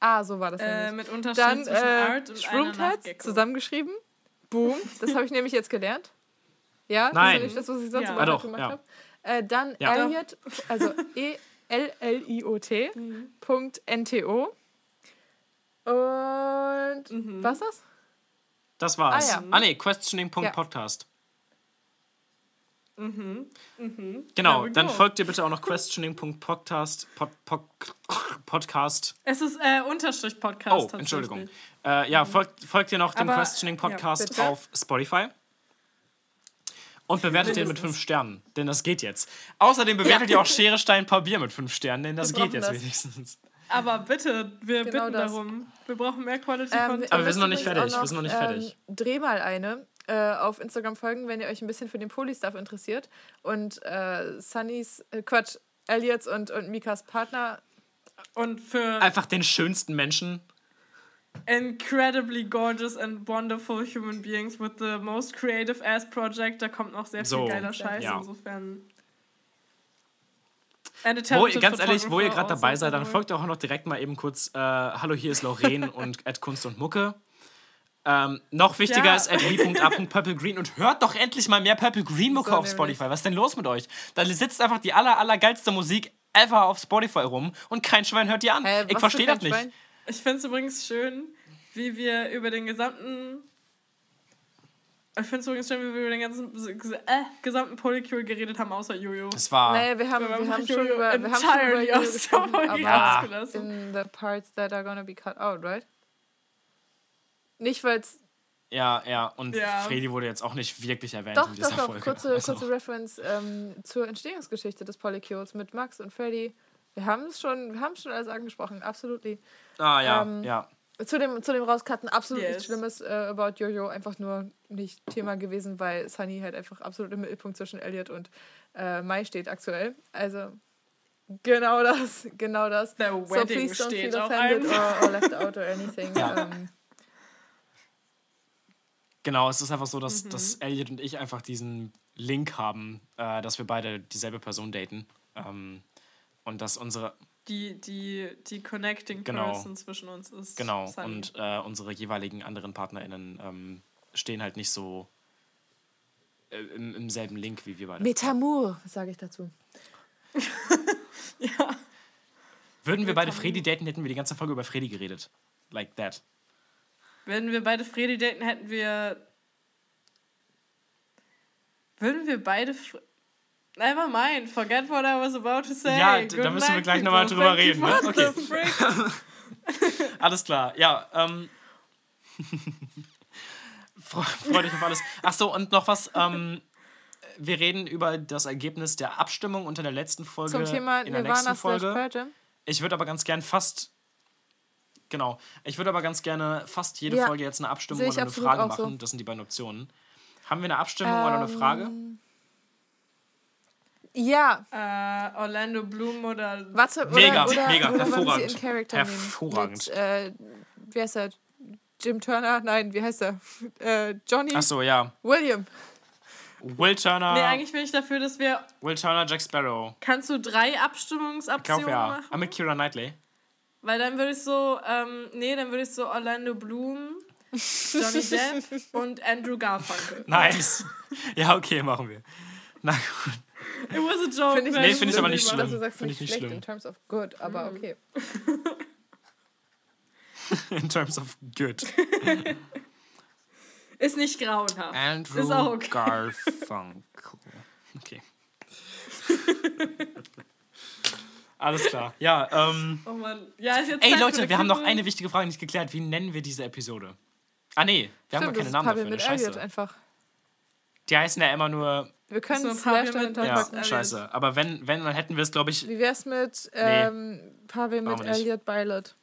ah, so war das äh, nämlich. mit Unterschied Dann zwischen äh, Art und Nachtgecko. zusammengeschrieben. Boom. Das habe ich nämlich jetzt gelernt. Ja, Nein. das ist ja nicht das, was ich sonst Ja. immer Ah, doch, gemacht ja. habe. Äh, dann Ja. Elliot, also E-L-L-I-O-T, Mhm. Punkt N-T-O. Und Mhm. was das? Das war's. Ah, Ah, ja. nee, questioning.podcast. Mhm. Mhm. Genau, dann folgt ihr bitte auch noch questioning.podcast. Pod, pod, Podcast. Es ist äh, Unterstrich Podcast. Oh. Entschuldigung. Äh, ja, folgt, folgt ihr noch dem Questioning Podcast bitte. auf Spotify. Und bewertet den mit fünf Sternen, denn das geht jetzt. Außerdem bewertet ihr auch Schere, Stein, Papier mit fünf Sternen, denn das Wir geht jetzt das. wenigstens. Aber bitte, wir Genau bitten das. darum. Wir brauchen mehr Quality Ähm, Content. Aber wir sind noch nicht fertig, auch wir sind noch nicht fertig. Ähm, dreh mal eine äh, auf Instagram folgen, wenn ihr euch ein bisschen für den Poly-Stuff interessiert. Und äh, Sunnys, äh, Quatsch, Elliots und, und Mikas Partner. Und für Einfach den schönsten Menschen. Incredibly gorgeous and wonderful human beings with the most creative ass project, da kommt noch sehr So, viel geiler Scheiß. ja. Insofern. Wo, ganz ehrlich, wo ihr gerade dabei also, seid, dann folgt auch noch direkt mal eben kurz äh, Hallo, hier ist Lorraine und at Kunst und Mucke. Ähm, noch wichtiger Ja. ist at we.a.purplegreen und hört doch endlich mal mehr Purple Green Mucke So auf. Spotify. Was ist denn los mit euch? Da sitzt einfach die aller, aller geilste Musik ever auf Spotify rum und kein Schwein hört die an. Hä, ich verstehe das nicht. Schwein? Ich finde es übrigens schön, wie wir über den gesamten. Ich finde es übrigens schön, wie wir über den ganzen äh, gesamten Polycule geredet haben, außer Jojo. Das war. Naja, wir haben, Wir wir haben haben schon über, wir haben schon über entirely Jojo gesprochen, aber Ja. in the parts that are gonna be cut out, right? Nicht, weil es Ja, ja. Und Ja. Freddy wurde jetzt auch nicht wirklich erwähnt Doch, in dieser doch, doch. Folge. Kurze, Also, kurze Reference ähm, zur Entstehungsgeschichte des Polycules mit Max und Freddy. Wir haben es schon, wir haben schon alles angesprochen, absolut. Ah, ja, ähm, ja. Zu dem, zu dem Rauscutten absolut Yes. nichts Schlimmes äh, about Jojo, einfach nur nicht Thema gewesen, weil Sunny halt einfach absolut im Mittelpunkt zwischen Elliot und äh, Mai steht aktuell. Also genau das, genau das. The So Wedding please don't steht feel offended or, or left out or anything. Ja. Ähm, Genau, es ist einfach so, Mhm. dass, dass Elliot und ich einfach diesen Link haben, äh, dass wir beide dieselbe Person daten. Ähm, und dass unsere, Die, die, die Connecting Genau. Person zwischen uns ist. genau, Sunny. und äh, unsere jeweiligen anderen PartnerInnen ähm, stehen halt nicht so äh, im, im selben Link wie wir beide. Metamur, sage ich dazu. ja. Würden wir beide Freddy daten, hätten wir die ganze Folge über Freddy geredet. Like that. Wenn wir beide Freddy daten, hätten wir. Würden wir beide. Fre Never mind, forget what I was about to say. Ja, d- da Good müssen wir night, gleich people. nochmal drüber Thank you reden, ne? for Okay. the frick. Alles klar, ja. Ähm, Fre- Freu dich auf alles. Achso, und noch was. Ähm, wir reden über das Ergebnis der Abstimmung unter der letzten Folge. Zum Thema in der Nirvana nächsten Folge. Ich würde aber ganz gern fast. Genau. Ich würde aber ganz gerne fast jede Ja, Folge jetzt eine Abstimmung oder eine Frage auch so. machen. Das sind die beiden Optionen. Haben wir eine Abstimmung oder eine Frage? Ja, Äh, Orlando Bloom oder. warte, oder, Mega, oder, mega, oder hervorragend. sie in Character Hervorragend. Mit, äh, wie heißt er? Jim Turner? Nein, wie heißt er? Äh, Johnny? Achso, ja. William. Will Turner, Nee, eigentlich bin ich dafür, dass wir. Will Turner, Jack Sparrow. Kannst du drei Ich Abstimmungsoptionen glaube ja. machen? Ah, mit Kira Knightley. Weil dann würde ich so, ähm, nee, dann würde ich so Orlando Bloom, Johnny Depp und Andrew Garfunkel. Nice. ja, okay, machen wir. Na gut. It was a joke. Finde ich. Nee, finde ich aber nicht schlimm. du sagst, Finde nicht ich nicht schlecht schlimm. in terms of good, aber okay. In terms of good. Ist nicht grauenhaft. Andrew Ist auch okay. Garfunkel. Okay. Alles klar. Ja, ähm. Oh Mann. Ja, ist jetzt Ey Zeit Leute, wir haben noch eine wichtige Frage nicht geklärt. Wie nennen wir diese Episode? Ah nee, wir haben Stimmt, gar das keine Namen dafür. mit? Elliot Scheiße. einfach. Die heißen ja immer nur. Wir können So, es Pavel Slash Ja, scheiße. Aber wenn, wenn, dann hätten wir es, glaube ich. Wie wär's mit ähm, Pavel mit. Elliot Pilot?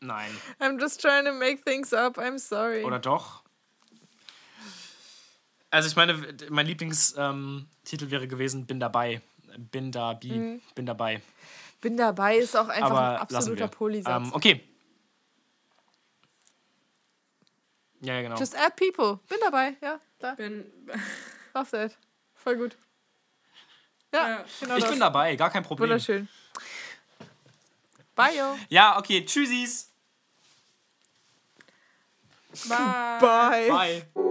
Nein. I'm just trying to make things up, I'm sorry. Oder doch? Also ich meine, mein Lieblingstitel ähm, wäre gewesen Bin dabei. Bin da, bi, Mhm. bin dabei. Bin dabei ist auch einfach ein Aber lassen absoluter. Polisatz. Ähm, okay. Ja, ja, genau. Just add people. Bin dabei, ja. Da. Bin, Love that. Voll gut. Ja, Ja. genau ich das. bin dabei, gar kein Problem. Wunderschön. Bye, yo. Ja, okay, tschüssis. bye. Bye. Bye.